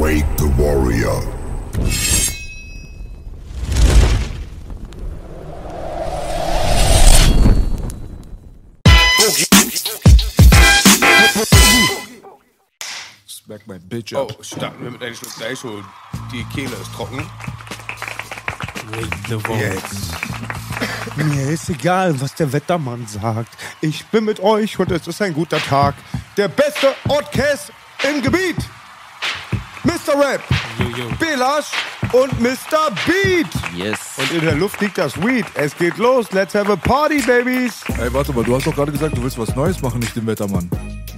Wake the Warrior. Smack my bitch Oh, up. starten wir mit einem Schluck Daisho. Die Kehle ist trocken. Jetzt. Mir ist egal, was der Wettermann sagt. Ich bin mit euch und es ist ein guter Tag. Der beste Podcast im Gebiet. Mr. Rap, Belash und Mr. Beat. Yes. Und in der Luft liegt das Weed. Es geht los. Let's have a party, babies. Ey, warte mal, du hast doch gerade gesagt, du willst was Neues machen, nicht den Wettermann.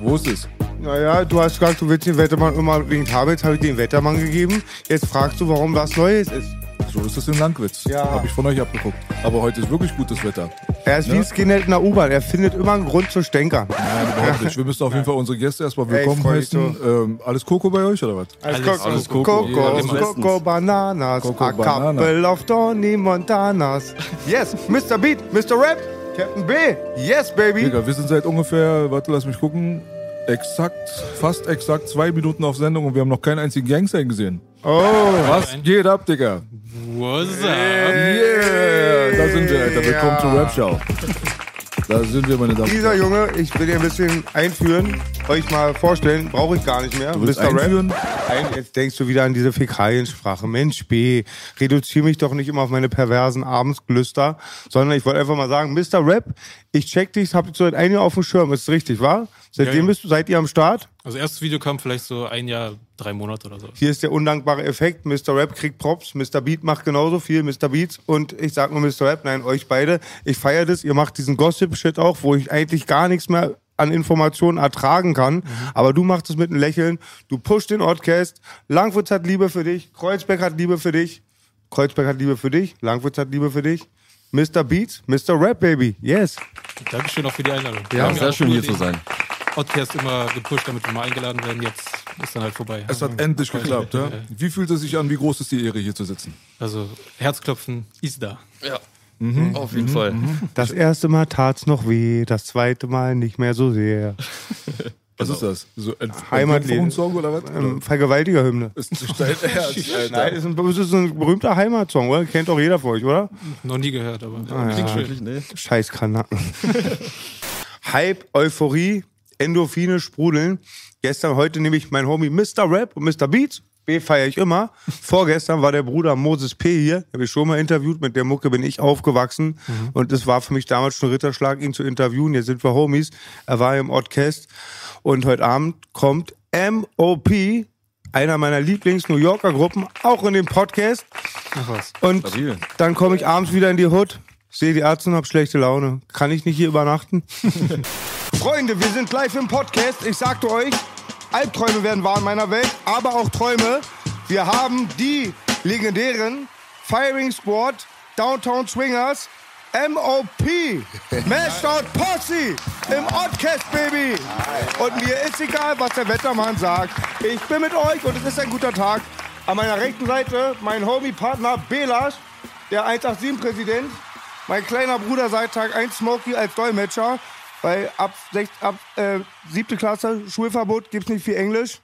Wo ist es? Naja, du hast gesagt, du willst den Wettermann immer wegen haben. Jetzt habe ich den Wettermann gegeben. Jetzt fragst du, warum was Neues ist. So ist es in Langwitz. Ja. Hab ich von euch abgeguckt. Aber heute ist wirklich gutes Wetter. Er ist wie ein Skinhead in der U-Bahn. Er findet immer einen Grund zu stänkern. Nein, überhaupt nicht. Wir müssen auf jeden Fall unsere Gäste erstmal Ey, willkommen dich heißen. Ähm, alles Coco bei euch oder was? Alles, alles Coco, Coco. Coco, Ja, Coco. Bananas, Coco a Banana. couple of Tony Montanas. Yes, Mr. Beat, Mr. Rap, Captain B. Yes, baby. Digga, wir sind seit ungefähr, warte, lass mich gucken, exakt, fast exakt zwei Minuten auf Sendung und wir haben noch keinen einzigen Gangster gesehen. Oh, Was geht ab, Digga? What's up? Yeah, da sind wir, Alter. Willkommen Ja. zur Rap-Show. Da sind wir, meine Damen und dieser Herren. Junge, ich will dir ein bisschen einführen, euch mal vorstellen, brauche ich gar nicht mehr. Du willst Mr. einführen? Rap. Ein, jetzt denkst du wieder an diese Fäkaliensprache. Mensch, B, reduziere mich doch nicht immer auf meine perversen Abendsgelüster, sondern ich wollte einfach mal sagen, Mr. Rap, ich check dich, hab dich seit ein Jahr auf dem Schirm, ist richtig, wahr? Seitdem Ja, ja. bist du, seid ihr am Start? Also erstes Video kam vielleicht so ein Jahr, drei Monate oder so. Hier ist der undankbare Effekt. Mr. Rap kriegt Props, Mr. Beat macht genauso viel, Mr. Beats und ich sag nur Mr. Rap, nein, euch beide. Ich feiere das, ihr macht diesen Gossip-Shit auch, wo ich eigentlich gar nichts mehr an Informationen ertragen kann. Aber du machst es mit einem Lächeln. Du pusht den Podcast. Langwitz hat Liebe für dich. Kreuzberg hat Liebe für dich. Kreuzberg hat Liebe für dich. Langwitz hat Liebe für dich. Mr. Beats, Mr. Rap, Baby. Yes. Dankeschön auch für die Einladung. Wir Ja, sehr schön hier zu sein. Podcast immer gepusht, damit wir mal eingeladen werden. Jetzt ist dann halt vorbei. Es hat endlich geklappt, ja? Wie fühlt es sich an? Wie groß ist die Ehre, hier zu sitzen? Also Herzklopfen ist da. Ja. Mhm. Auf jeden Fall. Das erste Mal tat's noch weh, das zweite Mal nicht mehr so sehr. Was ist das? So ein Heimatlied. Heimatlied. oder was? Ähm, Vergewaltigerhymne. Ist dein Ernst. Nein, ist ein, das ist ein berühmter Heimatsong, oder? Kennt doch jeder von euch, oder? Noch nie gehört, aber Ah, klingt schön. Nee. Scheiß Kanaken. Hype, Euphorie, Endorphine sprudeln. Gestern, heute nehme ich mein Homie Mr. Rap und Mr. Beats. B feiere ich immer. Vorgestern war der Bruder Moses P. hier. Habe ich schon mal interviewt. Mit der Mucke bin ich aufgewachsen. Und es war für mich damals schon Ritterschlag, ihn zu interviewen. Jetzt sind wir Homies. Er war im Podcast. Und heute Abend kommt MOP, einer meiner Lieblings-New Yorker Gruppen, auch in den Podcast. Ach was. Und Stabil. dann komme ich abends wieder in die Hut, sehe die Ärzte und habe schlechte Laune. Kann ich nicht hier übernachten? Freunde, wir sind live im Podcast. Ich sagte euch, Albträume werden wahr in meiner Welt, aber auch Träume. Wir haben die legendären Firing Squad, Downtown Swingers, MOP, Mashed Out Posse im Oddcast, Baby. Und mir ist egal, was der Wettermann sagt. Ich bin mit euch und es ist ein guter Tag. An meiner rechten Seite mein Homie-Partner Belasch, der 187-Präsident. Mein kleiner Bruder seit Tag 1 Smokey als Dolmetscher. Weil ab, sech, ab äh, siebte Klasse Schulverbot gibt's nicht viel Englisch.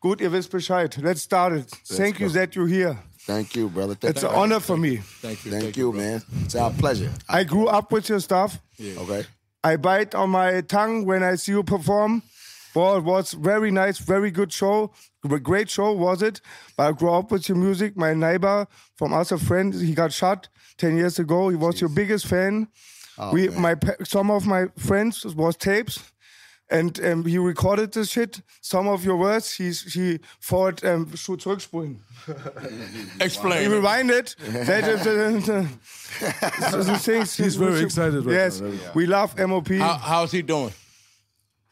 Gut, ihr wisst Bescheid. Let's start it. Thank you that you're here. Thank you, brother. Thank It's an honor for me. Thank you. Thank you, man. It's our pleasure. I grew up with your stuff. Okay. I bite on my tongue when I see you perform. Well, it was very nice, very good show. Gr- Great show, was it? But I grew up with your music. My neighbor from us, a friend, he got shot 10 years ago. He was your biggest fan. We, my Some of my friends was tapes. And um, he recorded this shit. Some of your words, he he thought, um, should zurückspulen. He Explain. rewind it. That is the, the, the things He's very excited right yes, now. we love MOP. How, how's he doing?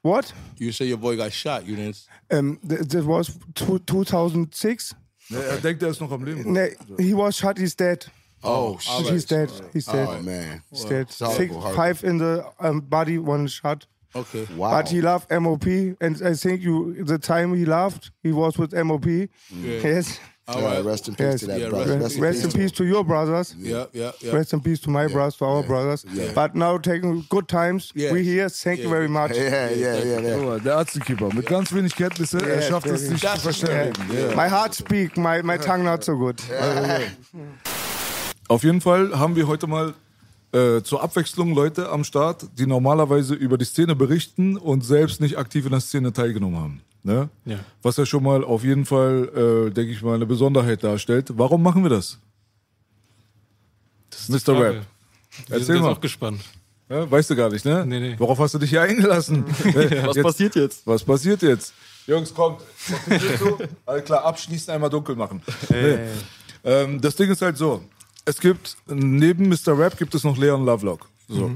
What? You say your boy got shot. You didn't. Um, th- that was two, 2006. Nee, er denkt, er ist noch am Leben. No, he was shot. He's dead. Oh, He's dead. He's dead. Oh, man. He's dead. It's Six, horrible, horrible. five in the um, body, one shot. Okay. Wow. But he loved MOP, and I think you the time he left, he was with MOP. Yes. All right. Yeah, rest in peace Yes. to that Yeah, brother. rest- Rest in peace to your brothers. Yeah, yeah, yeah. Rest in peace to my brothers, to our brothers. But now taking good times. Yes. We here. Thank you very much. Yeah, yeah, yeah, yeah. Guck mal, Der Ärztekeeper mit ganz wenig Kenntnisse, er Yes, schafft es baby. sich zu verständigen. Ja. My heart speak, my, my tongue not so good. Auf jeden Fall haben wir heute mal äh, zur Abwechslung Leute am Start, die normalerweise über die Szene berichten und selbst nicht aktiv in der Szene teilgenommen haben. Ne? Ja. Was ja schon mal auf jeden Fall, äh, denke ich mal, eine Besonderheit darstellt. Warum machen wir das? Das ist Mr. Rap. Wir Erzähl sind jetzt mal. auch gespannt. Ja, weißt du gar nicht, ne? Nee, nee. Worauf hast du dich hier eingelassen? Was passiert jetzt? Was passiert jetzt? Jungs, kommt. Alles klar, abschließen, einmal dunkel machen. Nee. Ähm, das Ding ist halt so. Es gibt, neben Mr. Rap gibt es noch Leon Lovelock. So.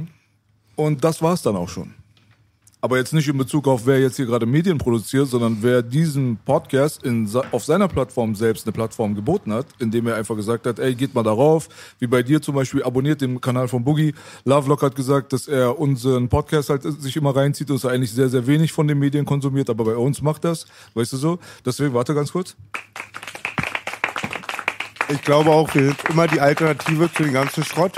Und das war's dann auch schon. Aber jetzt nicht in Bezug auf, wer jetzt hier gerade Medien produziert, sondern wer diesen Podcast in, auf seiner Plattform selbst eine Plattform geboten hat, indem er einfach gesagt hat, ey, geht mal darauf, wie bei dir zum Beispiel, abonniert den Kanal von Boogie. Lovelock hat gesagt, dass er unseren Podcast halt sich immer reinzieht und dass er eigentlich sehr, sehr wenig von den Medien konsumiert, aber bei uns macht das, weißt du so? Deswegen, warte ganz kurz. Ich glaube auch, wir sind immer die Alternative zu dem ganzen Schrott,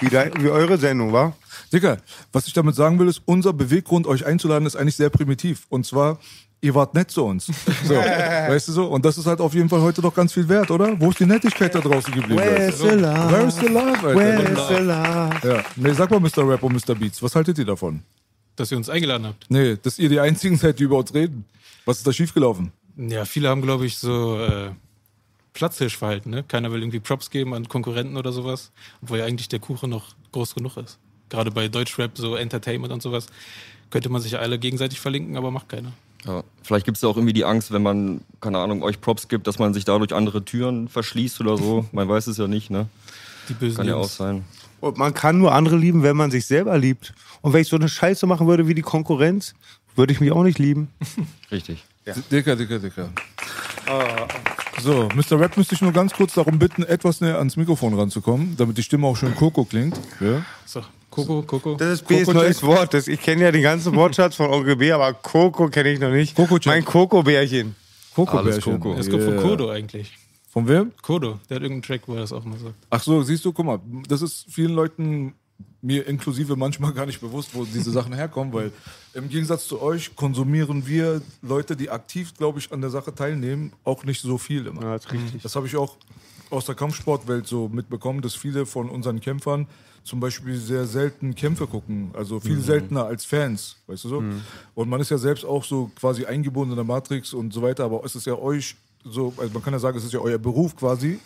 wie, de, wie eure Sendung, war. Digga, was ich damit sagen will, ist, unser Beweggrund, euch einzuladen, ist eigentlich sehr primitiv. Und zwar, ihr wart nett zu uns. So, weißt du so? Und das ist halt auf jeden Fall heute doch ganz viel wert, oder? Wo ist die Nettigkeit da draußen geblieben? Where's the love? Where is the love, Alter? Where's the love? Ja. Nee, sag mal, Mr. Rap und Mr. Beats, was haltet ihr davon? Dass ihr uns eingeladen habt. Nee, dass ihr die einzigen seid, die über uns reden. Was ist da schiefgelaufen? Ja, viele haben, glaube ich, so äh, Platzhirschverhalten. Ne? Keiner will irgendwie Props geben an Konkurrenten oder sowas, obwohl ja eigentlich der Kuchen noch groß genug ist. Gerade bei Deutschrap, so Entertainment und sowas, könnte man sich alle gegenseitig verlinken, aber macht keiner. Ja, vielleicht gibt es ja auch irgendwie die Angst, wenn man, keine Ahnung, euch Props gibt, dass man sich dadurch andere Türen verschließt oder so. Man weiß es ja nicht, ne? Die bösen Kann ja auch sein. Und man kann nur andere lieben, wenn man sich selber liebt. Und wenn ich so eine Scheiße machen würde wie die Konkurrenz, würde ich mich auch nicht lieben. Richtig. Dicker, dicker, dicker. So, Mr. Rap müsste ich nur ganz kurz darum bitten, etwas näher ans Mikrofon ranzukommen, damit die Stimme auch schön Koko klingt. Ja? So, Coco, Coco. Das ist B's neues Wort. Das, ich kenne ja den ganzen Wortschatz von Onkel B, aber Coco kenne ich noch nicht. Coco-Check. mein Koko-Bärchen. Koko-Bärchen. Koko. Es kommt von Kodo eigentlich. Von wem? Kodo, der hat irgendeinen Track, wo er das auch mal sagt. Ach so, siehst du, guck mal, das ist vielen Leuten, mir inklusive manchmal gar nicht bewusst, wo diese Sachen herkommen, weil im Gegensatz zu euch konsumieren wir Leute, die aktiv, glaube ich, an der Sache teilnehmen, auch nicht so viel immer. Ja, das ist richtig. Das habe ich auch aus der Kampfsportwelt so mitbekommen, dass viele von unseren Kämpfern zum Beispiel sehr selten Kämpfe gucken, also viel seltener als Fans, weißt du so? Und man ist ja selbst auch so quasi eingebunden in der Matrix und so weiter, aber es ist ja euch so, also man kann ja sagen, es ist ja euer Beruf quasi,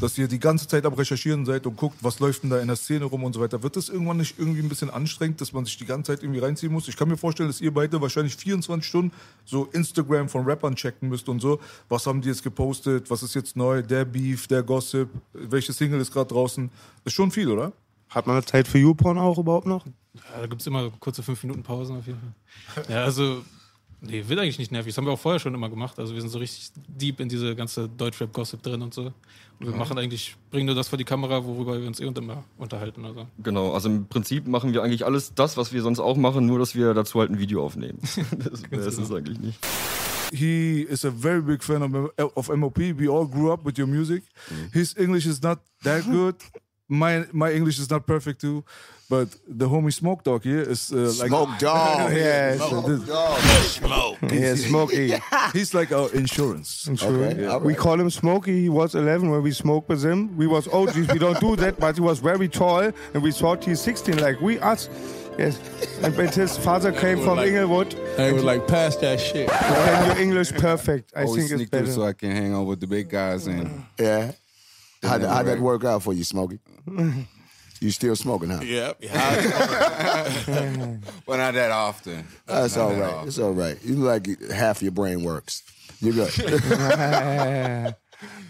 dass ihr die ganze Zeit am Recherchieren seid und guckt, was läuft denn da in der Szene rum und so weiter. Wird das irgendwann nicht irgendwie ein bisschen anstrengend, dass man sich die ganze Zeit irgendwie reinziehen muss? Ich kann mir vorstellen, dass ihr beide wahrscheinlich 24 Stunden so Instagram von Rappern checken müsst und so. Was haben die jetzt gepostet? Was ist jetzt neu? Der Beef, der Gossip? Welche Single ist gerade draußen? Ist schon viel, oder? Hat man Zeit für YouPorn auch überhaupt noch? Ja, da gibt es immer kurze 5 Minuten Pausen auf jeden Fall. Ja, also, nee, wird eigentlich nicht nervig. Das haben wir auch vorher schon immer gemacht. Also wir sind so richtig deep in diese ganze Deutschrap-Gossip drin und so. Und wir machen eigentlich, bringen nur das vor die Kamera, worüber wir uns eh und immer unterhalten. Also. Genau, also im Prinzip machen wir eigentlich alles das, was wir sonst auch machen, nur dass wir dazu halt ein Video aufnehmen. das mehr ist es eigentlich nicht. he is a very big fan of, of MOP. We all grew up with your music. His English is not that good. My my English is not perfect too, but the homie Smoke Dog here is uh, like Smoke dog. Yes. Smoke dog. Yeah, Smokey. he's like our insurance. Okay, all We call him Smokey. He was 11 when we smoked with him. We was OGs. we don't do that, but he was very tall, and we thought he's 16 like we us. Yes. And but his father came from Inglewood. I was like, pass that shit. And your English perfect. I Always think it's sneak through better. so I can hang out with the big guys and Yeah. How'd, how'd that work out for you, Smokey? You still smoking, huh? Yep. yeah. well not that often. That's Not all that often. It's all right. You look like half your brain works. You're good.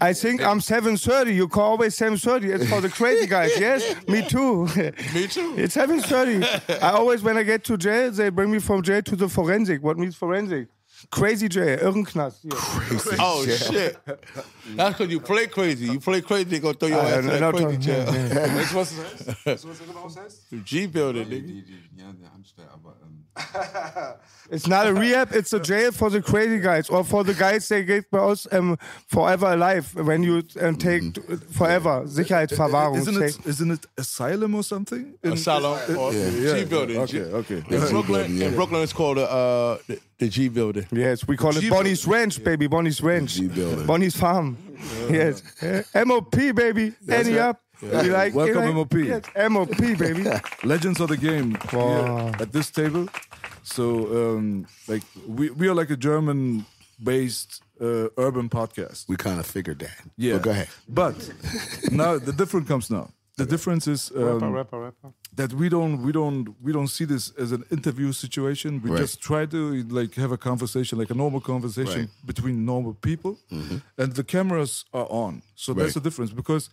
I think I'm 7:30. You call always 7:30. It's for the crazy guys. Yes, me too. Me too. It's 7:30. I always, when I get to jail, they bring me from jail to the forensic. What means forensic? Crazy jail, Irrenknast. Yeah. Oh shit! That's because you play crazy. You play crazy, they gonna throw your ass in that crazy jail. Weißt du, was das heißt? Weißt du, was das genau heißt? G building, nigga. Ja, der Amsterdam, aber ähm, It's not a rehab. It's a jail for the crazy guys or for the guys they gave by us um, forever alive when you um, take forever Sicherheitsverwahrung. Isn't it, isn't it asylum or something? In- Asylum or Yeah. G building. Okay, okay. In Brooklyn, yeah. in Brooklyn, it's called the, uh, the, the G building. Yes, we call it G Bonnie's Ranch, baby. Bonnie's Ranch. G building. Bonnie's Farm. Yes. MOP, baby. Any up. You like, Welcome, you like, MOP. Yes, MOP, baby. Legends of the game Wow. here at this table. So, um, like, we, we are like a German based uh, urban podcast. we kind of figured that. Yeah. But go ahead. But now the difference comes now. The difference is um, rapper, rapper. That we don't we don't we don't see this as an interview situation. We Right. just try to like have a conversation, like a normal conversation Right. Mm-hmm. between normal people, and the cameras are on. So that's the difference because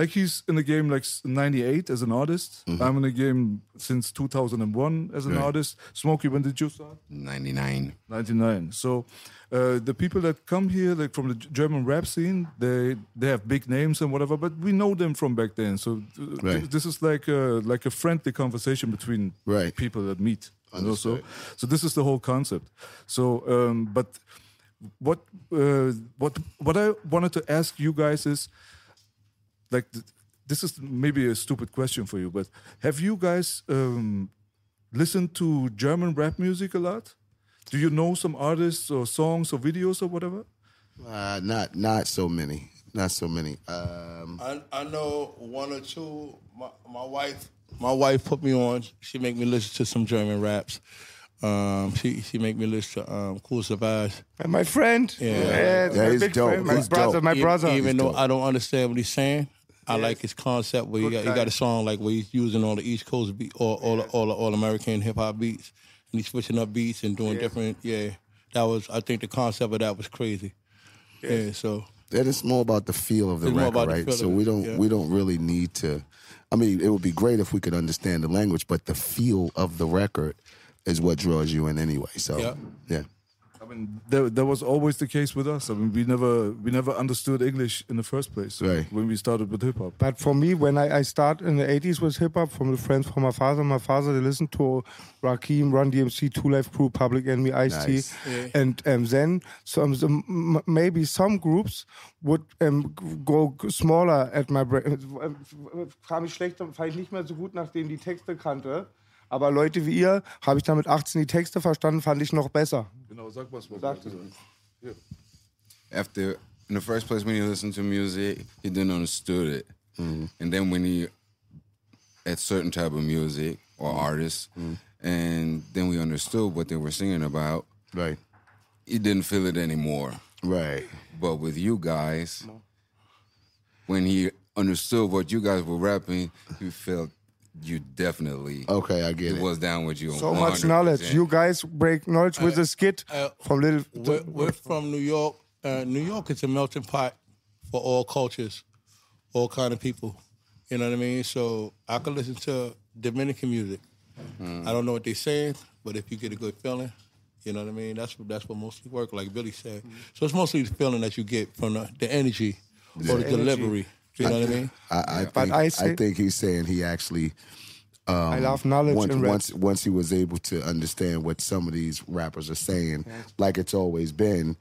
like he's in the game like '98 as an artist. I'm in the game since 2001 as an Mm-hmm. Right. artist. Smokey, when did you start? 99. 99. So uh, the people that come here, like from the German rap scene, they they have big names and whatever, but we know them from back then. So uh, th- Right. this is like a, like a friendly conversation between Right. people that meet. you know, so, so this is the whole concept. So, um, but what uh, what what I wanted to ask you guys is like th- this is maybe a stupid question for you, but have you guys um, listened to German rap music a lot? Do you know some artists or songs or videos or whatever? Uh, not not so many. Not so many. Um, I, I know one or two. My, my wife, my wife put me on. She make me listen to some German raps. Um, she she make me listen to um, Kool Savas. And my friend. Yeah. Yes, Yeah, my he's big dope. friend. My He's brother, dope. my brother. Even though dope. I don't understand what he's saying, I like his concept where he got, he got a song like where he's using all the East Coast beat, all all all, all American hip hop beats, and he's switching up beats and doing different. Yeah, that was I think the concept of that was crazy. Yeah, so and it's more about the feel of the It's record, about the right? So we don't yeah. we don't really need to. I mean, it would be great if we could understand the language, but the feel of the record is what draws you in anyway. So Yeah. Yeah. I mean, that, that was always the case with us. I mean, we never we never understood English in the first place Right. when we started with hip hop. But for me, when I, I start in the 80s with hip hop, from the friends from my father, my father, they listened to Rakim, Run DMC, Two Live Crew, Public Enemy, Ice Nice. T. And um, then some, some, maybe some groups would um, go smaller at my brain. Kam ich schlechter, fand ich nicht mehr so gut, nachdem die Texte kannte. Aber Leute wie ihr, habe ich dann mit 18 die Texte verstanden, fand ich noch besser. Genau, sag was. was Sag After, in the first place, when he listened to music, he didn't understood it. And then when he, at certain type of music or artists, and then we understood what they were singing about, Right. he didn't feel it anymore. Right. But with you guys, when he understood what you guys were rapping, he felt you definitely Okay, I get it it. was down with you. So much knowledge. You guys break knowledge with a skit uh, from little. we're, we're from New York. Uh, New York is a melting pot for all cultures, all kind of people. You know what I mean? So I can listen to Dominican music. I don't know what they're saying, but if you get a good feeling, you know what I mean. That's that's what mostly work, like Billy said. So it's mostly the feeling that you get from the, the energy or the delivery. You know what I mean? I, I think But I, I think he's saying he actually um, I love knowledge once once once he was able to understand what some of these rappers are saying, like it's always been,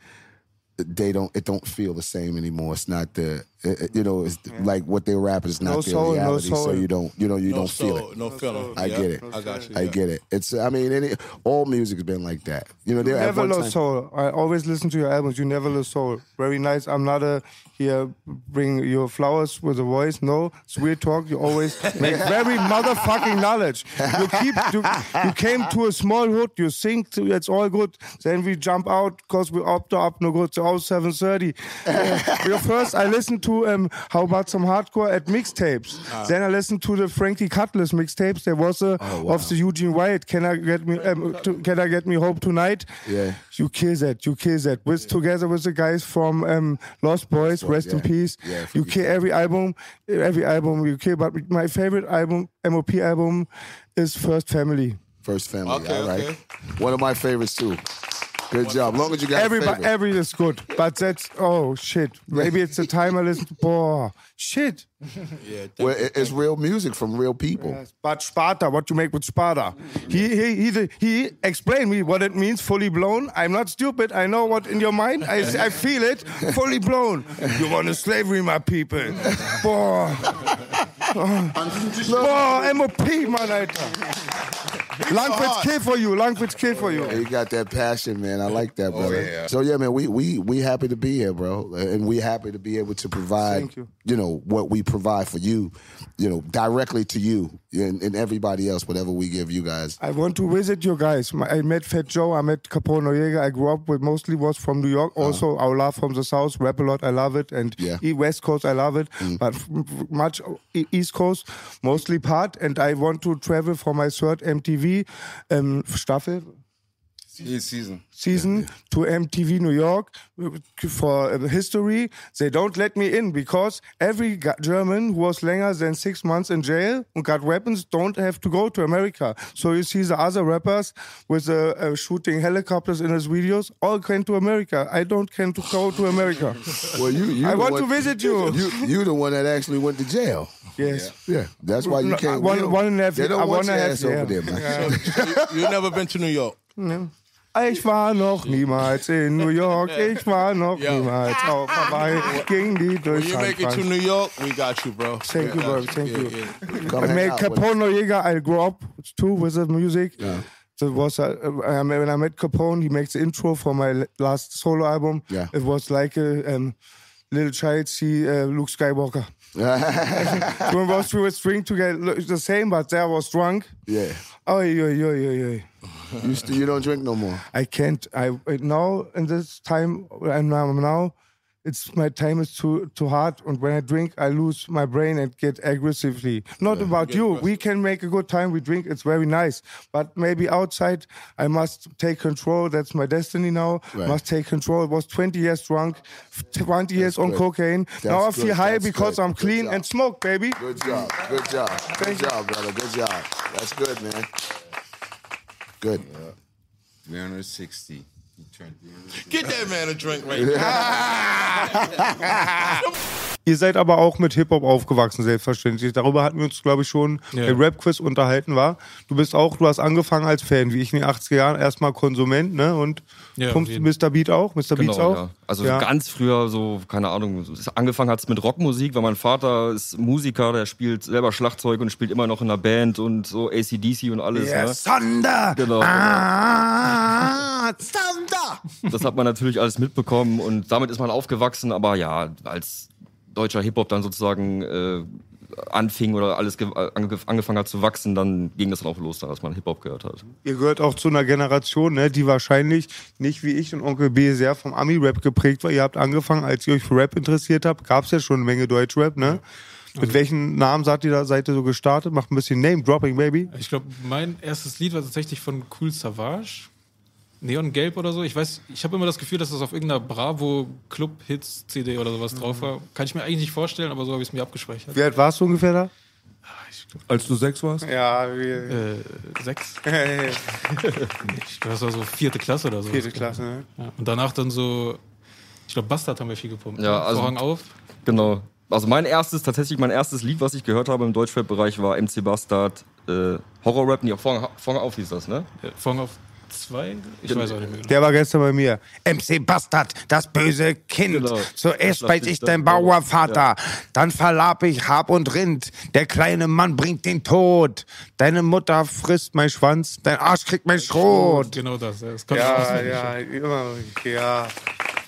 they don't it don't feel the same anymore. It's not the it- it- you know it's like what they rap is not No their soul, no reality. so you don't you know you No don't feel it. no feeling. I Yeah, get it. I got you. I yeah. get it. It's I mean any all music's been like that. You know there at never one lost time- soul. I always listen to your albums. You never lost soul. Very nice. I'm not a here bring your flowers with a voice. No, it's weird talk. You always make very motherfucking knowledge. You keep you, you came to a small hood. You sing. To, it's all good. Then we jump out because we up to up no good. So all seven thirty. Uh, your first I listened to um, how about some hardcore at mixtapes. Then I listened to the Frankie Cutlass mixtapes. There was a of the Eugene Wyatt. Can I get me? Um, to, can I get me home tonight? Yeah. You kill that. You kill that. With together with the guys from um, Lost Boyz. Rest in peace. Yeah, you Frankie kill every album. Every album you kill. But my favorite album, MOP album, is First Family. First family. Okay, all right. okay. One of my favorites too. Good job. Long as you got a Everybody, favorite. every is good, but that's oh shit. Maybe it's the time I listen to. Boah, shit. Yeah, well, it- it's real music from real people. But Sparta, what you make with Sparta? He he he he explained me what it means. Fully blown. I'm not stupid. I know what in your mind. I I feel it. Fully blown. You want to slavery, my people? Boah. Boah, MOP, man, Alter. Lankwitz kill for you. Lankwitz kill for you. You got that passion, man. I like that, oh, brother. yeah. So yeah, man, we we we happy to be here, bro, and we happy to be able to provide, Thank you. know, what we provide for you, you know, directly to you and, and everybody else, whatever we give you guys. I want to visit you guys. I met Fat Joe. I met Capone Noreaga. I grew up with mostly was from New York. Also, our love from the South, rap a lot. I love it. And Yeah. West Coast, I love it. But f- f- much East Coast, mostly part. And I want to travel for my third MTV um, Staffel Each season. season to MTV New York for uh, history. They don't let me in because every German who was longer than six months in jail and got weapons don't have to go to America. So you see the other rappers with uh, uh, shooting helicopters in his videos all came to America. I don't can to go to America. Well, you, you I want one- to visit you. You you the one that actually went to jail. Yes. Yeah, that's why you No, can't. one- we one and a half They don't I want wanna your have- ass over yeah. there, man. you, you never been to New York. Ich war noch niemals in New York. Ich war noch Yo. niemals auf Hawaii. Ging die When durch you San make it to. New York, we got you, bro. Thank you, We bro. Thank Yeah, you. yeah. Come I with Capone Jäger. I grew up too with the music. That was uh, uh, when I met Capone. He makes the intro for my last solo album. Yeah. It was like a um, little child see uh, Luke Skywalker. when was we were string together, the same, but there was drunk. Yeah. Oh, yeah, yeah, yeah, yeah. You you don't drink no more. I can't. I now in this time and now now, it's my time is too too hard. And when I drink, I lose my brain and get aggressively. Not about you. We can make a good time. We drink. It's very nice. But maybe outside, I must take control. That's my destiny now. Right. Must take control. I was 20 years drunk, 20 years on good. cocaine. now I feel good. high That's because good. I'm clean and smoke, baby. Good job. Good job. Good job, brother. Good job. That's good, man. Good. 360. He turned 360. Get that man a drink right now. Ihr seid aber auch mit Hip-Hop aufgewachsen, selbstverständlich. Darüber hatten wir uns, glaube ich, schon Ja. im Rap-Quiz unterhalten, war. Du bist auch, du hast angefangen als Fan, wie ich in den 80er Jahren, erstmal Konsument, ne? Und Ja, pumpst. Mr. Beat auch? Mr. Beats Genau, auch? ja. Also Ja. ganz früher, so, keine Ahnung, angefangen hat es mit Rockmusik, weil mein Vater ist Musiker, der spielt selber Schlagzeug und spielt immer noch in einer Band und so ACDC und alles. Yeah, Ne? Thunder! Genau. Ah, Thunder! Das hat man natürlich alles mitbekommen und damit ist man aufgewachsen, aber ja, als deutscher Hip-Hop dann sozusagen äh, anfing oder alles ge- ange angefangen hat zu wachsen, dann ging das dann auch los, dass man Hip-Hop gehört hat. Ihr gehört auch zu einer Generation, ne, die wahrscheinlich nicht wie ich und Onkel B sehr vom Ami-Rap geprägt war. Ihr habt angefangen, als ihr euch für Rap interessiert habt, gab es ja schon eine Menge Deutschrap, ne? Mit welchen Namen seid ihr da seid ihr so gestartet? Macht ein bisschen Name-Dropping, Baby. Ich glaube, mein erstes Lied war tatsächlich von Cool Savage. Neon Gelb oder so. Ich weiß, ich habe immer das Gefühl, dass das auf irgendeiner Bravo Club Hits CD oder sowas drauf war. Kann ich mir eigentlich nicht vorstellen, aber so habe ich es mir abgespeichert. Wie alt warst du ungefähr da? Als du sechs warst? Ja, wir. Äh, sechs. Ich glaube, das war so vierte Klasse oder so. Vierte Klasse, ne? Ja. Und danach dann so, ich glaube, Bastard haben wir viel gepumpt. Ja, also- Vorhang auf. Genau. Also mein erstes, tatsächlich mein erstes Lied, was ich gehört habe im Deutschrap-Bereich, war MC Bastard, äh, Horror-Rap, nee, Vorhang, Vorhang auf hieß das, ne? Ja, Vorhang auf zwei? Ich weiß auch nicht mehr genau. Der war gestern bei mir. MC Bastard, das böse Kind. Genau. Zuerst beiß ich dein Bauervater, dann verlab ich Hab und Rind. Der kleine Mann bringt den Tod. Deine Mutter frisst mein Schwanz, dein Arsch kriegt mein Schrot. Genau das. Ja, das auswendig. ja, immer, ja.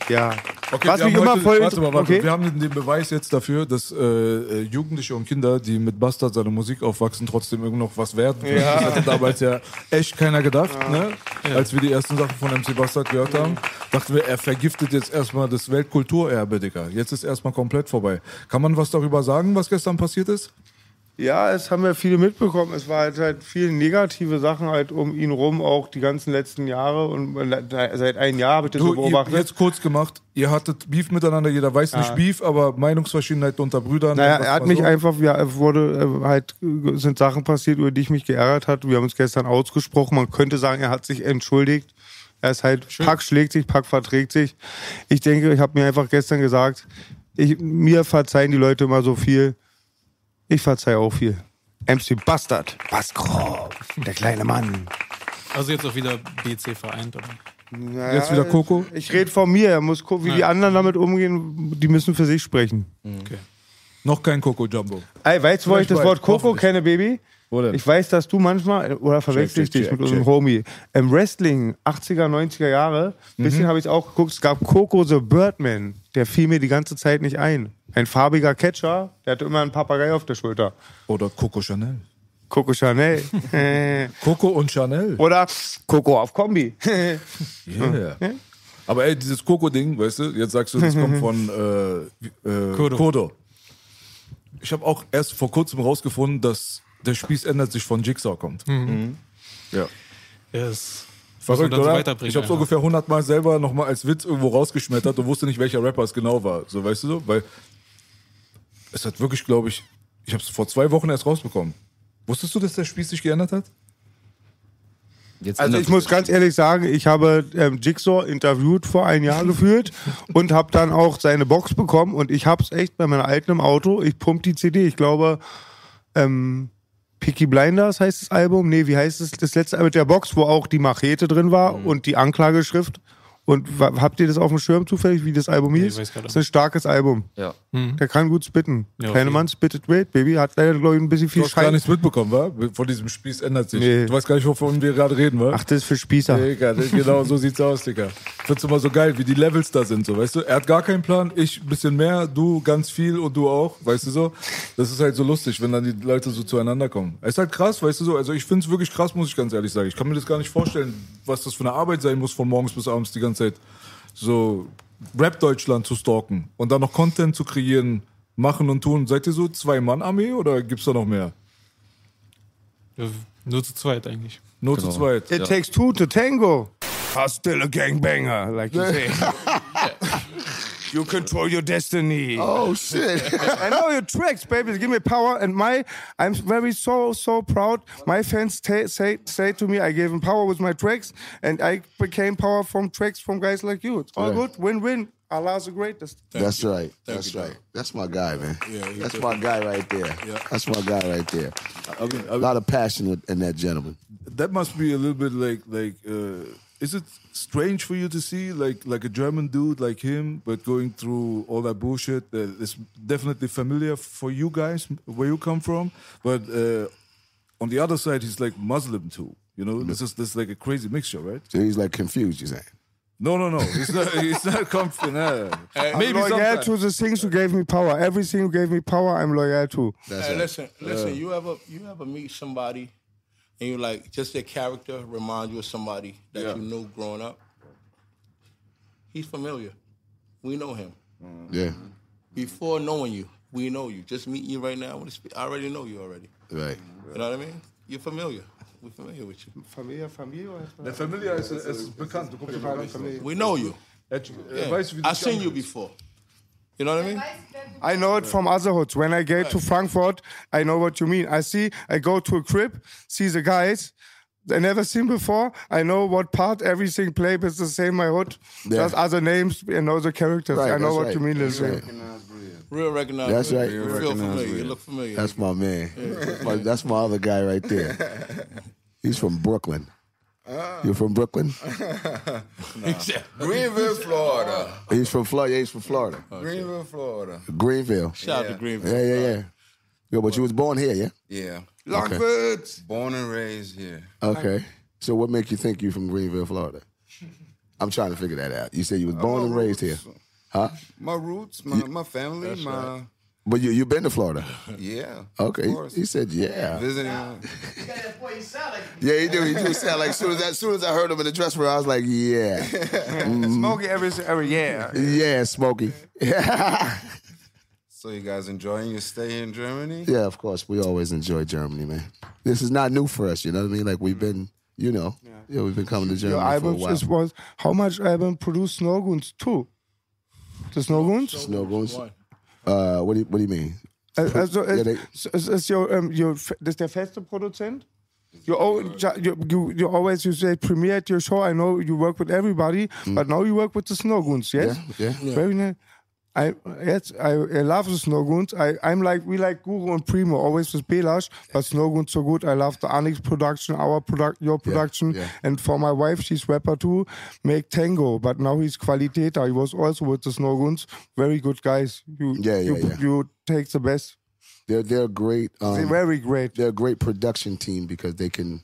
Ja. Okay, Was wir mich haben immer heute, voll. warte mal, warte, okay. Wir haben den Beweis jetzt dafür, dass äh, äh, Jugendliche und Kinder, die mit Bastard seine Musik aufwachsen, trotzdem irgend noch was werden. können. Das hätte damals ja echt keiner gedacht, ne? als wir die ersten Sachen von MC Bastard gehört haben. Dachten wir, er vergiftet jetzt erstmal das Weltkulturerbe, Digga. Jetzt ist erstmal komplett vorbei. Kann man was darüber sagen, was gestern passiert ist? Ja, es haben ja viele mitbekommen. Es war halt, halt viele negative Sachen halt um ihn rum, auch die ganzen letzten Jahre. Und seit einem Jahr habe ich das so beobachtet. jetzt kurz gemacht, ihr hattet Beef miteinander, jeder weiß nicht Beef, aber Meinungsverschiedenheit unter Brüdern. Naja, er hat mich so. einfach, ja, wurde äh, halt, äh, sind Sachen passiert, über die ich mich geärgert hat. Wir haben uns gestern ausgesprochen. Man könnte sagen, er hat sich entschuldigt. Er ist halt, Pack schlägt sich, Pack verträgt sich. Ich denke, ich habe mir einfach gestern gesagt, ich, mir verzeihen die Leute immer so viel. Ich verzeihe auch viel. MC Bastard. Baskro. Der kleine Mann. Also jetzt auch wieder BC vereint. Oder? Naja, Jetzt wieder Coco? Ich rede von mir. Er muss gucken, wie die anderen damit umgehen. Die müssen für sich sprechen. Okay. Noch kein Coco Jumbo. Ey, weißt du, wo ich das Wort Coco kenne, Baby? Wo denn? Ich weiß, dass du manchmal, oder verwechsel ich Check, check, dich mit unserem check. Homie, im Wrestling, 80er, 90er Jahre, ein bisschen habe ich auch geguckt, es gab Coco the Birdman, der fiel mir die ganze Zeit nicht ein. Ein farbiger Catcher, der hatte immer einen Papagei auf der Schulter. Oder Coco Chanel. Coco Chanel. Coco und Chanel. oder Coco auf Kombi. Yeah. Aber ey, dieses Coco-Ding, weißt du, jetzt sagst du, das kommt von äh, äh, Kodo. Kodo. Ich habe auch erst vor kurzem rausgefunden, dass der Spieß ändert sich von Jigsaw kommt. Ja. Ja, das Verrückt, dann so oder? weiterbringen Ich habe es ungefähr 100 Mal selber nochmal als Witz irgendwo rausgeschmettert und wusste nicht, welcher Rapper es genau war. So, weißt du so? Weil es hat wirklich, glaube ich, ich habe es vor zwei Wochen erst rausbekommen. Wusstest du, dass der Spieß sich geändert hat? Jetzt Also ich muss ganz ehrlich sagen, ich habe ähm, Jigsaw interviewt vor einem Jahr geführt und habe dann auch seine Box bekommen und ich habe es echt bei meiner alten im Auto. Ich pump die CD. Ich glaube, ähm, Peaky Blinders heißt das Album. Nee, wie heißt es? Das letzte mit der Box, wo auch die Machete drin war Mhm. und die Anklageschrift. Und habt ihr das auf dem Schirm zufällig, wie das Album hieß? gerade das ist ein starkes Album. Ja. Der kann gut spitten. Ja, Kleine okay. Mann spittet great, Baby. Hat leider, glaube ich, ein bisschen Du viel hast gar Schein. nichts mitbekommen, wa? Von diesem Spieß ändert sich. Nee. Du weißt gar nicht, wovon wir gerade reden, wa? Ach, das ist für Spießer. Digga, genau so sieht's aus, Digga. Ich find's immer so geil, wie die Levels da sind, so, weißt du? Er hat gar keinen Plan, ich ein bisschen mehr, du ganz viel und du auch, weißt du so? Das ist halt so lustig, wenn dann die Leute so zueinander kommen. Es ist halt krass, weißt du so? Also ich find's wirklich krass, muss ich ganz ehrlich sagen. Ich kann mir das gar nicht vorstellen, was das für eine Arbeit sein muss, von morgens bis abends die ganze Zeit so Rap-Deutschland zu stalken und dann noch Content zu kreieren, machen und tun. Seid ihr so Zwei-Mann-Armee oder gibt's da noch mehr? Ja, nur zu zweit eigentlich. Nur zu zweit. It takes two to tango. I'm still a gangbanger, like you say. You control your destiny. Oh shit! I know your tricks, baby. Give me power, and my I'm very so so proud. My fans ta say say to me, I gave them power with my tracks, and I became power from tracks from guys like you. It's all Yeah. good, win win. Allah's the greatest. That's right. Thank That's you, right. dog. That's my guy, man. Yeah, he's That's good. my guy right there. Yeah. That's my guy right there. I mean, I A lot of passion in- in that gentleman. that must be a little bit like like uh, is it strange for you to see like like a German dude like him but going through all that bullshit that is definitely familiar for you guys where you come from but uh, on the other side he's like Muslim too you know this is this is like a crazy mixture right So he's like confused. You saying? no no no he's not he's not confident nah. maybe I'm loyal sometimes. to the things who gave me power. Everything who gave me power, I'm loyal to. That's Hey, right. listen, listen. you ever you ever meet somebody and you're like just their character remind you of somebody that Yeah. you knew growing up? He's familiar. We know him. Mm-hmm. Yeah. Before knowing you, we know you. Just meeting you right now, I wanna speak- I already know you already. Right. You know what I mean? You're familiar. We're familiar with you. Familie, Familie. der Familie ist, ist bekannt du kommst ja bekannt vor. We know you. Yeah. wie I've seen you before. You know what I mean? I know it from other hoods. When I get to Frankfurt, I know what you mean. I see, I go to a crib, see the guys. I never seen before. I know what part everything play, but it's the same my hood. Yeah. Just other names, and other characters. Right, I know what right. you mean. That's Lil right. Real recognized. That's right. You feel recognized familiar. You look familiar. That's my man. That's my, that's my other guy right there. He's from Brooklyn. Ah. You're from Brooklyn? Greenville, Florida. Oh, he's from Florida. Yeah, he's from Florida. Greenville, Florida. Greenville. Shout out to Greenville. Yeah, yeah, yeah. Yo, but you was born here, yeah? Yeah. Longford. Born and raised here. Okay. So what make you think you from Greenville, Florida? I'm trying to figure that out. You said you was born and raised here, huh? My roots, my, my family, my But you you been to Florida? yeah. Okay. Of course. He said, yeah. Visiting. Yeah, he do. He do sound like as soon as, as soon as I heard him in the dressing room, I was like, yeah, Smokey every, every yeah. yeah, Smokey. yeah, So you guys enjoying your stay in Germany? Yeah, of course. We always enjoy Germany, man. This is not new for us. You know what I mean? Like we've been, you know, yeah, we've been coming to Germany Your for a while. was how much album produced Snowgoons? Two. The Snowgoons? Snow Goons. Uh, what do you, what do you mean? Also, Ja, es, they- es ist your, um, your, das ist der feste Produzent? You, al- you, you, always you say premiere at your show. I know you work with everybody, mm. but now you work with the Snowgoons, yes? Yeah, yeah. Very nice. I yes, I, I love the Snowgoons. I I'm like we like Guru and Primo always with Belash, but Snowgoons so good. I love the Anix production, our product, your production, yeah. and for my wife, she's rapper too. Make Tango, but now he's Qualiteta. He was also with the Snowgoons. Very good guys. You Yeah, yeah, you, yeah. you take the best. They're they're great. Um, They're very great. they're a great production team because they can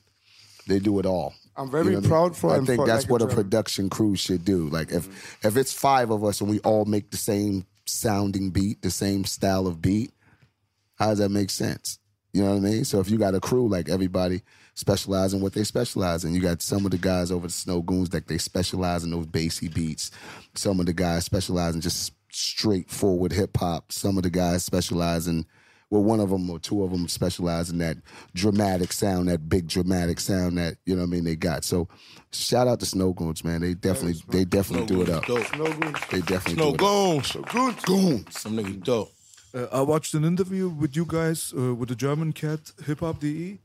they do it all. I'm very You know what I mean? proud for I think for, that's like, what a German. production crew should do. Like if mm-hmm. if it's five of us and we all make the same sounding beat, the same style of beat, how does that make sense? You know what I mean? So if you got a crew like everybody specialize in what they specialize in, you got some of the guys over the Snow Goons like they specialize in those bassy beats. Some of the guys specialize in just straightforward hip hop. Some of the guys specialize in well, one of them or two of them specialize in that dramatic sound, that big dramatic sound that you know what I mean they got. So shout out to Snow Goons, man. They definitely they definitely do it up. Dope. They definitely No do it up. goons. Goons. Goons. Some niggas dope. Uh, I watched an interview with you guys uh, with the German cat Hip Hop DE,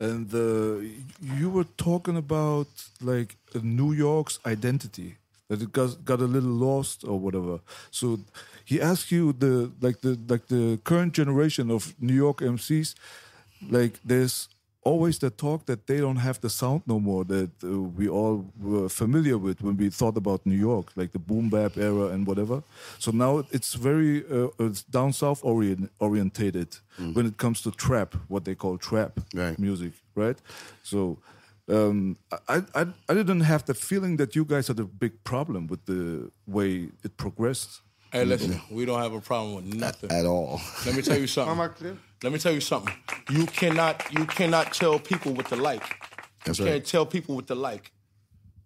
and uh, you were talking about like uh, New York's identity that it got, got a little lost or whatever. So he asked you the like the like the current generation of New York MCs, like there's always the talk that they don't have the sound no more that uh, we all were familiar with when we thought about New York, like the boom bap era and whatever. So now it's very uh, it's down south orient, orientated when it comes to trap, what they call trap Right. music, right? So. Um, I, I I didn't have the feeling that you guys had a big problem with the way it progressed. Hey, listen, we don't have a problem with nothing. At all. Let me tell you something. Mama Clip. Let me tell you something. You cannot you cannot tell people what to like. That's you right. can't tell people what to like.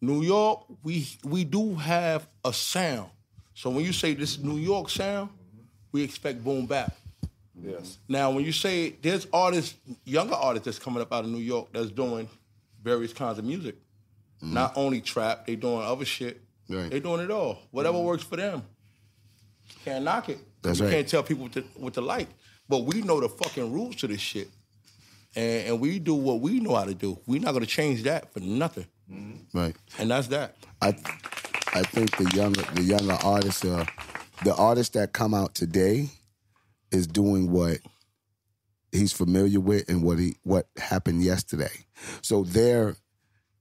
New York, we we do have a sound. So when you say this is New York sound, we expect boom bap. Yes. Now, when you say there's artists, younger artists that's coming up out of New York that's doing various kinds of music, not only trap, they doing other shit. Mm-hmm. Right. They doing it all. Whatever works for them. Can't knock it. That's we right. can't tell people what to, what to like, but we know the fucking rules to this shit, and, and we do what we know how to do. We're not gonna change that for nothing, Right. and that's that. I I think the younger the younger artists uh the artists that come out today is doing what he's familiar with and what he what happened yesterday. So their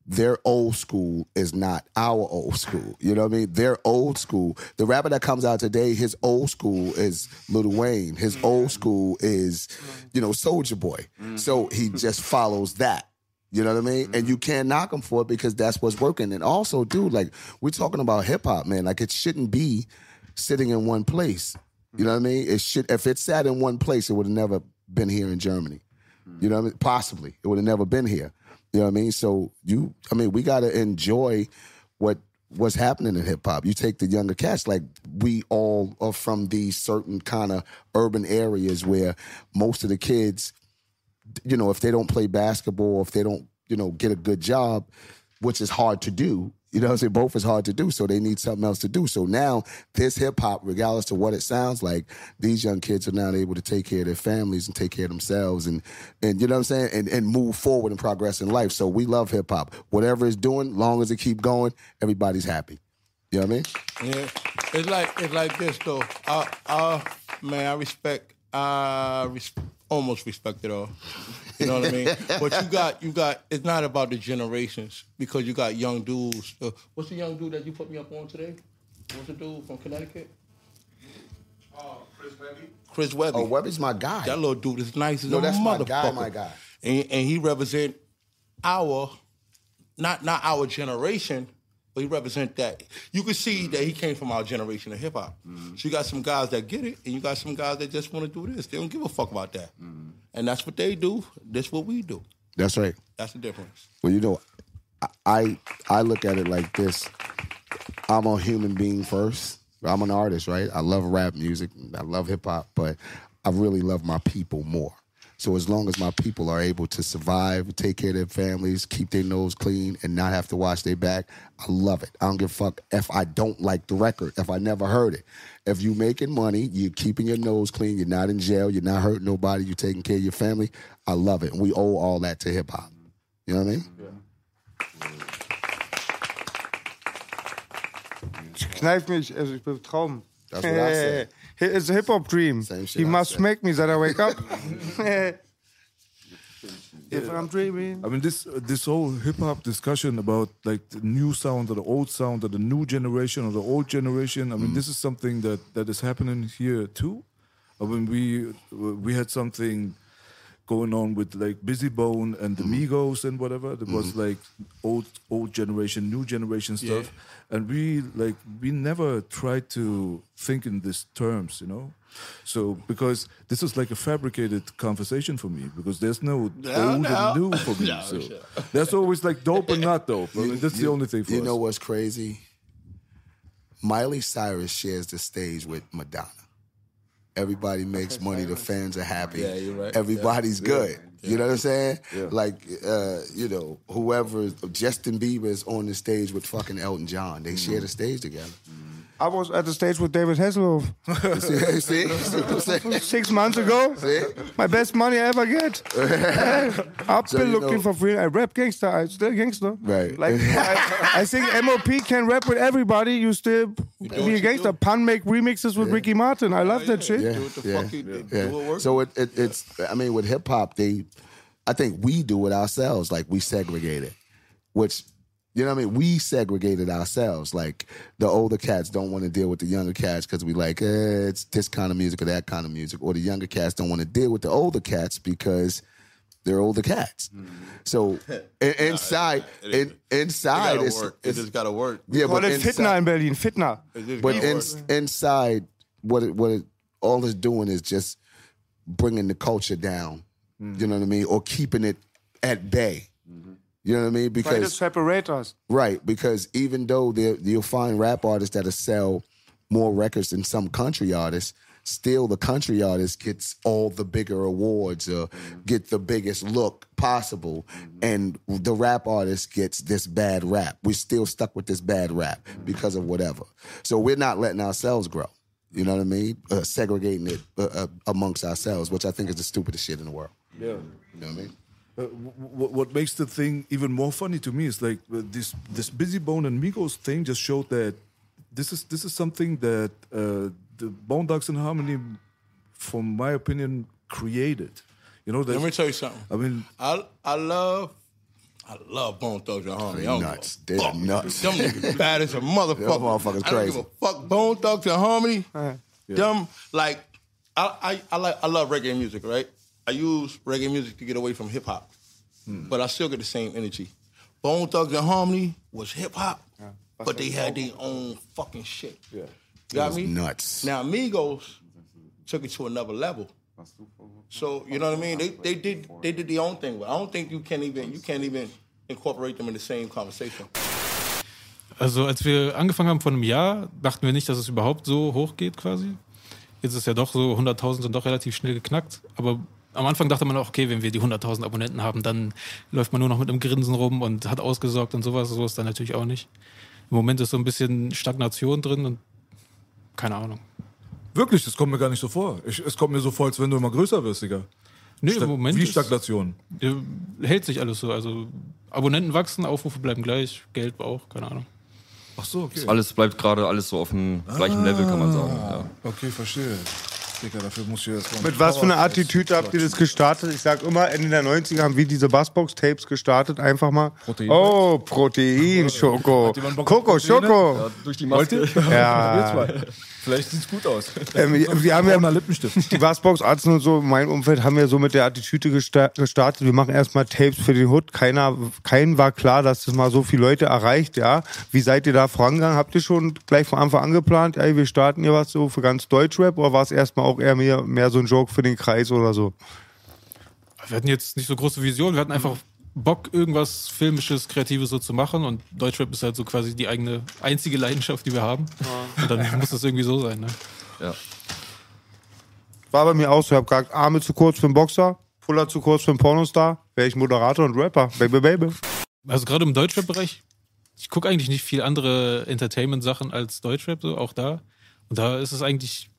their old school is not our old school. You know what I mean? Their old school. The rapper that comes out today, his old school is Lil Wayne. His mm-hmm. old school is, mm-hmm. you know, Soulja Boy. Mm-hmm. So he just follows that. You know what I mean? And you can't knock him for it because that's what's working. And also, dude, like we're talking about hip hop, man. Like it shouldn't be sitting in one place. You know what I mean? It should if it sat in one place, it would have never been here in Germany. You know what I mean? Possibly. It would have never been here. You know what I mean? So you I mean, we gotta enjoy what what's happening in hip hop. You take the younger cats, like we all are from these certain kind of urban areas where most of the kids you know, if they don't play basketball, if they don't, you know, get a good job, which is hard to do, you know what I'm saying? Both is hard to do. So they need something else to do. So now this hip hop, regardless of what it sounds like, these young kids are now able to take care of their families and take care of themselves and and you know what I'm saying? And and move forward and progress in life. So we love hip hop. Whatever it's doing, long as it keep going, everybody's happy. You know what I mean? Yeah, it's like it's like this though. Uh, uh, man, I respect. I res- almost respect it all. You know what I mean? But you got you got. It's not about the generations because you got young dudes. Uh, what's the young dude that you put me up on today? What's the dude from Connecticut? Chris Webby. Chris Webby. Oh, Webby's my guy. That little dude is nice as No, a that's my motherfucker. guy, my guy. And, and he represent our, not not our generation, but he represent that. You can see that he came from our generation of hip hop. So you got some guys that get it, and you got some guys that just want to do this. They don't give a fuck about that, and that's what they do. That's what we do. That's right. That's the difference. Well, you know, I I look at it like this. I'm a human being first. I'm an artist, right? I love rap music. I love hip hop, but I really love my people more. So as long as my people are able to survive, take care of their families, keep their nose clean, and not have to watch their back, I love it. I don't give a fuck if I don't like the record, if I never heard it. If you making money, you're keeping your nose clean, you're not in jail, you're not hurting nobody, you're taking care of your family, I love it. And we owe all that to hip hop. You know what I mean? Yeah. Kneif mich, also ich bin Traum. That's what I said. It's a hip hop dream. He I must said. smack me that I wake up. if I'm dreaming. I mean, this this whole hip hop discussion about like the new sound or the old sound or the new generation or the old generation. I mean, mm. this is something that that is happening here too. I mean, we we had something going on with like Bizzy Bone and the mm-hmm. Migos and whatever. There was mm-hmm. like old old generation, new generation stuff, and we like we never tried to think in these terms, you know. So because this is like a fabricated conversation for me because there's no No, old no. and new for me. No, so sure. that's always like dope and not dope. I mean, that's the only thing for You us. know what's crazy? Miley Cyrus shares the stage with Madonna. Everybody makes money. The fans are happy. Yeah, you're right. Everybody's good. You know what I'm saying? Like, uh, you know, whoever Justin Bieber is on the stage with fucking Elton John. They share the stage together. I was at the stage with David Hasselhoff see, see? See what I'm saying? six months ago. See? My best money I ever get. I've So been you looking know- for free. I rap gangster. I still gangster. Right. Like I, I think MOP can rap with everybody. You still be a you gangster. do. Pun make remixes with Ricky Martin. I love oh, that shit. Do what the fuck you do. Do what works. So it, it, it's, I mean, with hip hop, they, I think we do it ourselves. Like we segregate it, which, you know what I mean? We segregated ourselves. Like the older cats don't want to deal with the younger cats because we like, eh, it's this kind of music or that kind of music. Or the younger cats don't want to deal with the older cats because they're older cats. So in, inside, in, inside, gotta it's, work. It it's just gotta work. yeah, Call but it inside, Fitna in Berlin. Fitna. But in, inside, what it, what it, all it's doing is just bringing the culture down. You know what I mean, or keeping it at bay. You know what I mean? Try to Because separate us. right, because even though there- you'll find rap artists that'll sell more records than some country artists, still the country artist gets all the bigger awards or get the biggest look possible, and the rap artist gets this bad rap. We're still stuck with this bad rap because of whatever. So we're not letting ourselves grow. You know what I mean? Uh, segregating it uh, uh, amongst ourselves, which I think is the stupidest shit in the world. Yeah. You know what I mean? Uh, what, what makes the thing even more funny to me is like uh, this this Bizzy Bone and Migos thing just showed that this is this is something that uh, the Bone Thugs and Harmony, from my opinion, created. You know, Let me tell you something. I mean, I I love I love Bone Thugs and Harmony. They're I don't give a nuts. They're fuck. nuts. Them niggas bad as a motherfucker. Them motherfuckers I don't crazy. give a fuck. Bone Thugs and Harmony. Them like I, I I like I love reggae music, right? I use reggae music to get away from hip hop, but I still get the same energy. Bone Thugs and Harmony was hip hop, but they had their own fucking shit. Yeah, got was me nuts. Now Migos took it to another level. So you know what I mean? They they did they did their own thing. But I don't think you can even you can't even incorporate them in the same conversation. Also als wir angefangen haben vor einem Jahr, dachten wir nicht, dass es überhaupt so hoch geht quasi. Jetzt ist es ja doch so, 100.000 sind doch relativ schnell geknackt. Aber am Anfang dachte man auch, okay, wenn wir die 100.000 Abonnenten haben, dann läuft man nur noch mit einem Grinsen rum und hat ausgesorgt und sowas. So ist dann natürlich auch nicht. Im Moment ist so ein bisschen Stagnation drin und keine Ahnung. wirklich, das kommt mir gar nicht so vor. Ich, es kommt mir so vor, als wenn du immer größer wirst, Digga. Nee, Stag- im Moment Wie ist- Stagnation. äh, hält sich alles so. Also Abonnenten wachsen, Aufrufe bleiben gleich, Geld auch, keine Ahnung. Ach so, okay. Alles bleibt gerade alles so auf dem gleichen Level, kann man sagen. Ja. Okay, verstehe. Digga, dafür muss ich mal Mit was für einer Attitüde habt ihr das gestartet? Ich sag immer, Ende der 90er haben wir diese Bassbox-Tapes gestartet. Einfach mal. Protein. Oh, Protein, Schoko. Koko? Schoko. Durch die Maske. Ja. Vielleicht sieht's gut aus. Ähm, wir, haben ja Lippenstift. die Bassbox-Arzen und so in meinem Umfeld haben wir so mit der Attitüde gesta- gestartet. Wir machen erstmal Tapes für den Hood. Keiner, keinen war klar, dass das mal so viele Leute erreicht, ja. Wie seid ihr da vorangegangen? Habt ihr schon gleich von Anfang an geplant, ey, wir starten hier was so für ganz Deutschrap oder war es erstmal auch eher mehr, mehr so ein Joke für den Kreis oder so? Wir hatten jetzt nicht so große Visionen, wir hatten einfach Bock, irgendwas Filmisches, Kreatives so zu machen und Deutschrap ist halt so quasi die eigene, einzige Leidenschaft, die wir haben. Und dann muss das irgendwie so sein, ne? Ja. War bei mir auch so. Ich hab gesagt, Arme zu kurz für einen Boxer, Puller zu kurz für einen Pornostar. Wäre ich Moderator und Rapper. Baby, baby. Also gerade im Deutschrap-Bereich, ich gucke eigentlich nicht viel andere Entertainment-Sachen als Deutschrap, so auch da. Und da ist es eigentlich,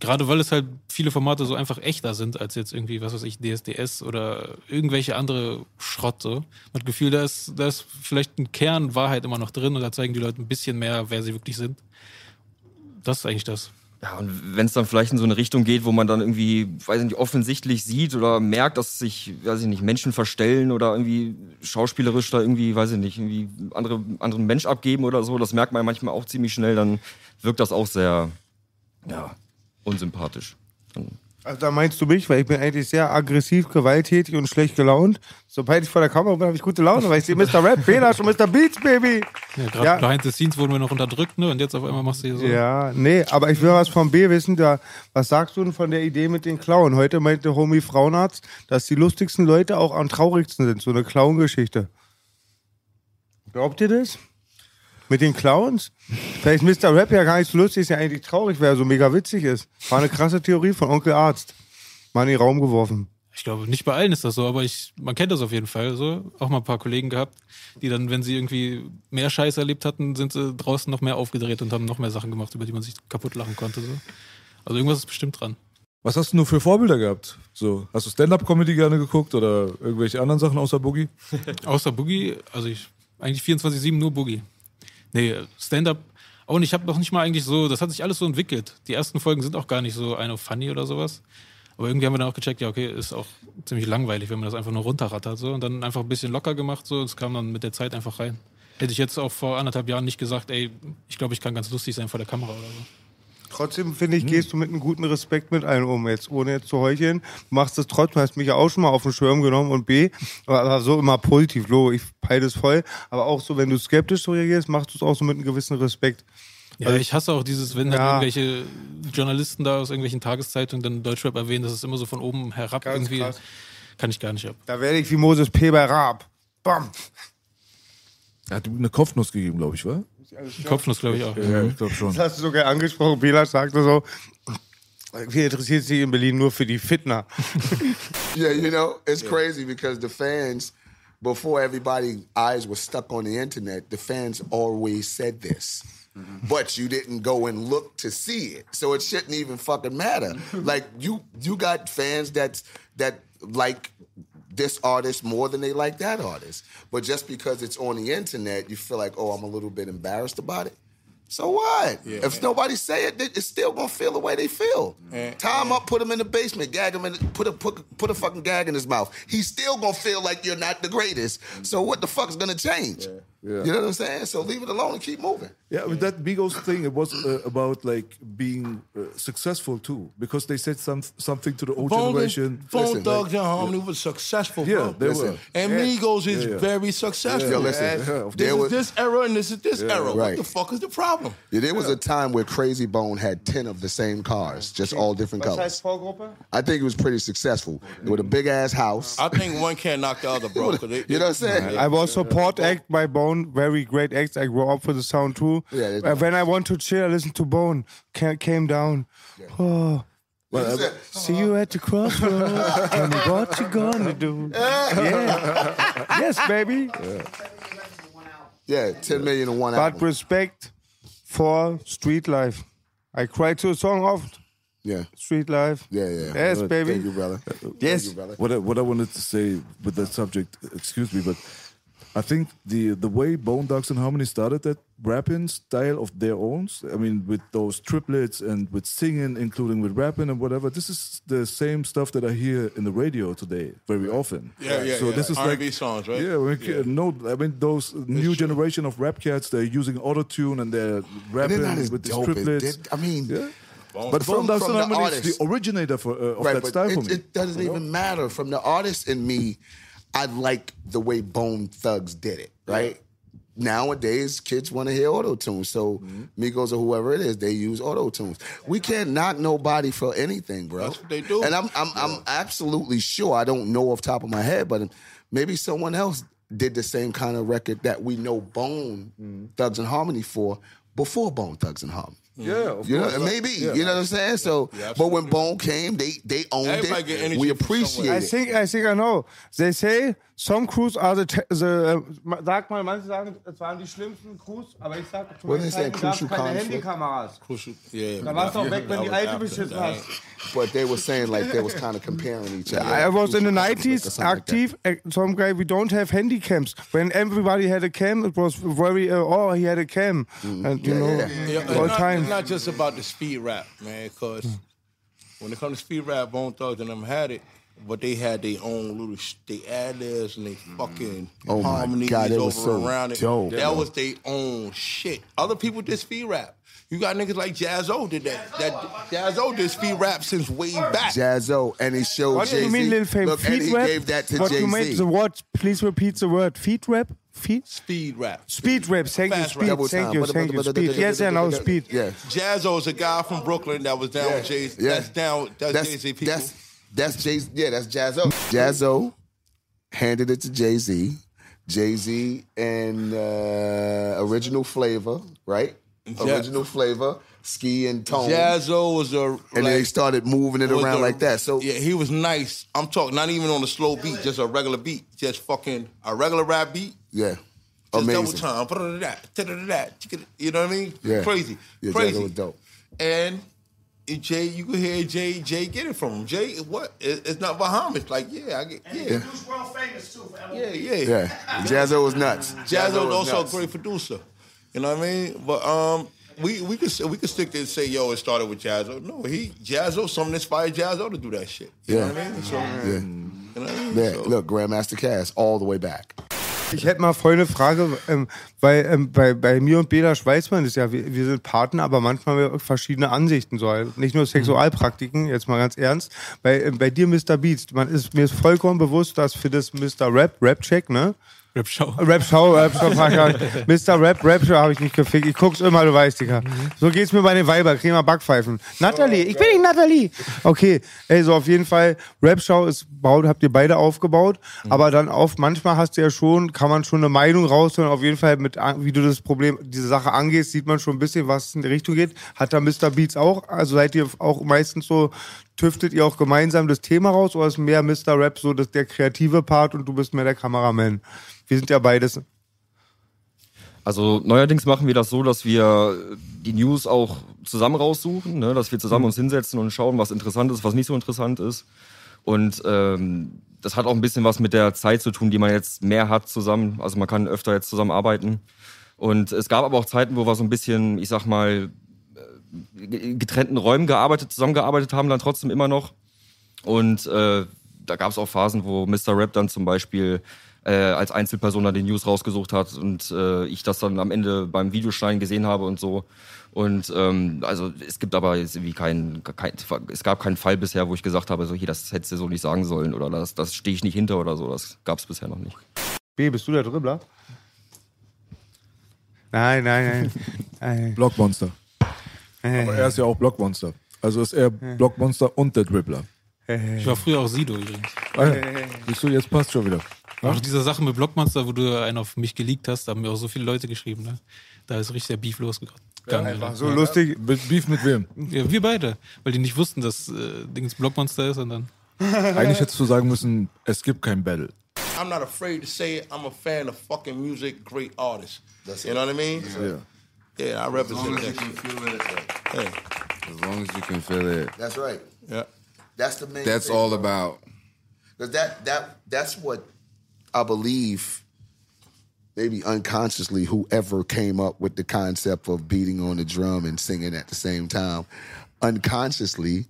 gerade weil es halt viele Formate so einfach echter sind, als jetzt irgendwie, was weiß ich, DSDS oder irgendwelche andere Schrott. So. Man hat Gefühl, da ist, da ist vielleicht ein Kern Wahrheit immer noch drin und da zeigen die Leute ein bisschen mehr, wer sie wirklich sind. Das ist eigentlich das. Ja, und wenn es dann vielleicht in so eine Richtung geht, wo man dann irgendwie, weiß ich nicht, offensichtlich sieht oder merkt, dass sich, weiß ich nicht, Menschen verstellen oder irgendwie schauspielerisch da irgendwie, weiß ich nicht, irgendwie andere, anderen Mensch abgeben oder so, das merkt man manchmal auch ziemlich schnell, dann wirkt das auch sehr, ja, unsympathisch. Also da meinst du mich, weil ich bin eigentlich sehr aggressiv, gewalttätig und schlecht gelaunt. Sobald ich vor der Kamera bin, habe ich gute Laune, weil ich sehe Mr. Rap, Belash und Mr. Beats, Baby. Ja, gerade Ja. behind the scenes wurden wir noch unterdrückt, ne? Und jetzt auf einmal machst du hier so. Ja, nee, aber ich will was vom B wissen. Da, was sagst du denn von der Idee mit den Clown? Heute meinte Homie Frauenarzt, dass die lustigsten Leute auch am traurigsten sind. So eine Clown-Geschichte. Glaubt ihr das? Mit den Clowns? Vielleicht ist Mr. Rap ja gar nicht so lustig, ist ja eigentlich traurig, weil er so mega witzig ist. War eine krasse Theorie von Onkel Arzt. Mal in den Raum geworfen. Ich glaube, nicht bei allen ist das so, aber ich, man kennt das auf jeden Fall so. Auch mal ein paar Kollegen gehabt, die dann, wenn sie irgendwie mehr Scheiß erlebt hatten, sind sie draußen noch mehr aufgedreht und haben noch mehr Sachen gemacht, über die man sich kaputt lachen konnte. So. Also irgendwas ist bestimmt dran. Was hast du nur für Vorbilder gehabt? So, hast du Stand-up-Comedy gerne geguckt oder irgendwelche anderen Sachen außer Boogie? Außer Boogie, also ich eigentlich 24-7 nur Boogie. Nee, Stand-up. auch nicht. ich habe noch nicht mal eigentlich so, das hat sich alles so entwickelt. Die ersten Folgen sind auch gar nicht so eine funny oder sowas. Aber irgendwie haben wir dann auch gecheckt, ja, okay, ist auch ziemlich langweilig, wenn man das einfach nur runterrattert. So. Und dann einfach ein bisschen locker gemacht, so. Es kam dann mit der Zeit einfach rein. Hätte ich jetzt auch vor anderthalb Jahren nicht gesagt, ey, ich glaube, ich kann ganz lustig sein vor der Kamera oder so. Trotzdem finde ich, gehst du mit einem guten Respekt mit allen um, jetzt ohne jetzt zu heucheln. Du machst das trotzdem, hast mich ja auch schon mal auf den Schirm genommen und B, aber so immer positiv, lo, ich peile das voll, aber auch so, wenn du skeptisch so reagierst, machst du es auch so mit einem gewissen Respekt. Ja, ich hasse auch dieses, wenn dann Ja. irgendwelche Journalisten da aus irgendwelchen Tageszeitungen dann Deutschrap erwähnen, das ist immer so von oben herab Ganz irgendwie. krass. Kann ich gar nicht ab. Da werde ich wie Moses P. bei Raab. Bam. Er hat ihm eine Kopfnuss gegeben, glaube ich, wa? Kopfnuss, glaube ich auch. Ja, ich glaube schon. Das hast du sogar angesprochen. Bela sagte so, wir interessiert sich in Berlin nur für die Fitner. Yeah, you know, it's crazy because the fans, before everybody's eyes were stuck on the internet, the fans always said this. Mm-hmm. But you didn't go and look to see it. So it shouldn't even fucking matter. like you you got fans that that like this artist more than they like that artist. But just because it's on the internet, you feel like, oh, I'm a little bit embarrassed about it. So what? if nobody say it, it's still gonna feel the way they feel. Tie him up, put him in the basement, gag him, in, put a put, put a fucking gag in his mouth. He's still gonna feel like you're not the greatest. So what the fuck is gonna change? You know what I'm saying? So leave it alone and keep moving. Yeah, with that Migos thing, it was uh, about like being uh, successful too, because they said some something to the old Bone, generation. Bone Listen, Thugs like- and Harmony was successful, Yeah, bro. they Listen. were. And Migos is Yeah, yeah. very successful. Yo, listen, And yeah, this there is was- this era and this is this era. What the fuck is the problem? Yeah, there was a time where Krayzie Bone had 10 of the same cars, just all different colors. Vorgruppe? I think it was pretty successful. With a big ass house. I think one can't knock the other, bro. they- You know what I'm saying? I was support act by Bone, very great acts. I grew up with the sound too. Yeah, it's Uh, when I want to chill, I listen to Bone. Ca- came down. Oh, Well, see you at the crossroads. Tell me what you gonna do. Yeah. yes, baby. yeah, 10 million in one But album. respect for street life. I cry to a song of Yeah, street life. yeah, yeah. Yes, Thank baby. you, brother. Yes. Thank you, brother. What I, what I wanted to say with that subject, excuse me, but I think the the way Bone Thugs and Harmony started that rapping style of their own, I mean, with those triplets and with singing, including with rapping and whatever, this is the same stuff that I hear in the radio today very often. Yeah, yeah, So yeah. this is R&B like songs, right? Yeah, we Yeah. no, I mean those new generation of rap cats. They're using auto tune and they're rapping as with these triplets. I mean, Yeah. Bone- But From- Bone from and the Harmony is artist. the originator for, uh, of right, that style for it, me. it doesn't know? even matter. From the artist in me, I like the way Bone Thugs did it. Right nowadays, kids want to hear auto tunes. So Mm-hmm. Migos or whoever it is, they use auto tunes. We can't knock nobody for anything, bro. That's what they do. And I'm I'm I'm absolutely sure. I don't know off the top of my head, but maybe someone else did the same kind of record that we know Bone Mm-hmm. Thugs and Harmony for before Bone Thugs and Harmony. Yeah, of You know, course. maybe Yeah. you know what I'm saying. So, but when Bone came, they they owned Everybody get it. energy We appreciate somewhere. I it. think, I think I know. They say some crews are the, te- the äh, sag mal, manche sagen, es waren die schlimmsten Crews, aber ich sag, zu What meinen is that Zeiten gab es keine? Handykameras. Crucial. Yeah. Da warst du auch weg, wenn die alte beschissen hast. But they were saying like they was kind of comparing each other. I was in the Crucial conflict or 90s something like active. uh, Some guy, we don't have handy cams. When everybody had a cam, it was very, uh, oh, he had a cam. And, you Yeah, know, yeah, Yeah, all not, time. It's not just about the speed rap, man. Because when it comes to speed rap, Bone Thugs and them had it, but they had their own little sh- they ad libs and they mm-hmm. fucking Oh my harmonies God, it over was so around it. dope. That was their own shit. Other people did speed rap. You got niggas like Jaz-O did that. That Jaz-O did speed rap since way back. Jaz-O, and he showed what do Jay you mean, Lil Fame? Look, and Feet he rap? gave that to what Jay you made Z. the word? Please repeat the word. Feet rap? Feet? Speed rap. Speed rap. Thank you, Fast rap. speed. Double Thank you, thank you. Speed. but- Yes, I know speed. Yeah, Jaz-O is a guy from Brooklyn that was down Yeah. with Jay. Yeah. That's down. That's, that's Jay Z people. that's that's Jay. Yeah, that's Jaz-O. Jaz-O handed it to Jay Z. Jay Z and uh, original flavor, right? Yeah. Original flavor, ski and tone. Jaz-O was a and then they started moving it around a- like that. So yeah, he was nice. I'm talking not even on a slow beat, just a regular beat, just fucking a regular rap beat. yeah, Just amazing. double time, da-da-da-da, da-da-da-da, you know what I mean? Yeah. crazy, Yeah, crazy. Jaz-O was dope. And and Jay, you could hear Jay, Jay get it from him. Jay, what? It's not Bahamas. Like, yeah, I get, yeah, Who's world famous too yeah, yeah. Yeah, Jaz-O was nuts. Jaz-O was was also nuts. a great producer. You know what I mean? But um, we we could we could stick there and say, yo, it started with Jazzo. No, he Jazzo, something inspired Jazzo to do that shit. You Yeah. know what I mean? So, Yeah. you know what I mean? Yeah, So- look, Grandmaster Cass, all the way back. Ich hätte mal voll eine Frage, ähm, weil ähm, bei, bei mir und Bela weiß man das ja, wir, wir sind Partner, aber manchmal haben wir verschiedene Ansichten. So. Also Nicht nur Sexualpraktiken, jetzt mal ganz ernst. Bei, ähm, bei dir, Mr. Beats, man ist, mir ist vollkommen bewusst, dass für das Mr. Rap, Rap-Check, ne? Rap-Show. Rap-Show, Rap-Show, Mr. Rap, Rap-Show habe ich nicht gefickt. Ich guck's immer, du weißt, Digga. So geht's mir bei den Weiber, kriegen wir Backpfeifen. Natalie, ich bin nicht Natalie. Okay, ey, so auf jeden Fall, Rap-Show ist, baut, habt ihr beide aufgebaut, aber dann auf, manchmal hast du ja schon, kann man schon eine Meinung raushören, auf jeden Fall mit, wie du das Problem, diese Sache angehst, sieht man schon ein bisschen, was in die Richtung geht. Hat da Mr. Beats auch, also seid ihr auch meistens so, tüftet ihr auch gemeinsam das Thema raus oder ist mehr Mr. Rap so das, der kreative Part und du bist mehr der Kameramann? Wir sind ja beides. Also neuerdings machen wir das so, dass wir die News auch zusammen raussuchen, ne? dass wir zusammen uns hinsetzen und schauen, was interessant ist, was nicht so interessant ist. Und ähm, das hat auch ein bisschen was mit der Zeit zu tun, die man jetzt mehr hat zusammen. Also man kann öfter jetzt zusammen arbeiten. Und es gab aber auch Zeiten, wo wir so ein bisschen, ich sag mal, getrennten Räumen gearbeitet, zusammengearbeitet haben, dann trotzdem immer noch. Und äh, da gab es auch Phasen, wo Mr. Rap dann zum Beispiel äh, als Einzelperson dann die News rausgesucht hat und äh, ich das dann am Ende beim Videoschneiden gesehen habe und so. Und ähm, also es gibt aber jetzt irgendwie keinen, kein, es gab keinen Fall bisher, wo ich gesagt habe, so hier, das hättest du so nicht sagen sollen oder das, das stehe ich nicht hinter oder so. Das gab es bisher noch nicht. B, bist du der Dribbler? Nein, nein, nein. nein. Blockmonster. Aber er ist ja auch Blockmonster. Also ist er Blockmonster und der Dribbler. Ich war früher auch Sido übrigens. Ah, ja. Siehst du, jetzt passt schon wieder. Auch diese Sache mit Blockmonster, wo du einen auf mich geleakt hast, da haben mir auch so viele Leute geschrieben. Ne? Da ist richtig der Beef losgegangen. Einfach so lustig. Mit Beef mit wem? Ja, wir beide, weil die nicht wussten, dass äh, Dings Blockmonster ist und dann. Eigentlich hättest du sagen müssen, es gibt kein Battle. I'm not afraid to say it. I'm a fan of fucking music, great artists. you know what I mean? Yeah. Yeah, I As long represent as you can feel it. Yeah. As long as you can feel it. That's right. Yeah. That's the main. That's thing, all bro. about. Because that that that's what I believe maybe unconsciously, whoever came up with the concept of beating on the drum and singing at the same time, unconsciously,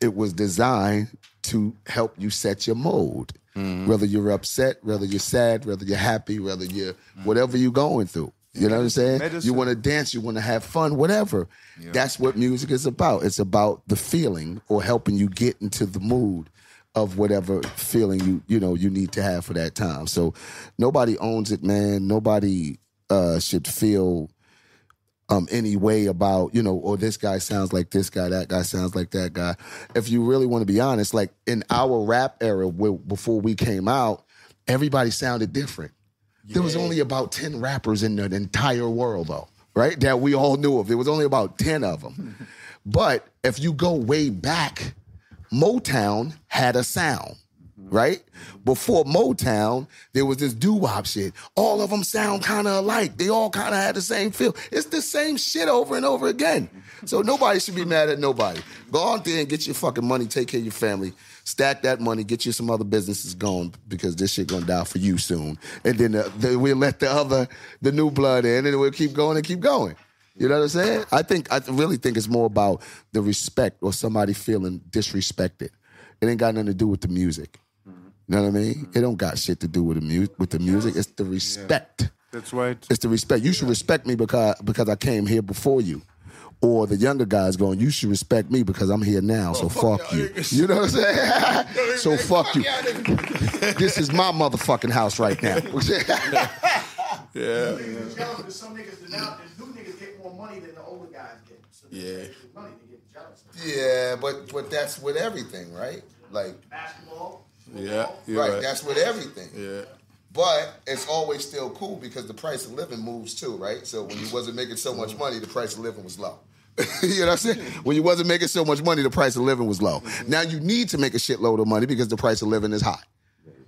it was designed to help you set your mode. Mm-hmm. Whether you're upset, whether you're sad, whether you're happy, whether you're mm-hmm. whatever you're going through. You know what I'm saying? Medicine. You want to dance, you want to have fun, whatever. That's what music is about. It's about the feeling or helping you get into the mood of whatever feeling you you know you need to have for that time. So nobody owns it, man. Nobody uh, should feel um any way about you know or this guy sounds like this guy that guy sounds like that guy if you really want to be honest like in our rap era where, before we came out everybody sounded different there was only about 10 rappers in the entire world though right that we all knew of there was only about 10 of them hmm. but if you go way back motown had a sound right? Before Motown, there was this doo-wop shit. All of them sound kind of alike. They all kind of had the same feel. It's the same shit over and over again. So nobody should be mad at nobody. Go out there and get your fucking money, take care of your family, stack that money, get you some other businesses going because this shit gonna die for you soon. And then uh, the, we'll let the other, the new blood in, and we'll keep going and keep going. You know what I'm saying? I think I really think it's more about the respect or somebody feeling disrespected. It ain't got nothing to do with the music. You know what I mean? It don't got shit to do with the mu- with the music. It's the respect. That's right. It's the respect. You should respect me because because I came here before you. Or the younger guys going, you should respect me because I'm here now, so oh, fuck you. You know what I'm saying? so fuck you. this is my motherfucking house right now. Yeah. jealous some niggas now, the new niggas get more money than the older guys get. So the Yeah. niggas get money, they get jealous. yeah, but but that's with everything, right? Like Basketball, Yeah. You're right, right. that's with everything. Yeah. But it's always still cool because the price of living moves too, right? So when you wasn't making so much money, the price of living was low. you know what I'm saying? When you wasn't making so much money, the price of living was low. Now you need to make a shitload of money because the price of living is high.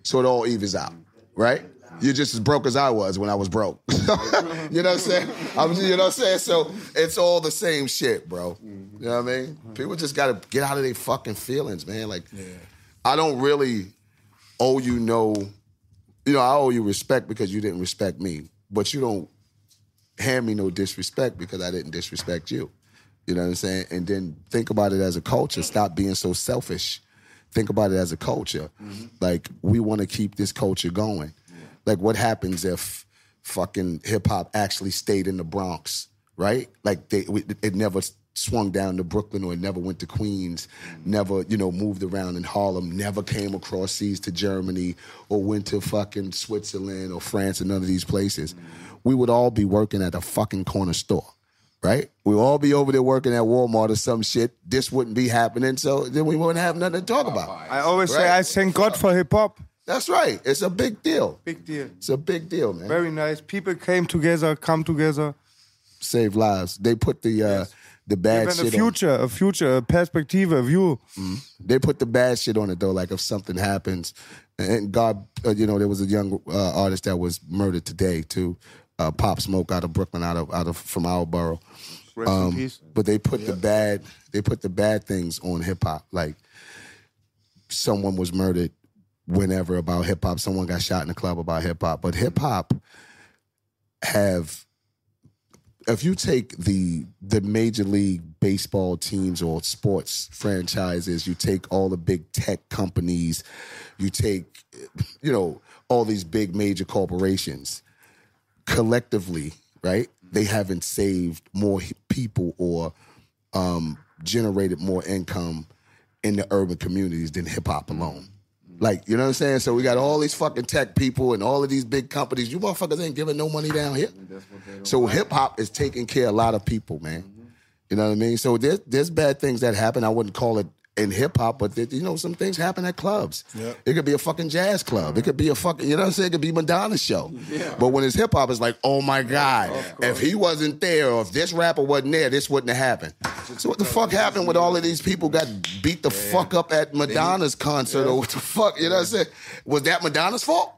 So it all evens out, right? You're just as broke as I was when I was broke. you know what I'm saying? I'm, you know what I'm saying? So it's all the same shit, bro. You know what I mean? People just gotta get out of their fucking feelings, man. Like, I don't really owe you no you know, I owe you respect because you didn't respect me, but you don't hand me no disrespect because I didn't disrespect you. You know what I'm saying? And then think about it as a culture. Stop being so selfish. Think about it as a culture. Mm-hmm. Like we want to keep this culture going. Like what happens if fucking hip hop actually stayed in the Bronx, right? Like they we- it never swung down to Brooklyn or it never went to Queens, mm-hmm. never, you know, moved around in Harlem, never came across seas to Germany or went to fucking Switzerland or France or none of these places. Mm-hmm. We would all be working at a fucking corner store. Right? We'd all be over there working at Walmart or some shit. This wouldn't be happening, so then we wouldn't have nothing to talk about. I always say I thank God for hip hop. That's right. It's a big deal. Big deal. It's a big deal, man. Very nice. People came together, come together. Save lives. They put the uh, the bad Even a shit on. future, a future, a perspective, a view. They put the bad shit on it though. Like if something happens, and God, uh, you know, there was a young uh, artist that was murdered today too. Uh, Pop Smoke out of Brooklyn, out of out of from our borough. Um, but they put the bad they put the bad things on hip hop. Like someone was murdered whenever about hip hop. Someone got shot in the club about hip hop. But hip hop have if you take the the major league baseball teams or sports franchises, you take all the big tech companies, you take you know all these big major corporations collectively, right? They haven't saved more people or um, generated more income in the urban communities than hip hop alone. Like, you know what I'm saying? So we got all these fucking tech people and all of these big companies. You motherfuckers ain't giving no money down here. So hip hop is taking care of a lot of people, man. You know what I mean? So there's there's bad things that happen. I wouldn't call it in hip hop, but there, you know some things happen at clubs. It could be a fucking jazz club. It could be a fucking you know what I'm saying. It could be Madonna's show. But when it's hip hop, it's like, oh my god, if he wasn't there or if this rapper wasn't there, this wouldn't have happened. So what the fuck happened with all of these people got beat the fuck up at Madonna's concert or what the fuck? You know what I'm saying? Was that Madonna's fault?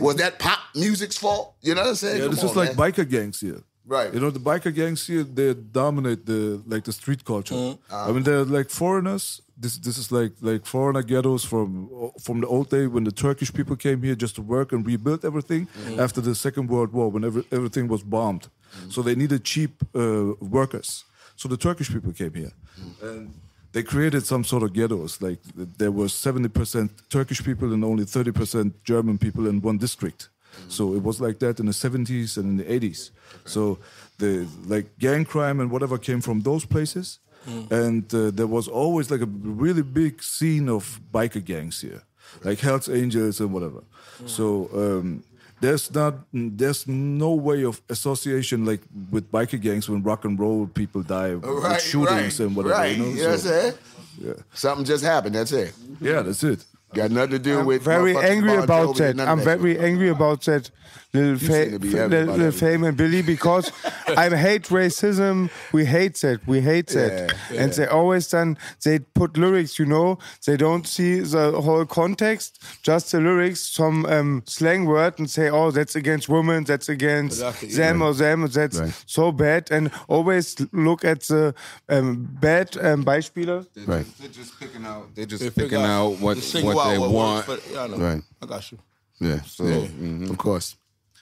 was that pop music's fault? You know what I'm saying? Yeah, Come this is on, like man. biker gangs here. Right. You know, the biker gangs here, they dominate the like the street culture. Mm-hmm. I mean, they're like foreigners. this this is like like foreigner ghettos from from the old day when the Turkish people came here just to work and rebuild everything after the Second World War when every, everything was bombed. So they needed cheap uh, workers. So the Turkish people came here, and they created some sort of ghettos. Like there was seventy percent Turkish people and only thirty percent German people in one district. So it was like that in the seventies and in the eighties. So the like gang crime and whatever came from those places, and uh, there was always like a really big scene of biker gangs here, like Hells Angels and whatever. So. Um, there's not there's no way of association like with biker gangs when rock and roll people die with shootings and whatever Right. you know You know what I'm So- saying? yeah Something just happened. That's it. yeah that's it Got nothing to do I'm with. very angry about that. I'm very angry about that little, fa- be fa- happy little, about little everything. fame and Billy because I hate racism. We hate that. We hate that. Yeah, And they always done. They put lyrics. You know, they don't see the whole context. Just the lyrics, some um, slang word, and say, "Oh, that's against women. That's against Exactly, them or them. That's Right. so bad." And always look at the um, bad um, Beispiele. They're, Right. just, they're just picking out. They're just They picking figure out what they what out they what works want. for- yeah, I know. Right. I got you. Yeah. yeah. Of course.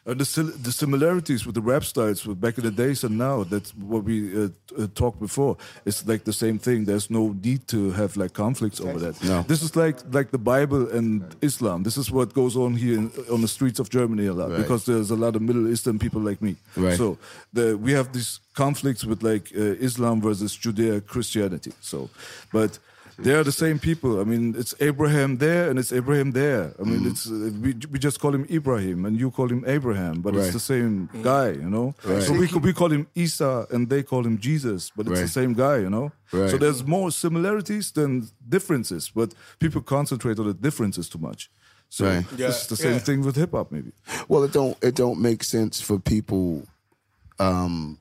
Uh, the, the similarities with the rap styles with back in the days and now that's what we uh, uh, talked before. It's like the same thing. There's no need to have like conflicts over that. No. this is like like the bible and islam. This is what goes on here in, on the streets of germany a lot Right. because there's a lot of middle eastern people like me. Right. so the, we have these conflicts with like uh, islam versus judea christianity. So but they are the same people. I mean, it's Abraham there and it's Abraham there. I mean, it's uh, we, we just call him Ibrahim and you call him Abraham, but Right. it's the same guy, you know. So we we call him Isa and they call him Jesus, but it's the same guy, you know. Right. So there's more similarities than differences, but people concentrate on the differences too much. So Right. Yeah, this is the same yeah. thing with hip hop, maybe. Well, it don't it don't make sense for people um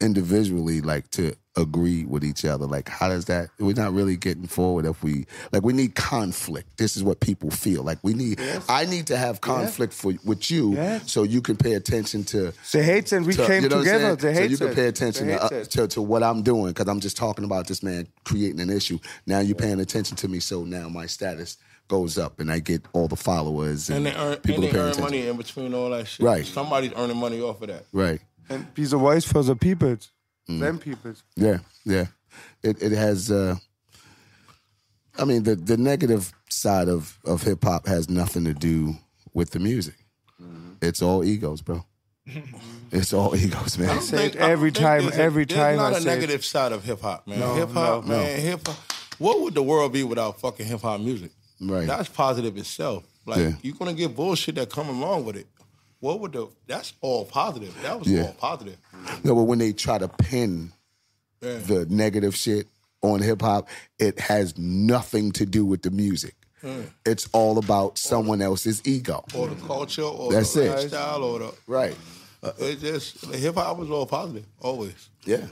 individually like to agree with each other. Like how does that we're not really getting forward if we like we need conflict. This is what people feel. Like we need I need to have conflict for with you Yes. so you can pay attention to They hate and we to- came you know together. saying? They hate so you can pay attention to, uh, to, to what I'm doing because I'm just talking about this man creating an issue. Now you're paying attention to me, so now my status goes up and I get all the followers and, And they earn, people and they are paying earn attention. money in between all that shit. Right. Somebody's earning money off of that. Right. and be the voice for the people. Mm. Them people. Yeah, yeah. It it has. Uh, I mean, the the negative side of of hip hop has nothing to do with the music. It's all egos, bro. it's all egos, man. say it I don't every think time- there's a- every time There's not I a say it. negative side of hip hop, man. No, hip hop, no, man. Hip hop. What would the world be without fucking hip hop music? Right. That's positive itself. Like Yeah. you're gonna get bullshit that come along with it. What would the? That's all positive. That was Yeah. all positive. No, but when they try to pin Yeah. the negative shit on hip hop, it has nothing to do with the music. It's all about someone else's ego. or the culture, or That's the it. lifestyle, or the. Right. Uh, it just hip hop was all positive, always. Yeah.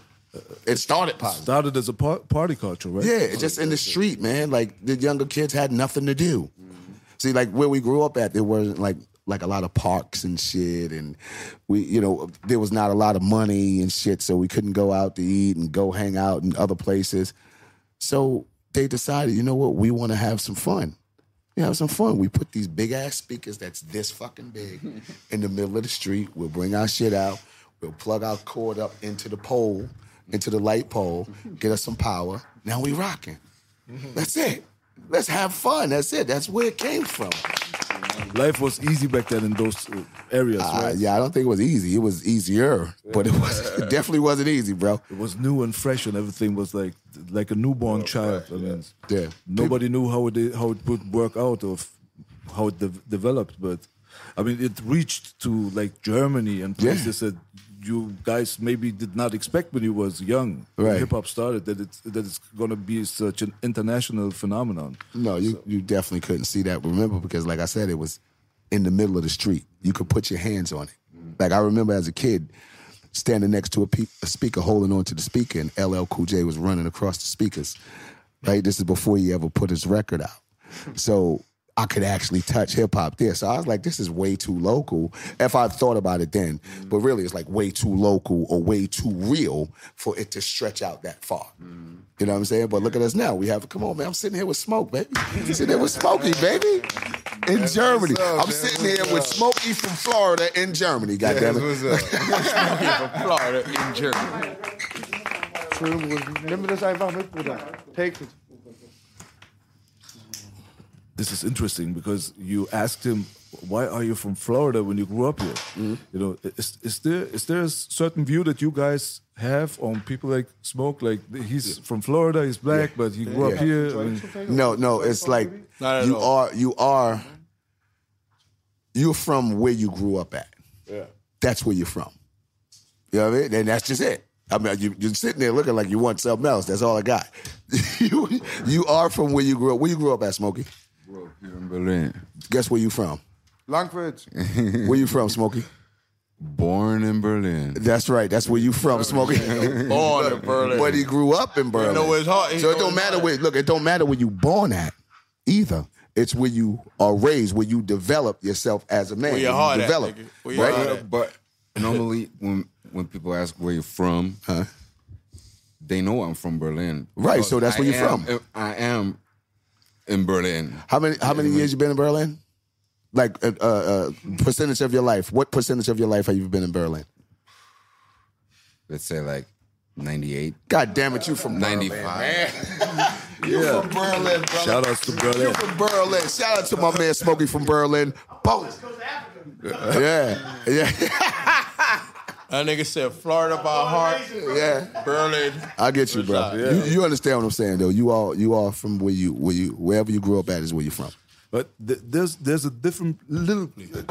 It started positive. Started as a party culture, right? Yeah, it's just in the street, man. Like the younger kids had nothing to do. See, like where we grew up at, there wasn't like like a lot of parks and shit, and we, you know, there was not a lot of money and shit, so we couldn't go out to eat and go hang out in other places. So they decided, you know what, we want to have some fun. We have some fun. We put these big ass speakers that's this fucking big in the middle of the street. We'll bring our shit out. We'll plug our cord up into the pole, into the light pole, get us some power. Now we rocking. That's it. Let's have fun. That's it. That's where it came from. Life was easy back then in those uh, areas, Uh, right? yeah, I don't think it was easy. It was easier, but it was it definitely wasn't easy, bro. It was new and fresh, and everything was like like a newborn child. I mean, Yeah. nobody knew how it how it would work out or how it de- developed. But I mean, it reached to like Germany and Yeah. places that you guys maybe did not expect when you was young. Right. hip hop started that it's that it's gonna be such an international phenomenon. No, you you definitely couldn't see that. Remember, because like I said, it was in the middle of the street. You could put your hands on it. Mm-hmm. Like I remember as a kid, standing next to a, pe- a speaker, holding on to the speaker, and LL Cool J was running across the speakers. Right, this is before he ever put his record out. So I could actually touch hip hop there. So I was like, this is way too local. If I thought about it then, mm-hmm. but really, it's like way too local or way too real for it to stretch out that far. Mm-hmm. You know what I'm saying? But look at us now. We have come on, man. I'm sitting here with Smoke, baby. I'm sitting here with Smokey, baby. In Germany. up, I'm that's sitting here what's with up. Smokey from Florida in Germany, That's goddammit. what's up. from Florida in Germany. Schön ruhig. Nimm mir das einfach mit, Bruder. Take it. This is interesting because you asked him why are you from Florida when you grew up here? Mm-hmm. You know, is, is there is there a certain view that you guys have on people like Smoke? Like he's from Florida, he's black, but he grew up here. I mean, No, no, it's like you all. are you are you're from where you grew up at. yeah. That's where you're from. You know what I mean? And that's just it. I mean, you, you're sitting there looking like you want something else. That's all I got. you, you are from where you grew up. Where you grew up at, Smokey? Grew up here in Berlin. Guess where you from? Lankwitz. Where you from, Smokey? Born in Berlin. That's right. That's where you from, Smokey. Born in Berlin. But he grew up in Berlin. know it's hard. He So it don't matter where. Look, it don't matter where you born at either. It's where you are raised, where you develop yourself as a man. Where your you heart at, develop, nigga. Where your right? heart at. but normally when when people ask where you're from, huh? they know I'm from Berlin. Right, so that's where I you're am- from. I am in Berlin. How many how many years you been in Berlin? Like uh, uh, uh, percentage of your life? What percentage of your life have you been in Berlin? Let's say like 98. God damn it, you from 95. Berlin, man. you from Berlin, brother. Shout outs to Berlin. You from Berlin. Shout out to my man Smokey from Berlin. Boom. Yeah, yeah, That nigga said Florida by heart, yeah. Berlin. I get you, bro. You, you understand what I'm saying, though. You all you all from where you where you wherever you grew up at is where you're from. But th- there's there's a different little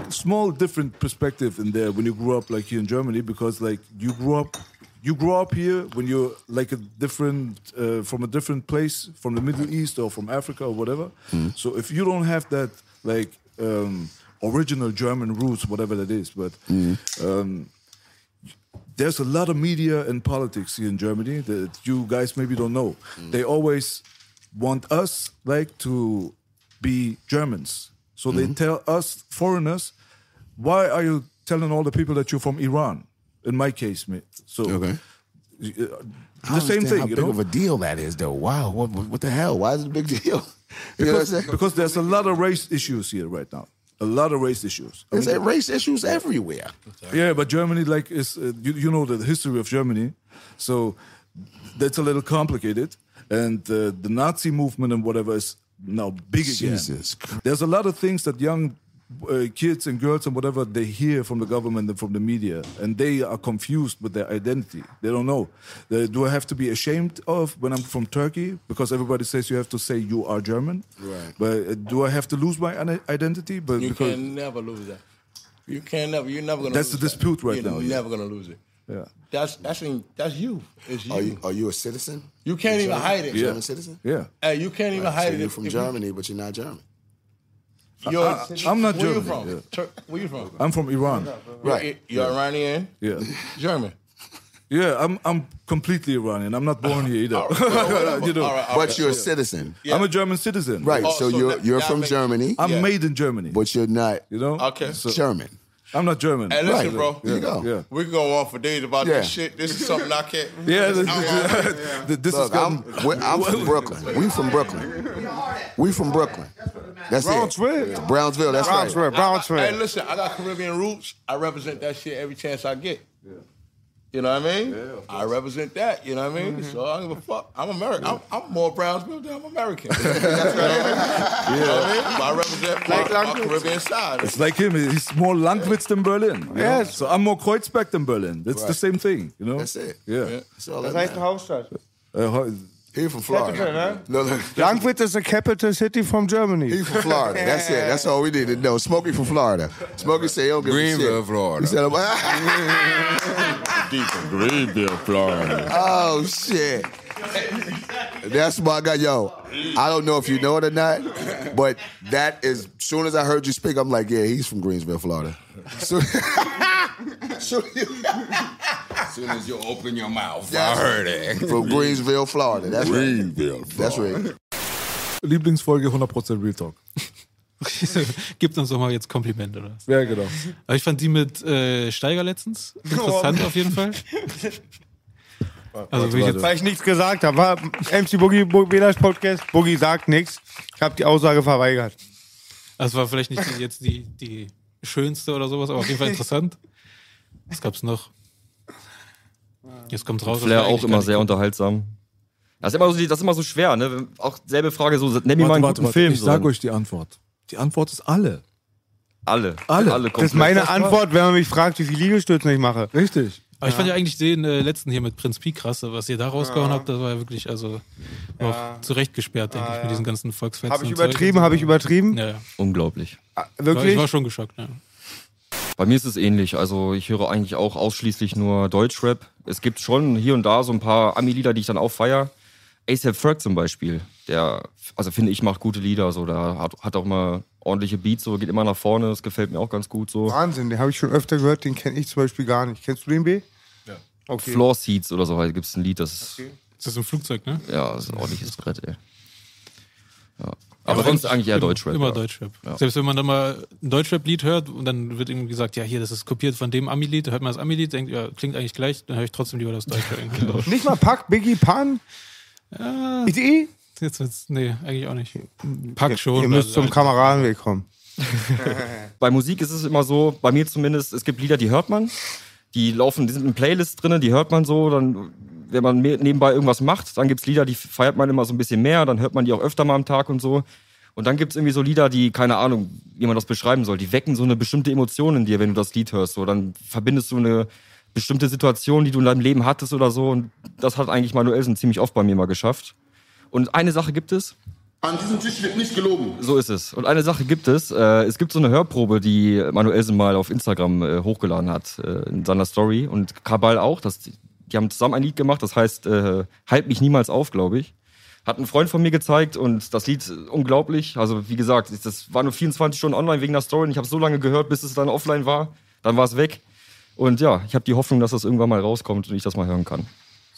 small different perspective in there when you grew up like here in Germany because like you grew up you grew up here when you're like a different uh, from a different place from the Middle East or from Africa or whatever. So if you don't have that like um, original German roots, whatever that is, but um, there's a lot of media and politics here in Germany that you guys maybe don't know. They always want us like to be Germans. So they tell us foreigners, why are you telling all the people that you're from Iran? In my case, mate. So Okay. uh, the don't same thing, How you big know? of a deal that is, though. Wow, what, what what the hell? Why is it a big deal? You know what I'm because, because there's a lot of race issues here right now. A lot of race issues. I There's mean, race issues everywhere. Yeah, but Germany, like, is uh, you, you know the history of Germany, so that's a little complicated. And uh, the Nazi movement and whatever is now big again. Jesus. There's a lot of things that young uh, kids and girls and whatever they hear from the government and from the media, and they are confused with their identity. They don't know. Uh, do I have to be ashamed of when I'm from Turkey because everybody says you have to say you are German? Right. But uh, do I have to lose my identity? But You because can never lose that. You can never. You're never gonna. That's lose the that. dispute right now. You're now, yeah. never gonna lose it. yeah, That's that's in, that's you. It's you. Are you are you a citizen? You can't even hide it. German citizen? yeah. Hey, you can't even So hide it. you're if- from if you- Germany, but you're not German. Uh, you're, uh, I- I'm not where German, You from? yeah. Tur- where you from? I'm from Iran. Right. You're Iranian. Yeah. German. Yeah, I'm I'm completely Iranian. I'm not born here either. you know, All right, all But right. you're a citizen. I'm a German citizen. Right. Oh, so so you're that- you're that from makes- Germany, I'm Yeah. made in Germany. but you're not you know. Okay. So German. I'm not German. Hey, listen, Right. bro. There you go. Yeah. We can go on for days about Yeah. this shit. This is something I can't. Yeah, this, I- this, this is Look, I'm, I'm from Brooklyn. We from Brooklyn. We from Brooklyn. That's Brownsville. it. Brownsville. That's right. Brownsville, Hey, Brownsville. listen, I got Caribbean roots. I represent that shit every chance I get. You know what I mean? I represent that. You know what I mean? Mm-hmm. So I don't give a fuck. I'm American. I'm, I'm more Brownsville than I'm American. That's right. You know what I mean? But I represent my, my Caribbean side. It's like him. He's more Lankwitz than Berlin. you know? Yes. So I'm more Kreuzberg than Berlin. That's the same thing. You know. That's it. Yeah. That's all Das that heißt eine matters. Hauptstadt. Ho- He from Florida. No, no. Lankwitz is the capital city from Germany. He from Florida. That's it. That's all we need to know. Smokey from Florida. Smokey say he don't give a Greenville, shit. Florida. He said, Deep in Greenville, Florida. "Oh shit." That's my guy, yo. I don't know if you know it or not, but that is. As soon as I heard you speak, I'm like, yeah, he's from Greensville, Florida. So, so As soon as you open your mouth, Yes. I heard it. from Greensville, Florida. That's right. Greenville, That's right. Lieblingsfolge 100% Real Talk. Gibt uns doch mal jetzt Komplimente oder was? Ja, genau. Aber ich fand die mit äh, Steiger letztens interessant auf jeden Fall. Also wirklich jetzt, Weil ich nichts gesagt habe. War MC Boogie, Bo- Belash Podcast, Boogie sagt nichts. Ich habe die Aussage verweigert. es war vielleicht nicht die, jetzt die, die schönste oder sowas, aber auf jeden Fall interessant. Was gab's noch? Jetzt kommt's raus. Flair auch immer sehr nicht- unterhaltsam. Das ist immer so, das ist immer so schwer, ne? Auch selbe Frage, so, nenn mir mal einen guten Film. Ich so. sag euch die Antwort. Die Antwort ist alle. alle. Alle. alle Das ist meine Antwort, wenn man mich fragt, wie viele Liegestützen ich mache. Richtig. Aber ich fand ja eigentlich den äh, letzten hier mit Prinz Pi krass, was ihr da rausgehauen habt, das war ja wirklich, also auch zurecht gesperrt, denke ich, mit diesen ganzen Volksfesten. Habe ich übertrieben, habe ich übertrieben? Ja, ja. Unglaublich. Ah, Wirklich? Ich war schon geschockt, ja. Bei mir ist es ähnlich. Also ich höre eigentlich auch ausschließlich nur Deutschrap. Es gibt schon hier und da so ein paar Ami-Lieder, die ich dann auch feier. ASAP Ferg zum Beispiel, der, also finde ich, macht gute Lieder. So, der hat, hat auch immer ordentliche Beats, so geht immer nach vorne. Das gefällt mir auch ganz gut. So Wahnsinn, den habe ich schon öfter gehört, den kenne ich zum Beispiel gar nicht. Kennst du den B? Ja. Okay. Floor Seats oder so gibt es ein Lied, das ist, Ist das ein Flugzeug, ne? ja, das ist ein ordentliches Brett, ey. Ja. Aber sonst eigentlich eher Immer- Deutschrap. Immer ja. Deutschrap. Ja. Selbst wenn man dann mal ein Deutschrap-Lied hört und dann wird irgendwie gesagt, ja, hier, das ist kopiert von dem Ami-Lied, hört man das Ami-Lied, denkt, ja, klingt eigentlich gleich, dann höre ich trotzdem lieber das Deutsche. genau. Nicht mal Pack, Biggie, Pan? Ja, Idee? Jetzt wird's, nee, eigentlich auch nicht. Pack schon. Ihr müsst also- zum Kameradenweg kommen. Bei Musik ist es immer so, bei mir zumindest, es gibt Lieder, die hört man. Die laufen, die sind in Playlists drin, die hört man so. Dann, wenn man nebenbei irgendwas macht, dann gibt's Lieder, die feiert man immer so ein bisschen mehr, dann hört man die auch öfter mal am Tag und so. Und dann gibt's irgendwie so Lieder, die, keine Ahnung, wie man das beschreiben soll, die wecken so eine bestimmte Emotion in dir, wenn du das Lied hörst. So, dann verbindest du eine bestimmte Situation, die du in deinem Leben hattest oder so. Und das hat eigentlich Manuelsen ziemlich oft bei mir mal geschafft. Und eine Sache gibt es, An diesem Tisch wird nicht gelogen. so ist es. Und eine Sache gibt es. Äh, es gibt so eine Hörprobe, die Manuelsen mal auf Instagram äh, hochgeladen hat, äh, in seiner Story. Und Kabal auch. Das, die haben zusammen ein Lied gemacht, das heißt äh, Halt mich niemals auf, glaube ich. Hat ein Freund von mir gezeigt und das Lied unglaublich. Also wie gesagt, das war nur 24 Stunden online wegen der Story und ich habe so lange gehört, bis es dann offline war. Dann war es weg. Und ja, ich habe die Hoffnung, dass das irgendwann mal rauskommt und ich das mal hören kann.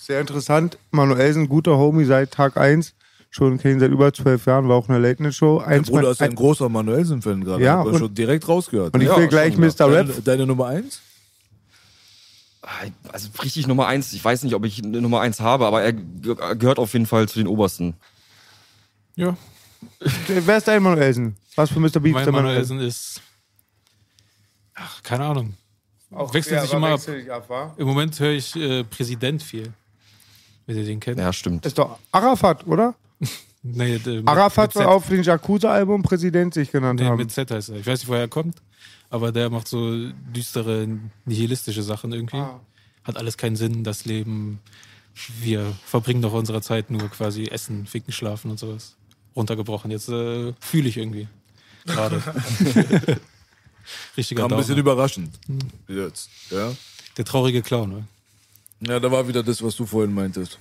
Sehr interessant. Manuelsen, guter Homie seit Tag 1. Schon kennen ihn seit über zwölf Jahren, war auch eine Late-Night-Show. Mein Eins Bruder ist ein großer Manuelsen-Fan gerade. Ja, und- schon direkt rausgehört. Und ich ja, will gleich. Mr. Rap. Deine, deine Nummer eins? Also richtig Nummer eins. Ich weiß nicht, ob ich eine Nummer eins habe, aber er ge- gehört auf jeden Fall zu den Obersten. Ja, Wer ist dein Manuelsen? Was für Mr. Beats mein der Manuelsen ist, ach, keine Ahnung. wechselt sich immer ab. wa? Im Moment höre ich äh, Präsident viel. Wenn ihr den kennt. Ja, stimmt. Ist doch Arafat, oder? Nee, äh, Arafat Z. auf dem Yakuza-Album Präsident sich genannt Nee, haben. mit Z heißt er. Ich weiß nicht, woher er kommt, aber der macht so düstere, nihilistische Sachen irgendwie. Ah. Hat alles keinen Sinn, das Leben. Wir verbringen doch unsere Zeit nur quasi essen, ficken, schlafen und sowas. Runtergebrochen. Jetzt äh, fühle ich irgendwie. Gerade. Richtiger Kam ein bisschen überraschend. Jetzt. Ja? Der traurige Clown, ne? Ja, da war wieder das, was du vorhin meintest.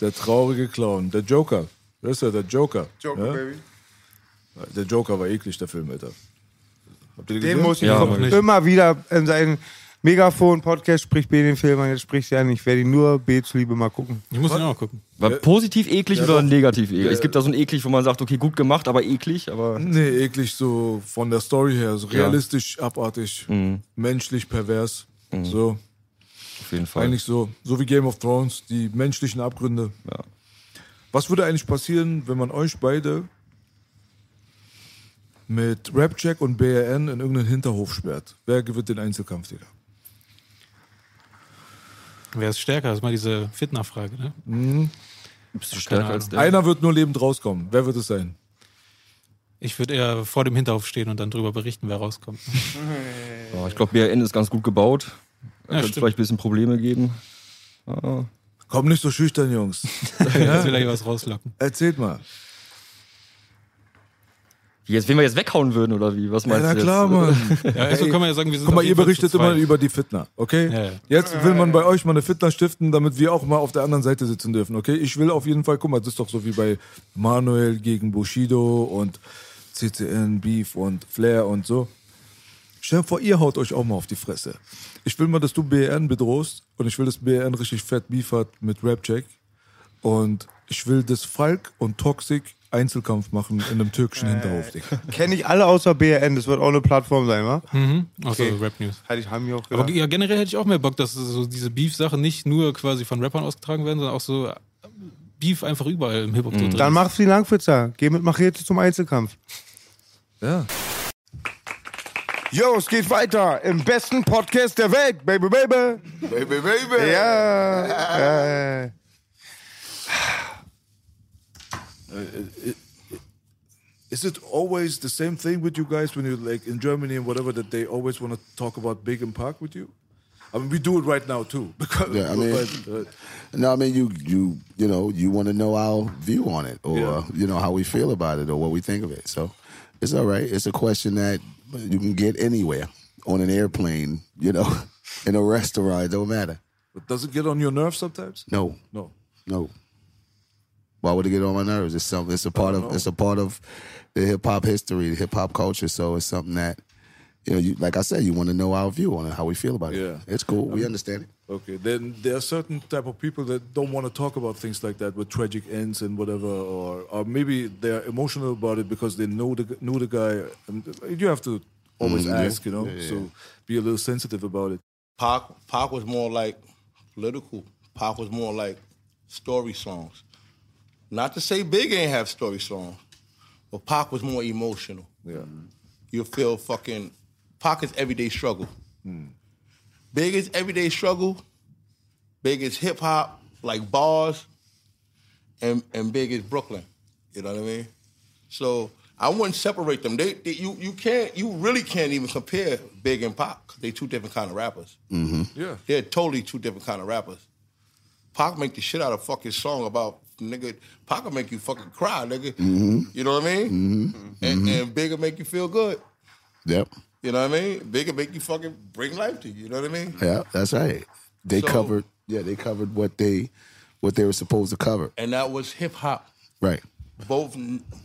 Der traurige Clown. Der Joker. Wer ist der? Der Joker. Joker, ja? Baby. Der Joker war eklig, der Film, Alter. Habt ihr den Den gesehen? muss ich Ja, nicht. immer wieder in seinen Megafon-Podcast spricht B den Film an, jetzt spricht er an. Ich werde ihn nur B zuliebe mal gucken. Ich muss ihn auch mal gucken. War positiv eklig Ja, oder doch. negativ eklig? Ja. Es gibt da so ein eklig, wo man sagt, okay, gut gemacht, aber eklig, aber Nee, eklig so von der Story her. So Ja. realistisch, abartig, Mhm. menschlich, pervers. So, auf jeden Fall. eigentlich so. So wie Game of Thrones, die menschlichen Abgründe. Ja. Was würde eigentlich passieren, wenn man euch beide mit Rapjack und BRN in irgendeinen Hinterhof sperrt? Wer gewinnt den Einzelkampf, Digga? Wer ist stärker? Das ist mal diese Fitner-Frage, ne? Bist du stärker Keine als der? Einer wird nur lebend rauskommen. Wer wird es sein? Ich würde eher vor dem Hinterhof stehen und dann drüber berichten, wer rauskommt. Ja, ich glaube, BRN ist ganz gut gebaut. Ja, könnte vielleicht ein bisschen Probleme geben. Ah. Komm nicht so schüchtern, Jungs. Jetzt will er hier was rauslocken. Erzählt mal. Wie jetzt, wenn wir jetzt weghauen würden oder wie? Was Ja, meinst na du klar, jetzt? Mann. Ja, also kann man ja sagen, wir sind Guck mal, ihr berichtet immer über die Fitner, okay? Ja, ja. Jetzt will man bei euch mal eine Fitner stiften, damit wir auch mal auf der anderen Seite sitzen dürfen, okay? Ich will auf jeden Fall, guck mal, das ist doch so wie bei Manuel gegen Bushido und CCN, Beef und Flair und so. Stell dir vor, ihr haut euch auch mal auf die Fresse. Ich will mal, dass du BRN bedrohst und ich will, dass BRN richtig fett Beef hat mit Rapjack und ich will, dass Falk und Toxic Einzelkampf machen in einem türkischen Hinterhof, Digga. Kenne ich alle außer BRN, das wird auch eine Plattform sein, wa? Mhm. Achso, Okay. Rap News. Hätte ich, haben wir auch Aber ja, generell hätte ich auch mehr Bock, dass so diese Beef-Sachen nicht nur quasi von Rappern ausgetragen werden, sondern auch so äh, Beef einfach überall im Hip-Hop so drin Dann mach's wie Langwitzer. Geh mit Machete zum Einzelkampf. Ja. Yo, es geht weiter im besten Podcast der Welt, baby, baby. Baby, baby. Ja. Äh. Is it always the same thing with you guys when you're like in Germany and whatever that they always want to talk about Big and Pac with you? I mean, we do it right now too. Because, Yeah, I mean- but, uh, No, I mean you you you know you want to know our view on it, or Yeah. you know how we feel about it, or what we think of it. So it's all right. It's a question that you can get anywhere on an airplane, you know, in a restaurant. It don't matter. but does it get on your nerves sometimes? No, No. no. Why would it get on my nerves? It's something. It's a part of. It's a part of the hip hop history, the hip hop culture. So it's something that you know. You like I said, you want to know our view on it, how we feel about it. Yeah. it's cool. We understand it. Okay, then there are certain type of people that don't want to talk about things like that with tragic ends and whatever, or or maybe they're emotional about it because they know the know the guy. And you have to always Mm, yeah. ask, you know, Yeah, yeah. so be a little sensitive about it. Pac, Pac was more like political. Pac was more like story songs. Not to say Big ain't have story songs, but Pac was more emotional. Yeah. You feel fucking Pac is everyday struggle. Big is everyday struggle. Big is hip hop, like bars, and and big is Brooklyn. You know what I mean? So I wouldn't separate them. They, they you you can't you really can't even compare Big and Pac. 'cause They two different kind of rappers. Mm-hmm. Yeah. They're totally two different kind of rappers. Pac make the shit out of fucking song about nigga. Pac will make you fucking cry, nigga. Mm-hmm. You know what I mean? Mm-hmm. And, and Big will make you feel good. Yep. You know what I mean? Big will make you fucking bring life to you. You know what I mean? Yeah, that's right. They So- covered. Yeah, they covered what they what they were supposed to cover. And that was hip hop. Right. Both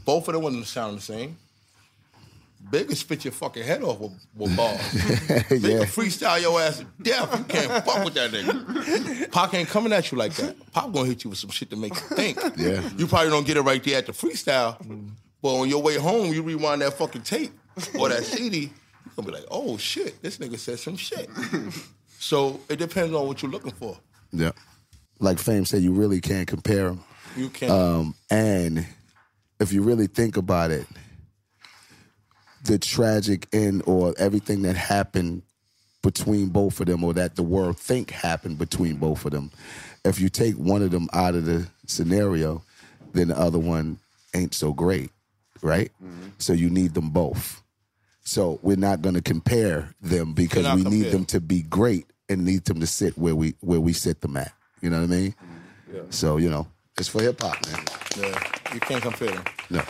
both of them wasn't sound the same. Big will spit your fucking head off with, with balls. Big yeah. freestyle your ass to death. You can't fuck with that nigga. Pac ain't coming at you like that. Pac gonna hit you with some shit to make you think. Yeah. You probably don't get it right there at the freestyle, but on your way home, you rewind that fucking tape or that CD, gonna be like, oh shit, this nigga said some shit. so it depends on what you're looking for. Yeah. Like Fame said, you really can't compare them. You can't. Um, and if you really think about it, the tragic end or everything that happened between both of them or that the world think happened between both of them, if you take one of them out of the scenario, then the other one ain't so great, right? So you need them both. So we're not going to compare them because Cannot we need them to be great and need them to sit where we where we sit them at. You know what I mean? Yeah. So you know, it's for hip hop, man. yeah, you can't compare them. No.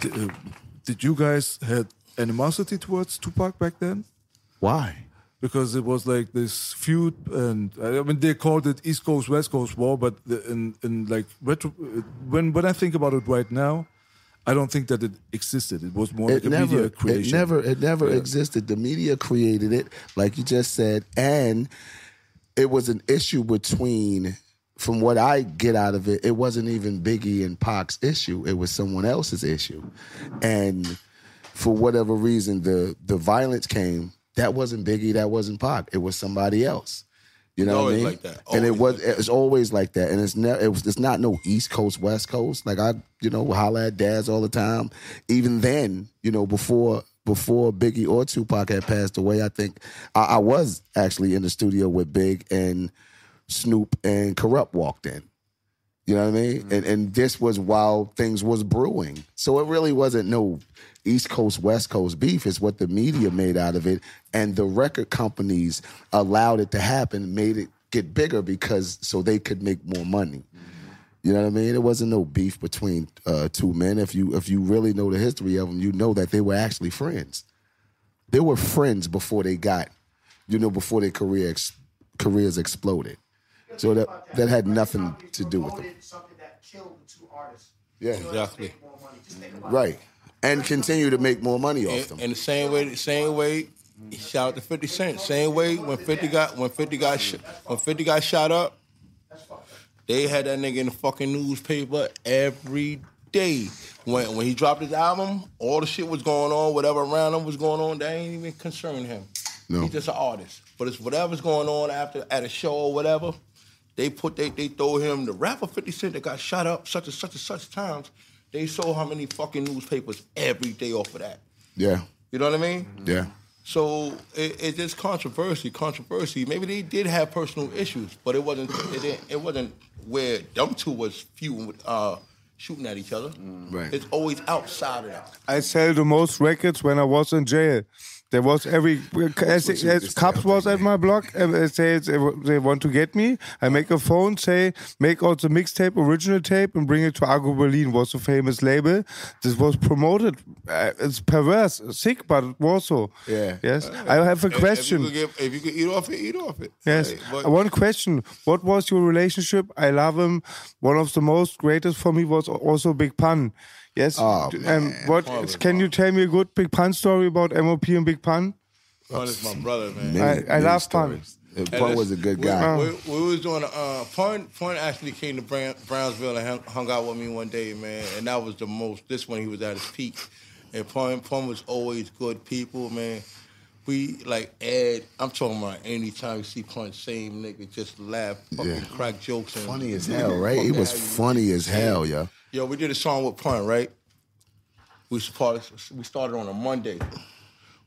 Did, uh, did you guys had animosity towards Tupac back then? Why? Because it was like this feud, and I mean they called it East Coast West Coast war, but the, in in like retro, when when I think about it right now, I don't think that it existed. It was more It like a never, media it creation. never, it never Yeah. existed. The media created it, like you just said, and it was an issue between. From what I get out of it, it wasn't even Biggie and Pac's issue. It was someone else's issue, and for whatever reason, the the violence came. That wasn't Biggie. That wasn't Pac. It was somebody else. You know what I mean? like that. And it was like it's always like that, and it's never it was it's not no East Coast West Coast. Like I, you know, holla at dads all the time. Even then, you know, before before Biggie or Tupac had passed away, I think I, I was actually in the studio with Big and Snoop and Kurupt walked in. You know what I mean? And and this was while things was brewing. So it really wasn't no East Coast West Coast beef. is what the media made out of it, and the record companies allowed it to happen, made it get bigger because so they could make more money. You know what I mean? It wasn't no beef between uh, two men. If you if you really know the history of them, you know that they were actually friends. They were friends before they got, you know, before their career ex- careers exploded. So that that had nothing to do with them. Something that killed the two artists. Yeah, Exactly. More money. Just think about right. And continue to make more money off them. and the same way, the same way, shout out to Fifty Cent. Same way when Fifty got when Fifty got sh- when Fifty got shot up, they had that nigga in the fucking newspaper every day when when he dropped his album, all the shit was going on, whatever around him was going on, that ain't even concern him. No. He's just an artist. But it's whatever's going on after at a show or whatever. They put they they throw him the rapper 50 Cent that got shot up such and such and such times. They saw how many fucking newspapers every day off of that. Yeah. You know what I mean? Yeah. So it, it's just controversy, controversy. Maybe they did have personal issues, but it wasn't. It, didn't, it wasn't where them two was feuding with, uh, shooting at each other. Right. It's always outside of that. I sell the most records when I was in jail. There was every as, as cops was at my block. and They say they want to get me. I make a phone, say make out the mixtape, original tape, and bring it to Aggro Berlin. Was a famous label. This was promoted. Uh, it's perverse, sick, but it was so. Yeah. Yes. I have a question. If you, could get, if you could eat off it, eat off it. Yes. But- One question. What was your relationship? I love him. One of the most greatest for me was also Big Pun. Yes. Oh, um, what can you tell me a good Big Pun story about MOP and Big Pun? Pun is my brother, man. Many, I- I many love Pun. stories. And Pun was a good guy. We, we, we was doing uh, Pun. Pun actually came to Brown, Brownsville and hung, hung out with me one day, man. And that was the most. This when he was at his peak. And Pun, Pun was always good people, man. We like Ed. I'm talking about anytime you see Pun, same nigga, just laugh, fucking Yeah. crack jokes. And Funny as hell, right? He was funny as hell, yo. Yo, we did a song with Pun, right? We supposed we started on a Monday.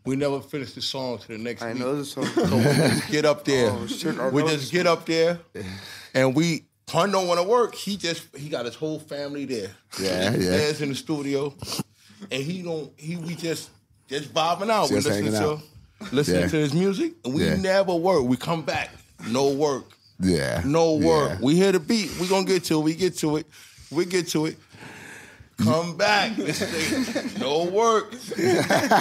We never finished the song to the next I week. know the song. So we just get up oh, there. Oh, shit, I we know just get up there, and we Pun don't want to work. He just he got his whole family there. Yeah, yeah. Dad's in the studio, and he don't he we just just vibing out. Just we listening to listening Yeah. to his music, and we Yeah. never work. We come back, no work. Yeah. No work. Yeah. We hear the beat. We gonna get to it. We get to it. We get to it. Come back. This nigga, no work.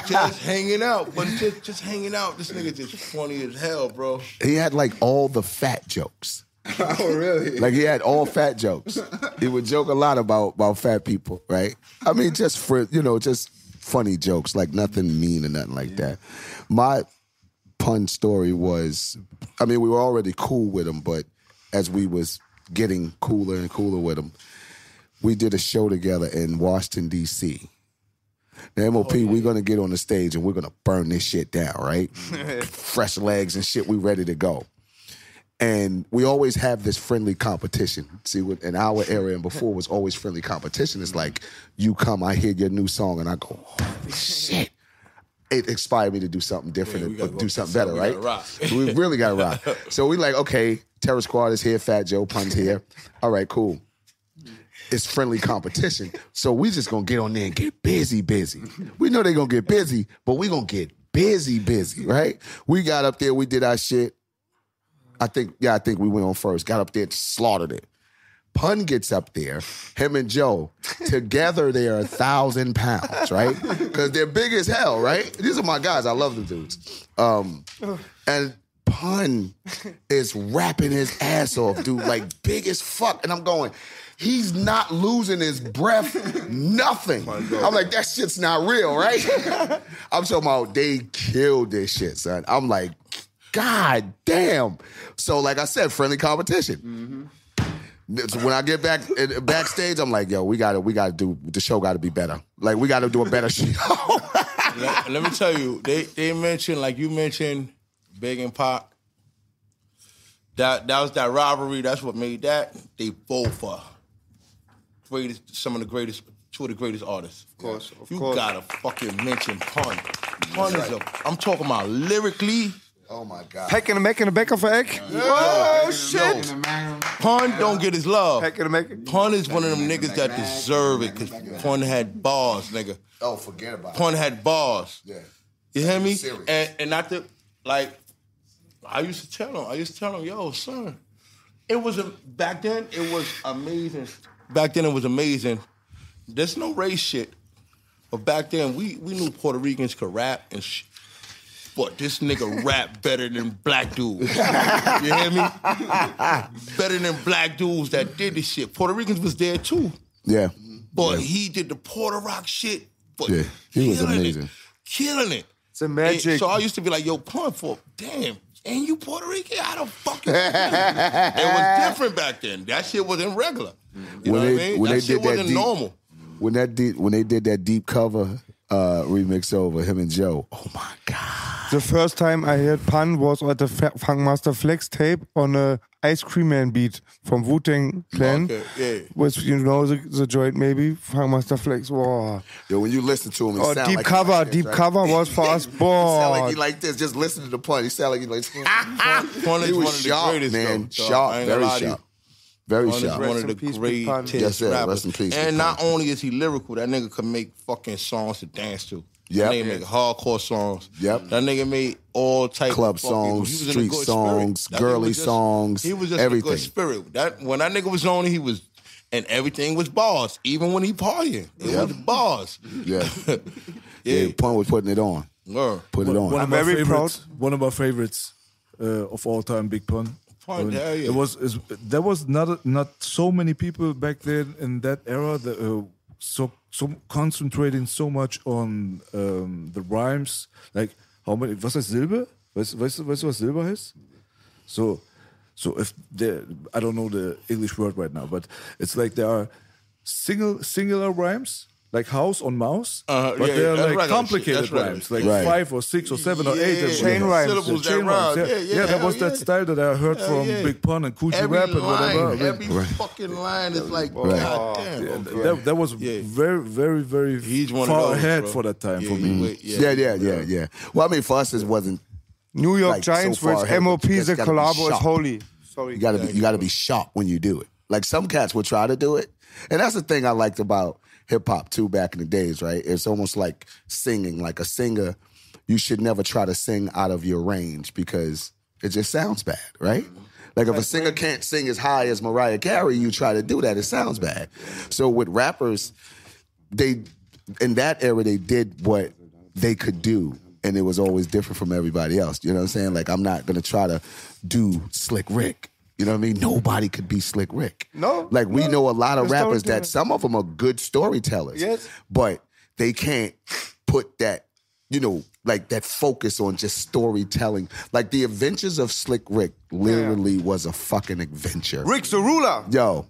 just hanging out. But just just hanging out. This nigga just funny as hell, bro. He had like all the fat jokes. oh, really? Like he had all fat jokes. He would joke a lot about about fat people, right? I mean, just for you know, just funny jokes, like nothing mean or nothing like that. My pun story was, I mean, we were already cool with him, but as we was getting cooler and cooler with him, we did a show together in Washington D.C. The MOP, we're gonna get on the stage and we're gonna burn this shit down, right? Fresh legs and shit, we ready to go and we always have this friendly competition. See, in our area and before was always friendly competition. It's like you come, I hear your new song, and I go, holy shit. It inspired me to do something different, we or do something better, right? we really got to rock. So we like, okay, Terror Squad is here, Fat Joe, Pun's here. All right, cool. It's friendly competition. So we just gonna get on there and get busy, busy. We know they gonna get busy, but we gonna get busy, busy, right? We got up there, we did our shit. I think, yeah, I think we went on first. Got up there, slaughtered it. Pun gets up there, him and Joe, together they are a thousand pounds, right? Because they're big as hell, right? These are my guys. I love them dudes. Um, and Pun is rapping his ass off, dude, like big as fuck. And I'm going, he's not losing his breath, nothing. I'm like, that shit's not real, right? I'm talking about they killed this shit, son. I'm like, God damn. So, like I said, friendly competition. Mm-hmm. So when I get back backstage, I'm like, yo, we gotta, we gotta do the show. Got to be better. Like we got to do a better show. let, let me tell you, they they mentioned like you mentioned, Big and Pac. That that was that rivalry. That's what made that. They both are greatest, some of the greatest, two of the greatest artists. Of course, of you course. gotta fucking mention Pun. Pun is a. I'm talking about lyrically. oh my god. Heck in the Mac in the back of an egg. Oh shit! Pun don't get his love. Heck in the Mac. Pun is one of them niggas that deserve it because Pun had bars, nigga. Oh, forget about it. Pun had bars. Yeah. You hear me? And and not to like I used to tell him, I used to tell him, yo, son, it was a back then it was amazing. Back then it was amazing. There's no race shit. But back then we we knew Puerto Ricans could rap and sh- but this nigga rap better than black dudes. You hear me? better than black dudes that did this shit. Puerto Ricans was there too. Yeah. But he did the Puerto Rock shit. But Yeah, he was amazing. It, killing it. It's a And magic. so I used to be like, yo, Pun for damn, ain't you Puerto Rican? How the fuck you It was different back then. That shit wasn't regular. You When know they- what I mean? when that they shit did wasn't deep- normal. when that deep, when they did that deep cover uh, remix over him and Joe. Oh my god! The first time I heard Pun was at the Fa- Funkmaster Flex tape on a Ice Cream Man beat from Wu Tang Clan. Okay, yeah. Was you know the, the joint maybe Funkmaster Flex? Wow. Yo, when you listen to him, he Oh, sound deep like he cover, like this, deep right? cover was for us. He sound like he like this. Just listen to the pun. He sound like he like. Pun is he one was of the sharp, greatest, man. though, sharp, very gonna lie to you. sharp, very Pun is sharp. one of the in peace, Big Pun. greatest Yes, sir. rappers. Rest in peace, And not only is he lyrical, that nigga can make fucking songs to dance to. Yep. That nigga make hardcore songs. Yep. That nigga made all type Club of songs, he was in a street good songs, spirit. Girly just- songs, He was just a everything. good spirit. That when that nigga was on, he was, and everything was bars. Even when he partying, it Yep. was bars. Yeah, Yeah. yeah. Pun was putting it on. Word. Put it on. One of I'm my very favorites. One of my favorites uh, of all time, Big Pun. Pun, I mean, hell yeah. It was is, there was not not so many people back then in that era that uh, so so concentrating so much on um, the rhymes. Like how many? Was heißt Silbe? Weißt, weißt, weißt du was Silber heißt? So so if there, I don't know the English word right now, but it's like there are single singular rhymes. Like house on mouse, Uh-huh, but yeah, they're like regular complicated that's rhymes, like Right. five or six or seven or eight. Yeah, and Chain whatever. rhymes. Syllables The chain rhymes, rhyme. yeah. Yeah, yeah, that hell was that style that I heard Hell from yeah. Big Pun and Kool G Every Rap and line, whatever. every fucking line is like, Right. goddamn. okay. that, that was Yeah. very, very, very He's one far those, ahead bro. for that time Yeah, for me. wait- Yeah, yeah, yeah, yeah. Well, I mean, for us, it wasn't. New York Like, Giants far with ahead, but MOP. you The just gotta be collabo is holy. Sorry. You gotta be, you gotta be sharp when you do it. Like some cats will try to do it, and that's the thing I liked about hip hop too back in the days. Right? It's almost like singing. Like a singer, you should never try to sing out of your range because it just sounds bad, right? Mm-hmm. Like if a singer can't sing as high as Mariah Carey, you try to do that, it sounds bad. So with rappers, they in that era they did what they could do and it was always different from everybody else you know what i'm saying like i'm not gonna try to do slick rick you know what i mean nobody could be slick rick No, like we no. know a lot of rappers that some of them are good storytellers Yes. but they can't put that you know like that focus on just storytelling like the adventures of slick rick literally was a fucking adventure Rick Ruler. Yo,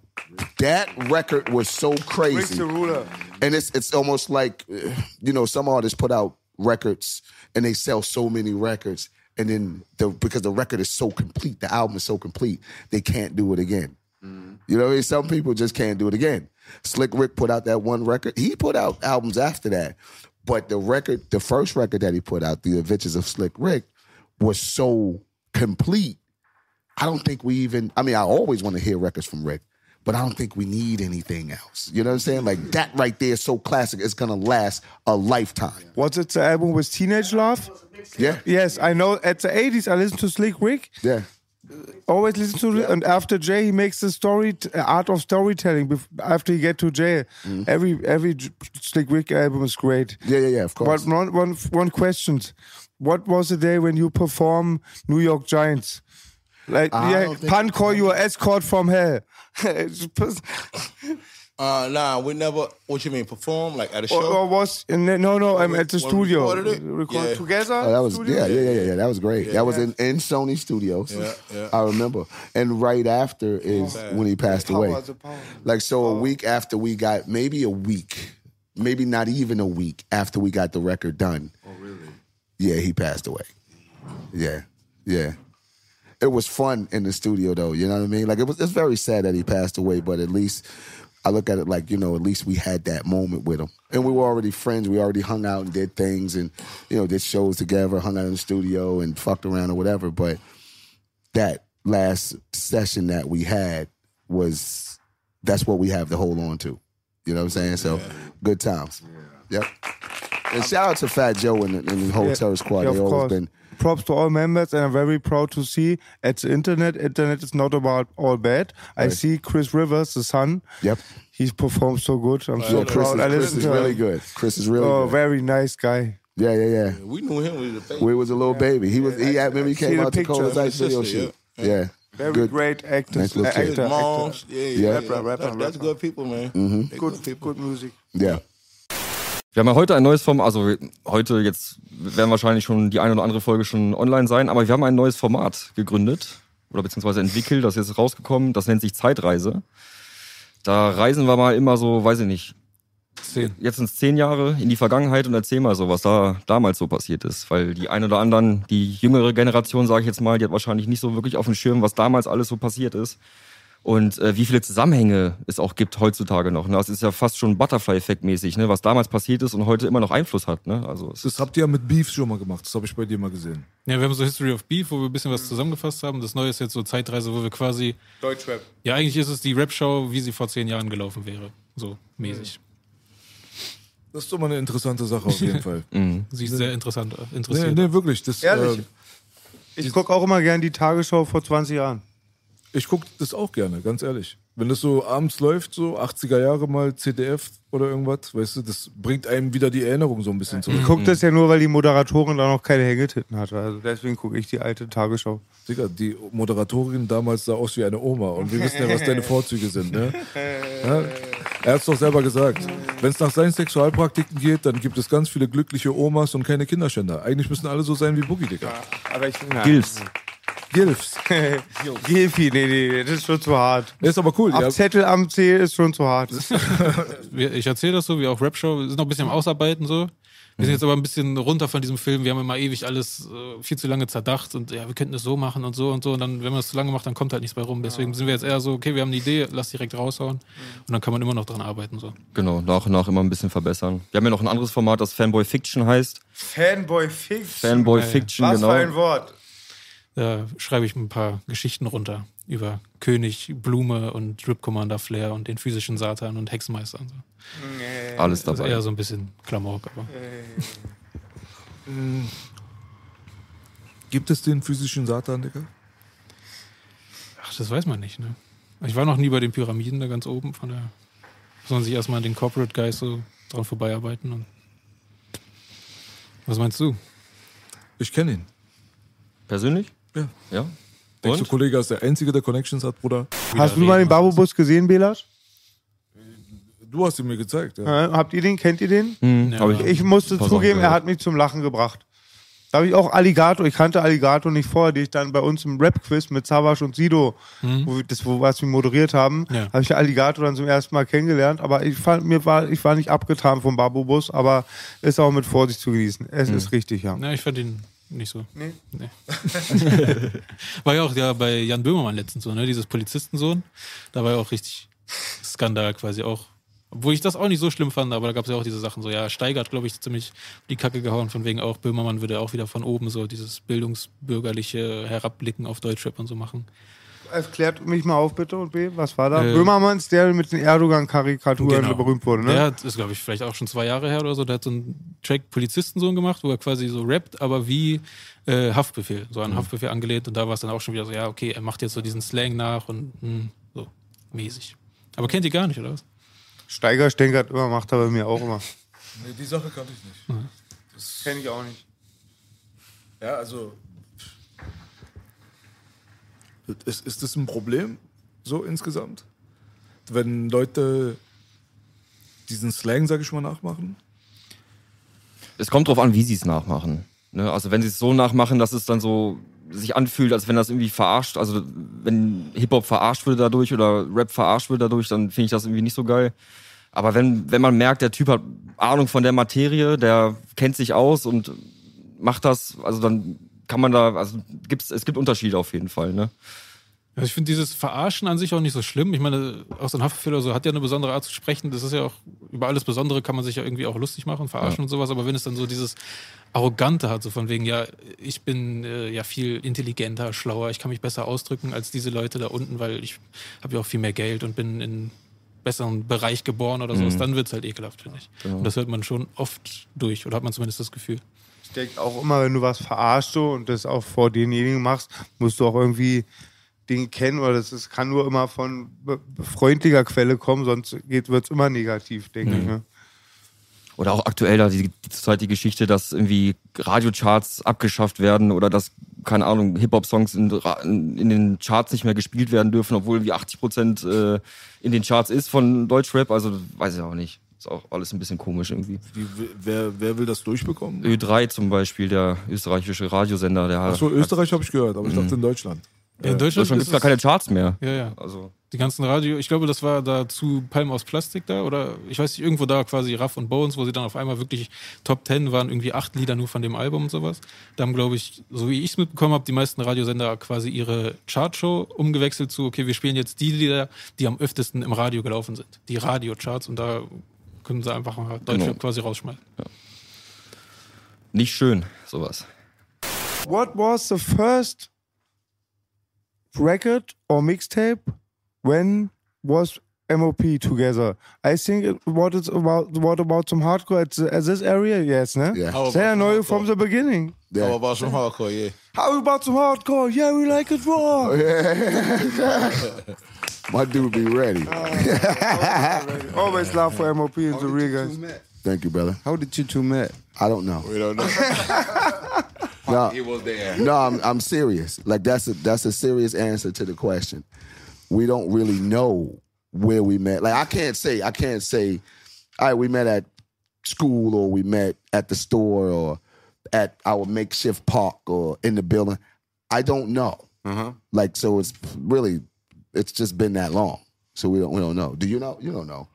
that record was so crazy. the Ruler. And it's it's almost like you know, some artists put out records and they sell so many records and then the because the record is so complete, the album is so complete, they can't do it again. Mm-hmm. You know, what I mean? some people just can't do it again. Slick Rick put out that one record. He put out albums after that, but the record, the first record that he put out, The Adventures of Slick Rick, was so complete. I don't think we even. I mean, I always want to hear records from Rick, but I don't think we need anything else. You know what I'm saying? Like that right there is so classic. It's gonna last a lifetime. Was it the album with Teenage Love? Yeah, Yes, I know. At the 80s, I listened to Slick Rick. yeah. Always listen to it. And after Jay, he makes the story uh, art of storytelling. After he get to jail, every every Slick Rick album is great. Yeah, yeah, yeah, of course. But one, one, one question: What was the day when you perform New York Giants? Like, I yeah, don't Pan call you an escort from hell. It's Uh, nah, we never. What you mean? Perform like at a show? or was no, no? I'm at the When we studio. recorded it? Record Yeah. together. Oh, that was studio? yeah, yeah, yeah, yeah, yeah. That was great. that was in, in Sony Studios. Yeah, yeah. I remember. And right after is when he passed Power, away. Like so, a week after we got maybe a week, maybe not even a week after we got the record done. Oh, really? Yeah, he passed away. Yeah, yeah. It was fun in the studio though. You know what I mean? Like it was. It's very sad that he passed away, but at least. I look at it like, you know, at least we had that moment with him. And we were already friends. We already hung out and did things and, you know, did shows together, hung out in the studio and fucked around or whatever. But that last session that we had was that's what we have to hold on to. You know what I'm saying? So good times. Yep. And shout out to Fat Joe and, the- and the whole Terror Squad. Yeah, they of always course. been Props to all members, and I'm very proud to see at the internet. Internet is not about all bad. I see Chris Rivers, the son. Yep. He's performed so good. I'm so Yeah, Chris proud. is, Chris is to really good. Chris is really Oh, good. very nice guy. Yeah, yeah, yeah. we knew him. We was a baby. We was a little baby. He was. He had. Remember he see came the out to picture. Cole's Ice video Sister, shoot. Yeah. Very Good. great actor. Nice little actor, actor. moms. Yeah, Yeah. yeah. Rapper, rapper, That- That's rapper. good people, man. Mhm. They Good, good music. Yeah. Wir haben ja heute ein neues Format, also heute jetzt werden wahrscheinlich schon die eine oder andere Folge schon online sein, aber wir haben ein neues Format gegründet oder beziehungsweise entwickelt, das ist jetzt rausgekommen, das nennt sich Zeitreise. Da reisen wir mal immer so, weiß ich nicht, Zehn. jetzt sind es zehn Jahre in die Vergangenheit und erzähl mal so, was da damals so passiert ist. Weil die ein oder anderen, die jüngere Generation, sage ich jetzt mal, die hat wahrscheinlich nicht so wirklich auf dem Schirm, was damals alles so passiert ist. Und äh, wie viele Zusammenhänge es auch gibt heutzutage noch. Ne? Das ist ja fast schon Butterfly-Effekt mäßig, ne? was damals passiert ist und heute immer noch Einfluss hat. Ne? Also es Das habt ihr ja mit Beef schon mal gemacht. Das habe ich bei dir mal gesehen. Ja, wir haben so History of Beef, wo wir ein bisschen was zusammengefasst haben. Das Neue ist jetzt so Zeitreise, wo wir quasi. Deutschrap. Ja, eigentlich ist es die Rap-Show, wie sie vor zehn Jahren gelaufen wäre. So mäßig. Das ist doch mal eine interessante Sache auf jeden Fall. Sie ist sehr interessant, äh, Nee, interessiert. nee, wirklich. Das, Ehrlich? äh, Ich gucke auch immer gern die Tagesschau vor 20 Jahren. Ich gucke das auch gerne, ganz ehrlich. Wenn das so abends läuft, so 80er Jahre mal CDF oder irgendwas, weißt du, das bringt einem wieder die Erinnerung so ein bisschen zurück. Ich gucke das ja nur, weil die Moderatorin da noch keine Hängetitten hatte. Also deswegen gucke ich die alte Tagesschau. Digga, die Moderatorin damals sah aus wie eine Oma und wir wissen ja, was deine Vorzüge sind. Ne? Ja? Er hat es doch selber gesagt. Wenn es nach seinen Sexualpraktiken geht, dann gibt es ganz viele glückliche Omas und keine Kinderschänder. Eigentlich müssen alle so sein wie Boogie, Digga. Aber ich na, Gilfs. Gilfs. Gilfi, nee, nee, nee, das ist schon zu hart. Ist aber cool. Ab Ja. Zettel am C ist schon zu hart. Ich erzähle das so, wie auch Rap-Show. Wir sind noch ein bisschen am Ausarbeiten so. Wir sind jetzt aber ein bisschen runter von diesem Film. Wir haben immer ewig alles äh, viel zu lange zerdacht und ja, wir könnten es so machen und so und so. Und dann, wenn man es zu lange macht, dann kommt halt nichts bei rum. Deswegen sind wir jetzt eher so, okay, wir haben eine Idee, lass direkt raushauen. Und dann kann man immer noch dran arbeiten. So. Genau, nach und nach immer ein bisschen verbessern. Wir haben ja noch ein anderes Format, das Fanboy Fiction heißt. Fanboy Fiction. Fanboy Fiction, Was genau. für ein Wort. Da schreibe ich ein paar Geschichten runter über König, Blume und Rip Commander Flair und den physischen Satan und Hexenmeister und so. Alles Also dabei. eher so ein bisschen Klamauk, aber. Gibt es den physischen Satan, Digga? Ach, das weiß man nicht, ne? Ich war noch nie bei den Pyramiden da ganz oben, von daher muss man sich erstmal an den Corporate Guys so dran vorbeiarbeiten. Und Was meinst du? Ich kenne ihn. Persönlich? Ja. Ja. Denkst du? Kollege ist der Einzige, der Connections hat, Bruder? Hast du mal den Babobus gesehen, Belas? Du hast ihn mir gezeigt, ja. Äh, habt ihr den? Kennt ihr den? Hm, hab ich, Ich musste zugeben, er hat mich zum Lachen gebracht. Da habe ich auch Alligator, ich kannte Alligator nicht vorher, die ich dann bei uns im Rap-Quiz mit Savas und Sido, wo wir das, wo was wir moderiert haben, Ja. habe ich Alligator dann zum ersten Mal kennengelernt. Aber ich fand, mir war, ich war nicht abgetan vom Babobus, aber ist auch mit Vorsicht zu genießen. Es ist richtig, ja. Ja, ich fand ihn nicht so. Nee? Nee. war ja auch ja bei Jan Böhmermann letztens so, ne? Dieses Polizistensohn. Da war ja auch richtig Skandal quasi auch. Obwohl ich das auch nicht so schlimm fand, aber da gab es ja auch diese Sachen so, ja, Steiger hat, glaube ich, ziemlich die Kacke gehauen, von wegen auch Böhmermann würde auch wieder von oben so dieses bildungsbürgerliche Herabblicken auf Deutschrap und so machen. Erklärt mich mal auf, bitte, und B, was war da? Äh, Böhmermanns, der mit den Erdogan-Karikaturen Genau. berühmt wurde, ne? Der hat, ist glaube ich vielleicht auch schon zwei Jahre her oder so, der hat so einen Track Polizistensohn gemacht, wo er quasi so rappt, aber wie äh, Haftbefehl, so an Haftbefehl angelehnt und da war es dann auch schon wieder so, ja, okay, er macht jetzt so diesen Slang nach und mh, so mäßig. Aber kennt ihr gar nicht, oder was? Steiger Stenkert immer, macht er bei mir auch immer. Nee, die Sache kannte ich nicht. Kenn ich auch nicht. Ja, also. Ist, ist das ein Problem, so insgesamt? Wenn Leute diesen Slang, sag ich mal, nachmachen? Es kommt drauf an, wie sie es nachmachen. Ne? Also wenn sie es so nachmachen, dass es dann so sich anfühlt, als wenn das irgendwie verarscht, also wenn Hip-Hop verarscht würde dadurch oder Rap verarscht würde dadurch, dann finde ich das irgendwie nicht so geil. Aber wenn, wenn man merkt, der Typ hat Ahnung von der Materie, der kennt sich aus und macht das, also dann kann man da, also gibt's, es gibt Unterschiede auf jeden Fall, ne? Also ich finde dieses Verarschen an sich auch nicht so schlimm. Ich meine, auch so ein Haftbefehl oder so hat ja eine besondere Art zu sprechen. Das ist ja auch, über alles Besondere kann man sich ja irgendwie auch lustig machen, verarschen und sowas. Aber wenn es dann so dieses Arrogante hat, so von wegen, ja, ich bin äh, ja viel intelligenter, schlauer, ich kann mich besser ausdrücken als diese Leute da unten, weil ich habe ja auch viel mehr Geld und bin in einem besseren Bereich geboren oder sowas, dann wird es halt ekelhaft, finde ich. Und das hört man schon oft durch, oder hat man zumindest das Gefühl. Ich denke auch immer, wenn du was verarschst so, und das auch vor denjenigen machst, musst du auch irgendwie den kennen oder das ist, kann nur immer von freundlicher Quelle kommen, sonst wird es immer negativ, denke ich. Ne? Oder auch aktuell da die, die zurzeit die Geschichte, dass irgendwie Radiocharts abgeschafft werden oder dass, keine Ahnung, Hip-Hop-Songs in, in den Charts nicht mehr gespielt werden dürfen, obwohl irgendwie 80 Prozent äh, in den Charts ist von Deutschrap. Also weiß ich auch nicht. Ist auch alles ein bisschen komisch irgendwie. Die, wer, wer will das durchbekommen? Ö3 zum Beispiel, der österreichische Radiosender, der Achso, Österreich habe ich gehört, aber ich dachte in Deutschland. Ja, in In Deutschland Deutschland gibt es gar keine Charts mehr. Ja, ja. Also Die ganzen Radio, ich glaube, das war da zu Palm aus Plastik da oder ich weiß nicht, irgendwo da quasi Raff und Bones, wo sie dann auf einmal wirklich Top Ten waren, irgendwie acht Lieder nur von dem Album und sowas. Da haben, glaube ich, so wie ich es mitbekommen habe, die meisten Radiosender quasi ihre Chartshow umgewechselt zu, okay, wir spielen jetzt die Lieder, die am öftesten im Radio gelaufen sind. Die Radiocharts und da können sie einfach mal Deutschrap Genau. quasi rausschmeißen. Nicht schön, sowas. What was the first record or mixtape when was MOP together? I think it, what it's about what about some hardcore at, the- at this area? Yes, ne? Yeah. How Say I know you from the beginning. Yeah. How about some hardcore? Yeah. How about some hardcore? Yeah, we like it raw. My dude be ready. Always love for MOP and the real. Thank you, brother. How did you two met? I don't know. We don't know. No, He was there. no, I'm I'm serious. Like that's a that's a serious answer to the question. We don't really know where we met. Like I can't say I can't say, all right, we met at school or we met at the store or at our makeshift park or in the building. I don't know. Uh-huh. Like so, it's really it's just been that long. So we don't we don't know. Do you know? You don't know.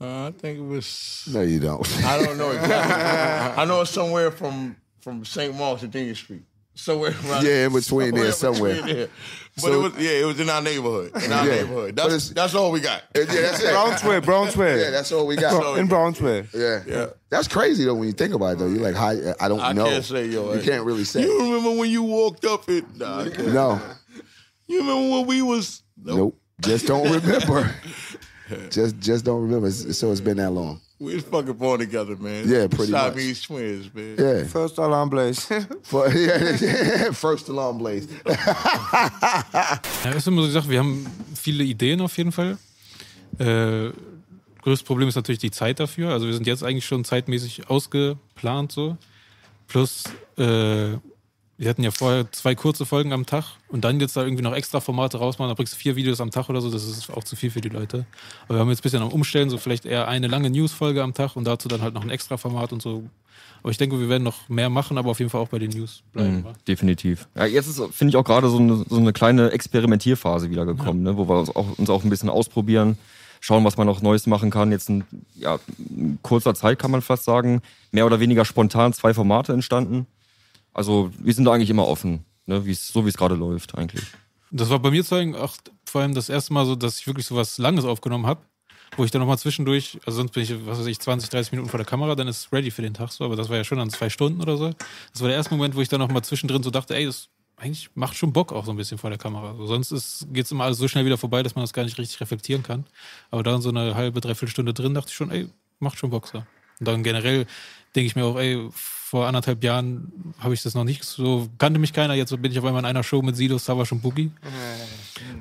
Uh, I think it was. No, you don't. I don't know exactly. I know it's somewhere from from St. Mark's to Dean Street. Somewhere around Yeah, in between there, somewhere. between there. But So- it was yeah, it was in our neighborhood. In our Yeah. neighborhood. That's that's all we got. yeah, that's it. Brownsville, Brownsville. Yeah, that's all we got. in Brownsville. Yeah. Yeah. That's crazy though when you think about it though. You're like, hi, I don't I know. can't say yo. You can't really say. You remember when you walked up it? Nah, No. You remember when we was Nope. Just don't remember. just just don't remember. So it's been that long. we was fucking born together, man. Yeah, pretty much. Siamese twins, man. Yeah. First alarm blaze. For, yeah, First alarm blaze. Ja, ist immer so die Sache, wir haben viele Ideen auf jeden Fall. Äh, größtes Problem ist natürlich die Zeit dafür. Also wir sind jetzt eigentlich schon zeitmäßig ausgeplant so. Plus, äh, wir hatten ja vorher zwei kurze Folgen am Tag und dann jetzt da irgendwie noch extra Formate rausmachen, da bringst du vier Videos am Tag oder so, das ist auch zu viel für die Leute. Aber wir haben jetzt ein bisschen am Umstellen, so vielleicht eher eine lange News-Folge am Tag und dazu dann halt noch ein extra Format und so. Aber ich denke, wir werden noch mehr machen, aber auf jeden Fall auch bei den News bleiben. Mhm, definitiv. Ja, jetzt ist, finde ich, auch gerade so eine, so eine kleine Experimentierphase wieder gekommen, ne, wo wir uns auch, uns auch ein bisschen ausprobieren, schauen, was man noch Neues machen kann. Jetzt in, ja, in kurzer Zeit kann man fast sagen, mehr oder weniger spontan zwei Formate entstanden. Also wir sind da eigentlich immer offen, ne, wie's, so wie es gerade läuft eigentlich. Das war bei mir zu auch vor allem das erste Mal so, dass ich wirklich so was Langes aufgenommen habe, wo ich dann nochmal zwischendurch, also sonst bin ich, was weiß ich, 20, 30 Minuten vor der Kamera, dann ist es ready für den Tag so, aber das war ja schon an zwei Stunden oder so. Das war der erste Moment, wo ich dann nochmal zwischendrin so dachte, ey, das eigentlich macht schon Bock auch so ein bisschen vor der Kamera. So, sonst ist, geht's immer alles so schnell wieder vorbei, dass man das gar nicht richtig reflektieren kann. Aber da so eine halbe, dreiviertel Stunde drin, dachte ich schon, ey, macht schon Bock so. Und dann generell denke ich mir auch, ey, vor anderthalb Jahren habe ich das noch nicht so, kannte mich keiner, jetzt bin ich auf einmal in einer Show mit Sido, Savas und Boogie.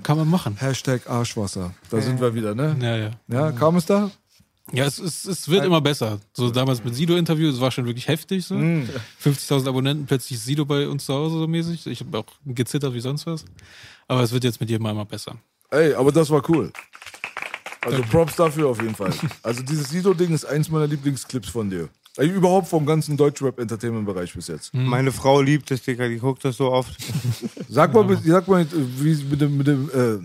Kann man machen. Hashtag Arschwasser. Da sind wir wieder, ne? Ja, ja. Ja, kam es da? Ja, es, es, es wird immer besser. So damals mit Sido-Interview, das war schon wirklich heftig. So. Mm. 50.000 Abonnenten, plötzlich Sido bei uns zu Hause so mäßig. Ich habe auch gezittert wie sonst was. Aber es wird jetzt mit jedem Mal immer besser. Ey, aber das war cool. Also Props dafür auf jeden Fall. Also dieses Sido-Ding ist eins meiner Lieblingsclips von dir. Überhaupt vom ganzen Deutschrap-Entertainment-Bereich bis jetzt. Meine Frau liebt das, Digga, die guckt das so oft. Sag mal, sag mal wie es mit dem, mit dem, äh,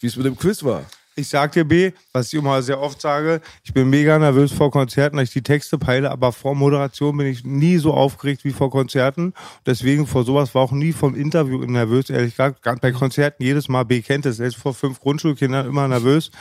wie es mit dem Quiz war. Ich sag dir, B, was ich immer sehr oft sage, ich bin mega nervös vor Konzerten, weil ich die Texte peile, aber vor Moderation bin ich nie so aufgeregt wie vor Konzerten. Deswegen vor sowas war auch nie vom Interview nervös, ehrlich gesagt. Gerade bei Konzerten jedes Mal, B kennt es, selbst vor fünf Grundschulkindern immer nervös.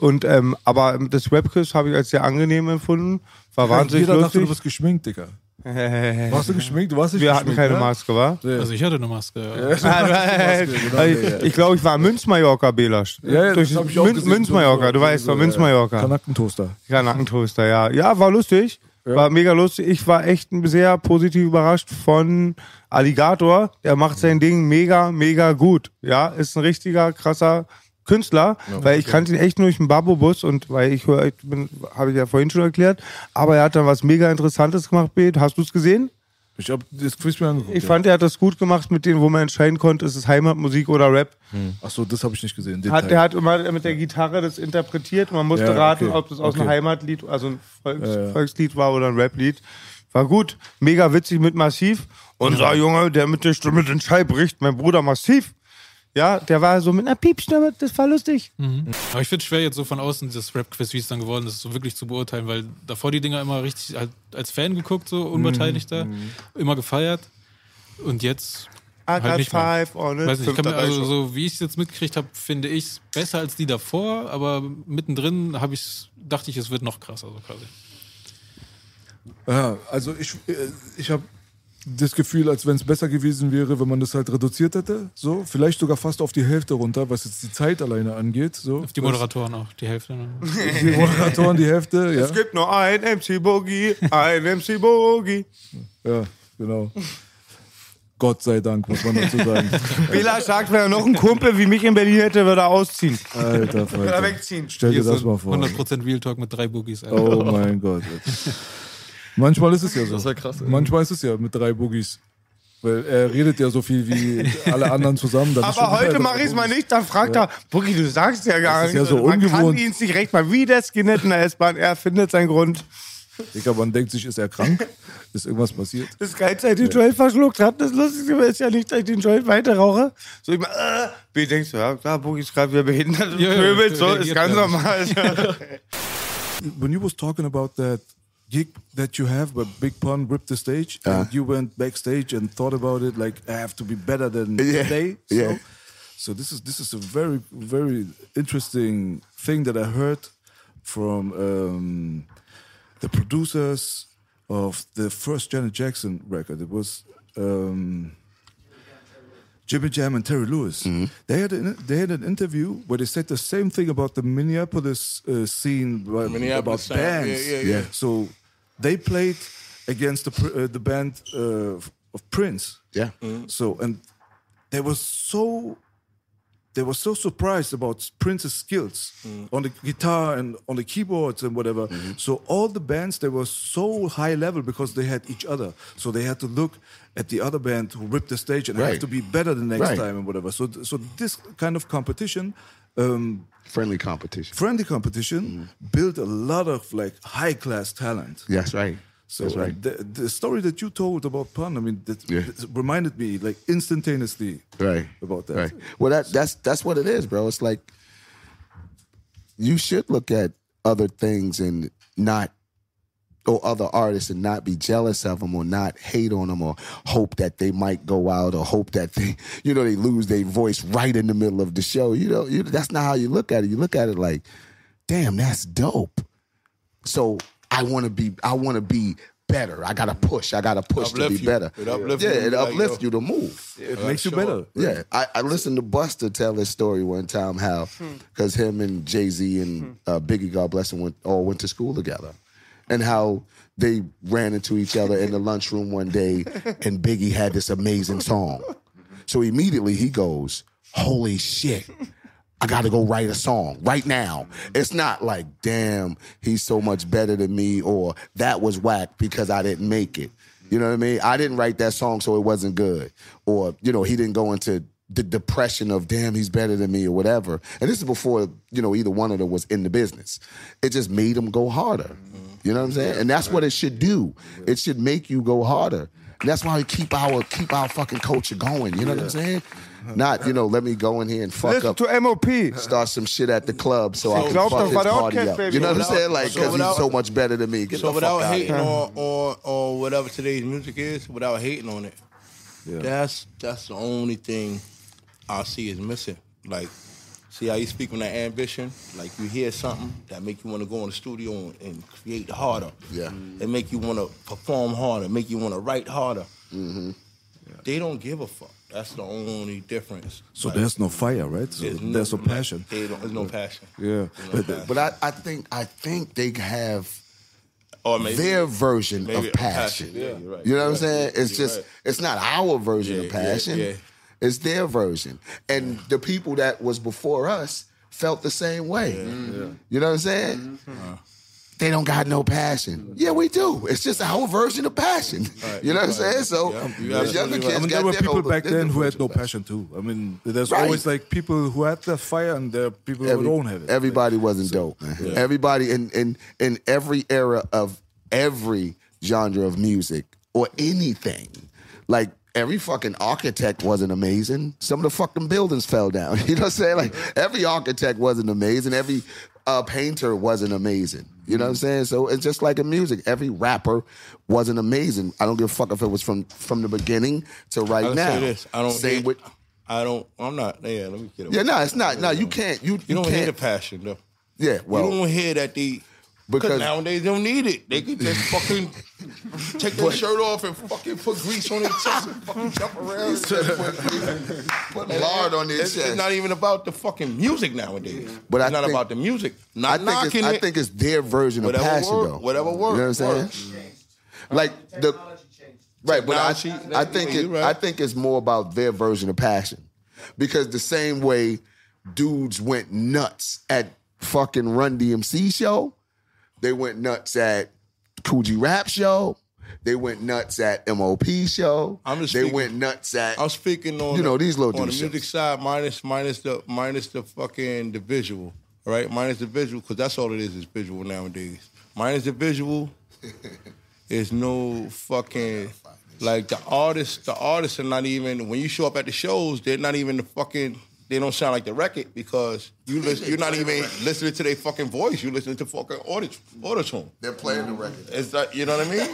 Und, ähm, aber das Webquiz habe ich als sehr angenehm empfunden. War wahnsinnig Jeder dachte, du lustig. bist geschminkt, Digga. Warst du geschminkt? Du warst nicht Wir hatten keine ne? Maske, wa? Also ich hatte eine Maske. Ja. Also ich glaube, ich war Münz-Mallorca, Belasch. Ja, ja, Durch das ich auch Mün- gesehen. Münz-Mallorca, du weißt doch, Münz-Mallorca. Kanackentoaster. Ja, Nackentoaster, ja. Ja, war lustig. War mega lustig. Ich war echt sehr positiv überrascht von Alligator. Der macht sein Ding mega, mega gut. Ja, ist ein richtiger krasser Künstler, weil ich kannte ihn echt nur durch den Babobus und weil ich höre, habe ich ja vorhin schon erklärt, aber er hat dann was mega Interessantes gemacht, Bet. Hast du es gesehen? Ich hab das Quiz mir angeguckt. Ich ja. fand, er hat das gut gemacht mit denen, wo man entscheiden konnte, ist es Heimatmusik oder Rap. Achso, das habe ich nicht gesehen. Hat, der hat immer mit der Gitarre das interpretiert man musste Ja, raten, okay. ob das aus Okay. einem Heimatlied, also ein Volks, Ja, ja. Volkslied war oder ein Raplied. War gut, mega witzig mit Massiv. Unser Junge, der mit der Stimme den Schall bricht, mein Bruder Massiv. Ja, der war so mit einer Piepstimme, das war lustig. Aber ich finde es schwer, jetzt so von außen dieses Rap-Quiz, wie es dann geworden ist, so wirklich zu beurteilen, weil davor die Dinger immer richtig halt als Fan geguckt, so unbeteiligter, immer gefeiert. Und jetzt I halt got nicht mehr. five on it. Weiß nicht, ich kann mir, also so wie ich es jetzt mitgekriegt habe, finde ich es besser als die davor, aber mittendrin habe ich dachte ich, es wird noch krasser, so quasi. Ja, also ich, äh, ich habe das Gefühl, als wenn es besser gewesen wäre, wenn man das halt reduziert hätte. So, vielleicht sogar fast auf die Hälfte runter, was jetzt die Zeit alleine angeht. So. Auf die Moderatoren auch, die Hälfte. ne? Die Moderatoren die Hälfte, ja. Es gibt nur ein MC Boogie, ein MC Boogie. Ja, genau. Gott sei Dank, muss man dazu sagen. Bela sagt, wenn er noch einen Kumpel wie mich in Berlin hätte, würde er ausziehen. Alter, Würde er wegziehen. Stell dir das mal vor. 100% Real Talk mit drei Boogies. Alter. Oh mein Gott. Manchmal ist es ja so. Das ist ja krass, ey. Manchmal ist es ja mit drei Boogies. Weil er redet ja so viel wie alle anderen zusammen. Aber heute mache ich es mal nicht, dann fragt er, Boogie, du sagst ja gar Das ist nicht. ja so Man kann ungewohnt. ihn nicht recht mal wie der Skinhead in der S-Bahn, er findet seinen Grund. Digga, man denkt sich, ist er krank? Ist irgendwas passiert? Das Geilste, als ich den Joint verschluckt hat, das Lustige ist ja nicht, dass ich den Joint weiter rauche. So ich mal, äh, B denkst du, ja, klar, Boogie ist gerade wieder behindert und Ja, ja, pöbelt, so, ist ganz normal. When you was talking about that gig that you have, where Big Pun ripped the stage, and you went backstage and thought about it, like I have to be better than Yeah, today. So, yeah. so this is this is a very very interesting thing that I heard from um, the producers of the first Janet Jackson record. It was. Um, Jimmy Jam and Terry Lewis. They had an, they had an interview where they said the same thing about the Minneapolis uh, scene uh, about Minneapolis sound. bands. Yeah, yeah, yeah. So they played against the uh, the band uh, of Prince. Yeah. So and they were so they were so surprised about Prince's skills on the guitar and on the keyboards and whatever. So all the bands they were so high level because they had each other. So they had to look at the other band who ripped the stage and have to be better the next Right. time and whatever. So so this kind of competition. Um, Friendly competition. friendly competition built a lot of like high class talent. That's right. So That's right. the, the story that you told about Pun, I mean, that, Yeah. reminded me like instantaneously right about that. Right. Well, that that's that's what it is, bro. It's like you should look at other things and not or other artists and not be jealous of them or not hate on them or hope that they might go out or hope that they you know they lose their voice right in the middle of the show. You know, you, that's not how you look at it. You look at it like, damn, that's dope. So I want to be I want to be better. I got to push. I got to push to be you. better. It uplifts yeah, you. it Like, uplifts yo. you to move. It makes you sure. better. Yeah, I, I listened to Busta tell his story one time how Hmm. because him and Jay Z and uh, Biggie, God bless him, went, all went to school together, and how they ran into each other in the lunchroom one day, and Biggie had this amazing song, so immediately he goes, "Holy shit!" I got to go write a song right now. It's not like, damn, he's so much better than me, or that was whack because I didn't make it. You know what I mean? I didn't write that song, so it wasn't good. Or, you know, he didn't go into the depression of, damn, he's better than me, or whatever. And this is before, you know, either one of them was in the business. It just made him go harder. You know what I'm saying? And that's what it should do. It should make you go harder. And that's why we keep our keep our fucking culture going. You know what I'm saying? Not, you know, let me go in here and fuck Listen up to MOP. start some shit at the club so I can Glaub fuck doch, his war der auch party kein up. You know what I'm saying? Like, so because he's without- so much better than me. Get So the without fuck out hating on, on on whatever today's music is, without hating on it, that's that's the only thing I see is missing. Like, see how you speak on that ambition. Like you hear something that make you want to go in the studio and, and create harder. Yeah. It make you want to perform harder. Make you want to write harder. Mm-hmm. They don't give a fuck. That's the only difference. So Like, there's no fire, right? So there's there's no passion. They don't, there's no passion. Yeah. There's But passion. But I, I think I think they have or maybe their version maybe of passion. Yeah, you're right. You know what I'm saying? It's You're just right. it's not our version Yeah, of yeah, passion. yeah. It's their version. And the people that was before us felt the same way. You know what I'm saying? Mm-hmm. They don't got no passion. Yeah, we do. It's just our version of passion. You know what I'm saying? So Yeah, you the absolutely younger right. kids I mean, got there were people back then who had no passion. passion too. I mean, there's Right. always like people who had the fire and there are people Every- who don't have it. Everybody wasn't dope. Man. Everybody in, in in every era of every genre of music or anything. Like every fucking architect wasn't amazing. Some of the fucking buildings fell down. You know what I'm saying? Like every architect wasn't amazing. Every uh, painter wasn't amazing. You know what I'm saying? So it's just like in music. Every rapper wasn't amazing. I don't give a fuck if it was from from the beginning to right I'll now. say this. I don't Same with I don't. I'm not. Yeah, let me get it. yeah. No, it's not. No, you can't. You You don't can't. hear the passion though. yeah. Well, you don't hear that they Because- nowadays they don't need it. They can just fucking take their shirt off and fucking put grease on their chest and fucking jump around. put lard on their it's, chest. it's not even about the fucking music nowadays. But it's I not think- about the music. I Not think knocking it's, I think it's their version of passion, work- though. whatever works. You know what I'm saying? Like the right, but I, I think it, right. I think it's more about their version of passion, because the same way dudes went nuts at fucking Run DMC show, they went nuts at Kool G Rap show. They went nuts at MOP show. I'm just they speaking- went nuts at I'm speaking on You know, the, these little on the music side minus minus the minus the fucking the visual, all right? Minus the visual because that's all it is is visual nowadays. Minus the visual, there's no fucking like the artists. The artists are not even when you show up at the shows. They're not even the fucking. They don't sound like the record because you listen, you're not even listening to their fucking voice. You're listening to fucking audit tone. They're playing the record. It's not, you know what I mean?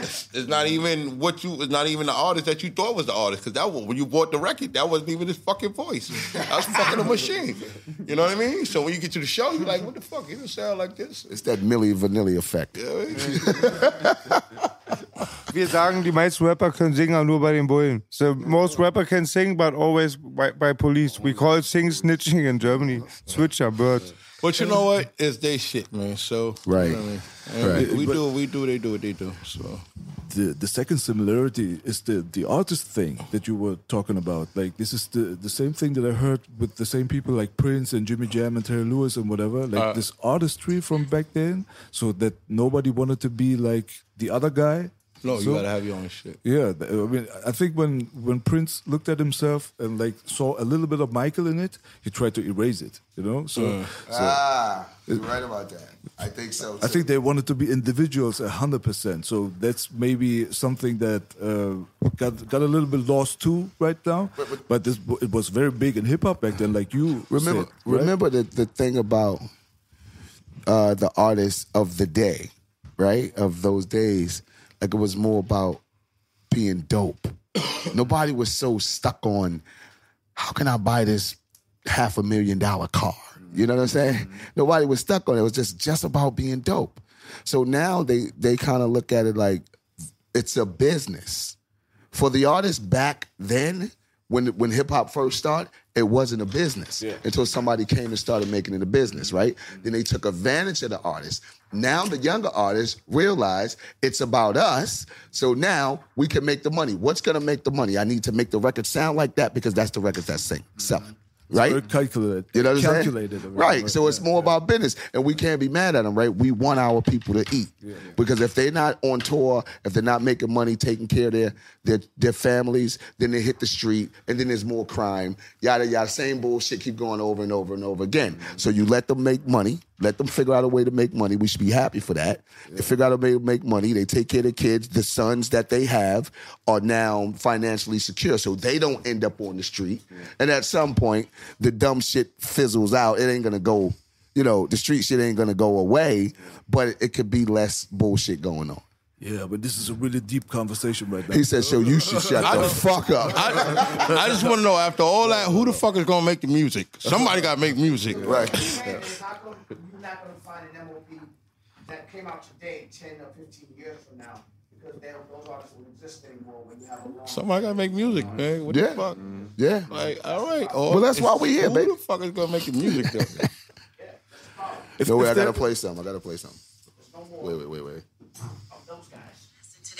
it's, it's not even what you. It's not even the artist that you thought was the artist. Because that was when you bought the record, that wasn't even his fucking voice. That's fucking a machine. You know what I mean? So when you get to the show, you're like, what the fuck? It doesn't sound like this. It's that Milli Vanilli effect. You know what I mean? Wir sagen, die meisten Rapper können singen, aber nur bei den Bullen. So most rapper can sing, but always by, by police. We call it sing snitching in Germany. Switcher, birds. But you know what? It's their shit, man. So Right. You know what I mean? Right. We, we do what we do. They do what they do. So the the second similarity is the the artist thing that you were talking about. Like this is the the same thing that I heard with the same people like Prince and Jimmy Jam and Terry Lewis and whatever. Like Uh, this artistry from back then, so that nobody wanted to be like the other guy. no, you gotta have your own shit. Yeah, I mean, I think when when Prince looked at himself and like saw a little bit of Michael in it, he tried to erase it. You know, so, so Ah, you're right about that. I think so. I think they wanted to be individuals a hundred percent. So that's maybe something that uh, got got a little bit lost too right now. But, this, it was very big in hip hop back then, like you remember said, right? remember the, the thing about uh, the artists of the day, right? Of those days, like it was more about being dope. Nobody was so stuck on how can I buy this half a million dollar car? You know what I'm saying? Mm-hmm. Nobody was stuck on it. It was just just about being dope. So now they they kind of look at it like it's a business. For the artists back then, when when hip hop first started, it wasn't a business until somebody came and started making it a business, right? Mm-hmm. Then they took advantage of the artists. Now the younger artists realize it's about us, so now we can make the money. What's gonna make the money? I need to make the record sound like that because that's the records that's sing, mm-hmm. selling. Right? Very calculated. You know what I'm saying? calculated. Right. So it's more about business, and we can't be mad at them, right? We want our people to eat because if they're not on tour, if they're not making money, taking care of their their their families, then they hit the street, and then there's more crime. Yada yada. Same bullshit keep going over and over and over again. Mm-hmm. So you let them make money. Let them figure out a way to make money. We should be happy for that. They figure out a way to make money. They take care of their kids. The sons that they have are now financially secure, so they don't end up on the street. And at some point, the dumb shit fizzles out. It ain't gonna go. You know, the street shit ain't gonna go away, but it could be less bullshit going on. Yeah, but this is a really deep conversation right now. He said, "So you should shut the fuck up." I, I just want to know after all that, who the fuck is gonna make the music? Somebody got to make music, Right. And how come you're not going to find an MOP that came out today, 10 or 15 years from now? Because they, those artists won't exist anymore when you have a long Somebody got to make music, man. What Yeah. the fuck? Mm-hmm. Yeah. Like, all right. Or Well, that's why we here, who baby. the fuck is gonna make the music though? no way, I gotta play some. I gotta play some. Wait, wait, wait, wait.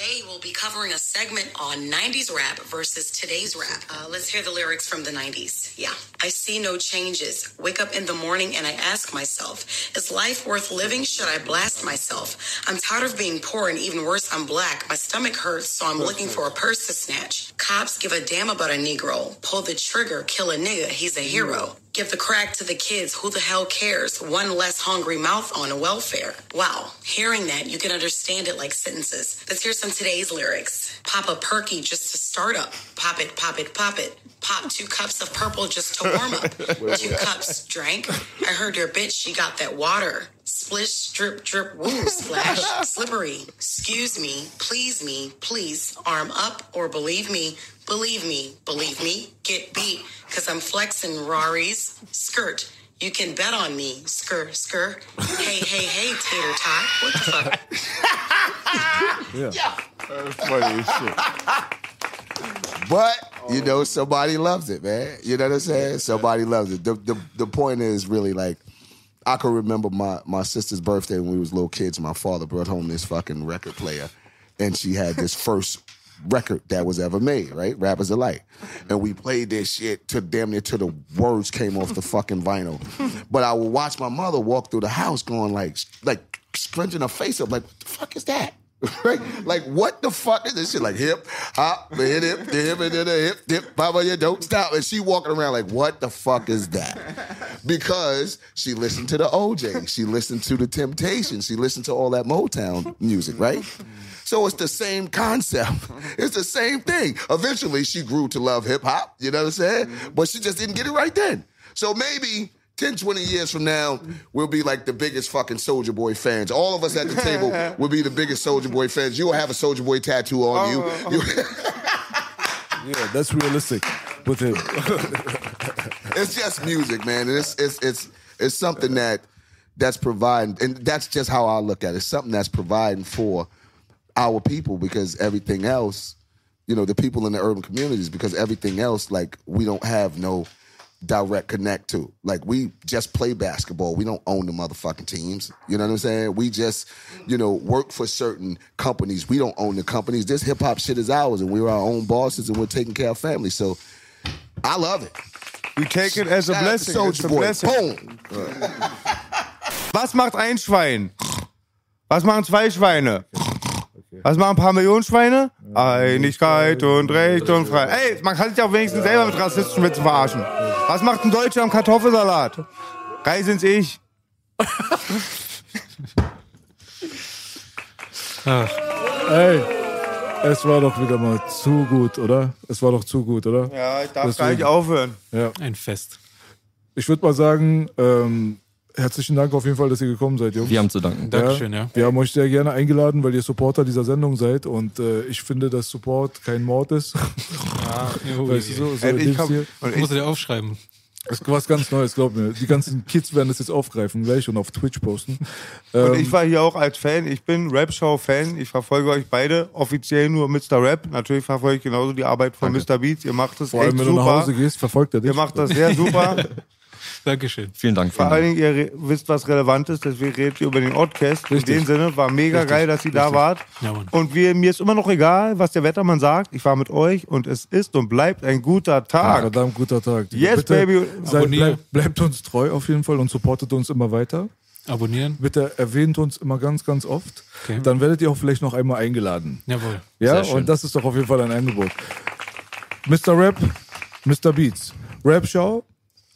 Today we'll be covering a segment on 90s rap versus today's rap. Uh, let's hear the lyrics from the 90s. Yeah. I see no changes. Wake up in the morning and I ask myself, is life worth living? Should I blast myself? I'm tired of being poor and even worse, I'm black. My stomach hurts, so I'm looking for a purse to snatch. Cops give a damn about a Negro. Pull the trigger, kill a nigga, he's a hero. Give the crack to the kids. Who the hell cares? One less hungry mouth on welfare. Wow. Hearing that, you can understand it like sentences. Let's hear some today's lyrics. Pop a perky just to start up. Pop it, pop it, pop it. Pop two cups of purple just to warm up. two cups drank. I heard your bitch, she got that water. Splish, drip, drip, woo, splash. Slippery. Excuse me, please me, please. Arm up or believe me, believe me, believe me. Get beat, cause I'm flexing Rari's skirt. You can bet on me, skir, skir. Hey, hey, hey, tater tot. What the fuck? Yeah. that's funny as shit. But you know, somebody loves it, man. You know what I'm saying? Somebody loves it. The the the point is really like I can remember my my sister's birthday when we was little kids. My father brought home this fucking record player, and she had this first record that was ever made, right? Rapper's Delight. And we played this shit to damn near till the words came off the fucking vinyl. But I would watch my mother walk through the house going like like scrunching her face up like, what the fuck is that? Right? Like, what the fuck is this shit? Like, hip, hop, the hip, hip, the hip, and then the hip, hip, papa, you don't stop. And she walking around like, what the fuck is that? Because she listened to the OJ, she listened to the Temptations, she listened to all that Motown music, right? So it's the same concept. It's the same thing. Eventually, she grew to love hip hop, you know what I'm saying? But she just didn't get it right then. So maybe 10, 20 years from now, we'll be like the biggest fucking Soulja Boy fans. All of us at the table will be the biggest Soulja Boy fans. You will have a Soulja Boy tattoo on you. Uh-huh. you. Yeah, that's realistic with him. it's just music, man. And it's it's it's it's something that that's providing, and that's just how I look at it. It's something that's providing for our people because everything else, you know, the people in the urban communities, because everything else, like we don't have no direct connect to. Like we just play basketball. We don't own the motherfucking teams. You know what I'm saying? We just, you know, work for certain companies. We don't own the companies. This hip hop shit is ours and we're our own bosses and we're taking care of family. So I love it. We take it as a Shout blessing. A Boy. blessing. Boom. Was macht ein Schwein? Was machen zwei Schweine? Was machen ein paar Millionen Schweine? Einigkeit und Recht und Freiheit. Ey, man kann sich auch wenigstens selber mit rassistischen Witzen verarschen. Was macht ein Deutscher am Kartoffelsalat? Geil sind's ich. Ey, es war doch wieder mal zu gut, oder? Es war doch zu gut, oder? Ja, ich darf Deswegen- gar nicht aufhören. Ja. Ein Fest. Ich würde mal sagen, ähm, herzlichen Dank auf jeden Fall, dass ihr gekommen seid, Jungs. Wir haben zu danken. Dankeschön, ja. Wir haben euch sehr gerne eingeladen, weil ihr Supporter dieser Sendung seid und äh, ich finde, dass Support kein Mord ist. weißt du so, ich komm- und muss dir aufschreiben. Das ist was ganz Neues, glaub mir. Die ganzen Kids werden das jetzt aufgreifen gleich und auf Twitch posten. und Ähm, ich war hier auch als Fan. Ich bin Rap-Show-Fan. Ich verfolge euch beide. Offiziell nur Mr. Rap. Natürlich verfolge ich genauso die Arbeit von Mr. Beats. Ihr macht das vor allem, echt wenn du nach. Hause gehst, verfolgt er dich. Ihr macht das sehr super. Dankeschön. Vielen Dank. Vor allen. Dingen, ihr wisst, was relevant ist, deswegen redet ihr über den Oddcast. In Richtig. dem Sinne war mega geil, dass ihr da wart. Ja, Mann. Und wir, mir ist immer noch egal, was der Wettermann sagt. Ich war mit euch und es ist und bleibt ein guter Tag. verdammt guter Tag. Yes, baby. Seid, Abonnieren. bleibt, bleibt uns treu auf jeden Fall und supportet uns immer weiter. Abonnieren. Bitte erwähnt uns immer ganz, ganz oft. Okay. Dann werdet ihr auch vielleicht noch einmal eingeladen. Jawohl. Ja, Sehr schön. und das ist doch auf jeden Fall ein Angebot. Mr. Rap, Mr. Beats, Rap Show.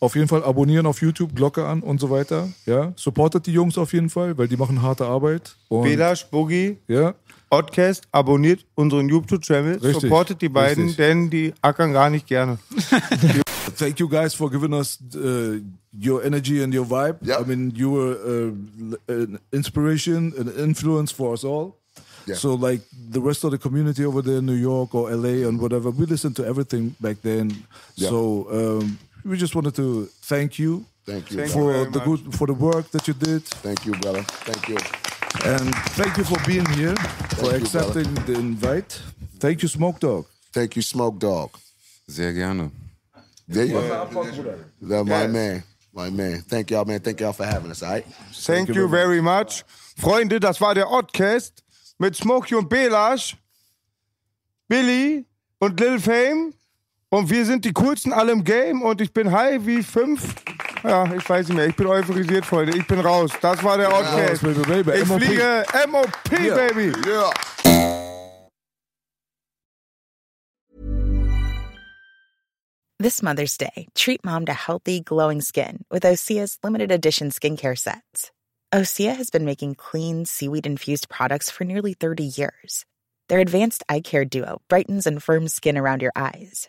Auf jeden Fall abonnieren auf YouTube, Glocke an und so weiter. Ja, supportet die Jungs auf jeden Fall, weil die machen harte Arbeit. Und, Belash, Boogie, ja, Oddcast, abonniert unseren YouTube-Channel, supportet die beiden, richtig. denn die ackern gar nicht gerne. thank you guys for giving us uh, your energy and your vibe. Yeah. I mean, you were uh, an inspiration, an influence for us all. Yeah. So, like the rest of the community over there in New York or LA and whatever, we listened to everything back then. Yeah. So, um, we just wanted to thank you Thank you. Thank for very the much. good for the work that you did, Thank you, brother. Thank you. and thank you for being here, for you, accepting the invite. Thank you, Smoke Dog. Thank you, Smoke Dog. Sehr gerne. There you go. That my man. My man. Thank y'all, man. Thank y'all for having us, all right? Thank you very much. Freunde, das war der Oddcast mit Smokey und Belash, Billy und Lil Fame. Und wir sind die coolsten alle im Game und ich bin high wie fünf. Ja, ich weiß nicht mehr. Ich bin euphorisiert, Freunde. Ich bin raus. Das war der Oddcast. Baby, baby. Ich MOP. fliege MOP, Yeah. Baby. Yeah. This Mother's Day, treat mom to healthy, glowing skin with Osea's limited edition skincare sets. Osea has been making clean, seaweed infused products for nearly 30 years. Their advanced eye care duo brightens and firms skin around your eyes,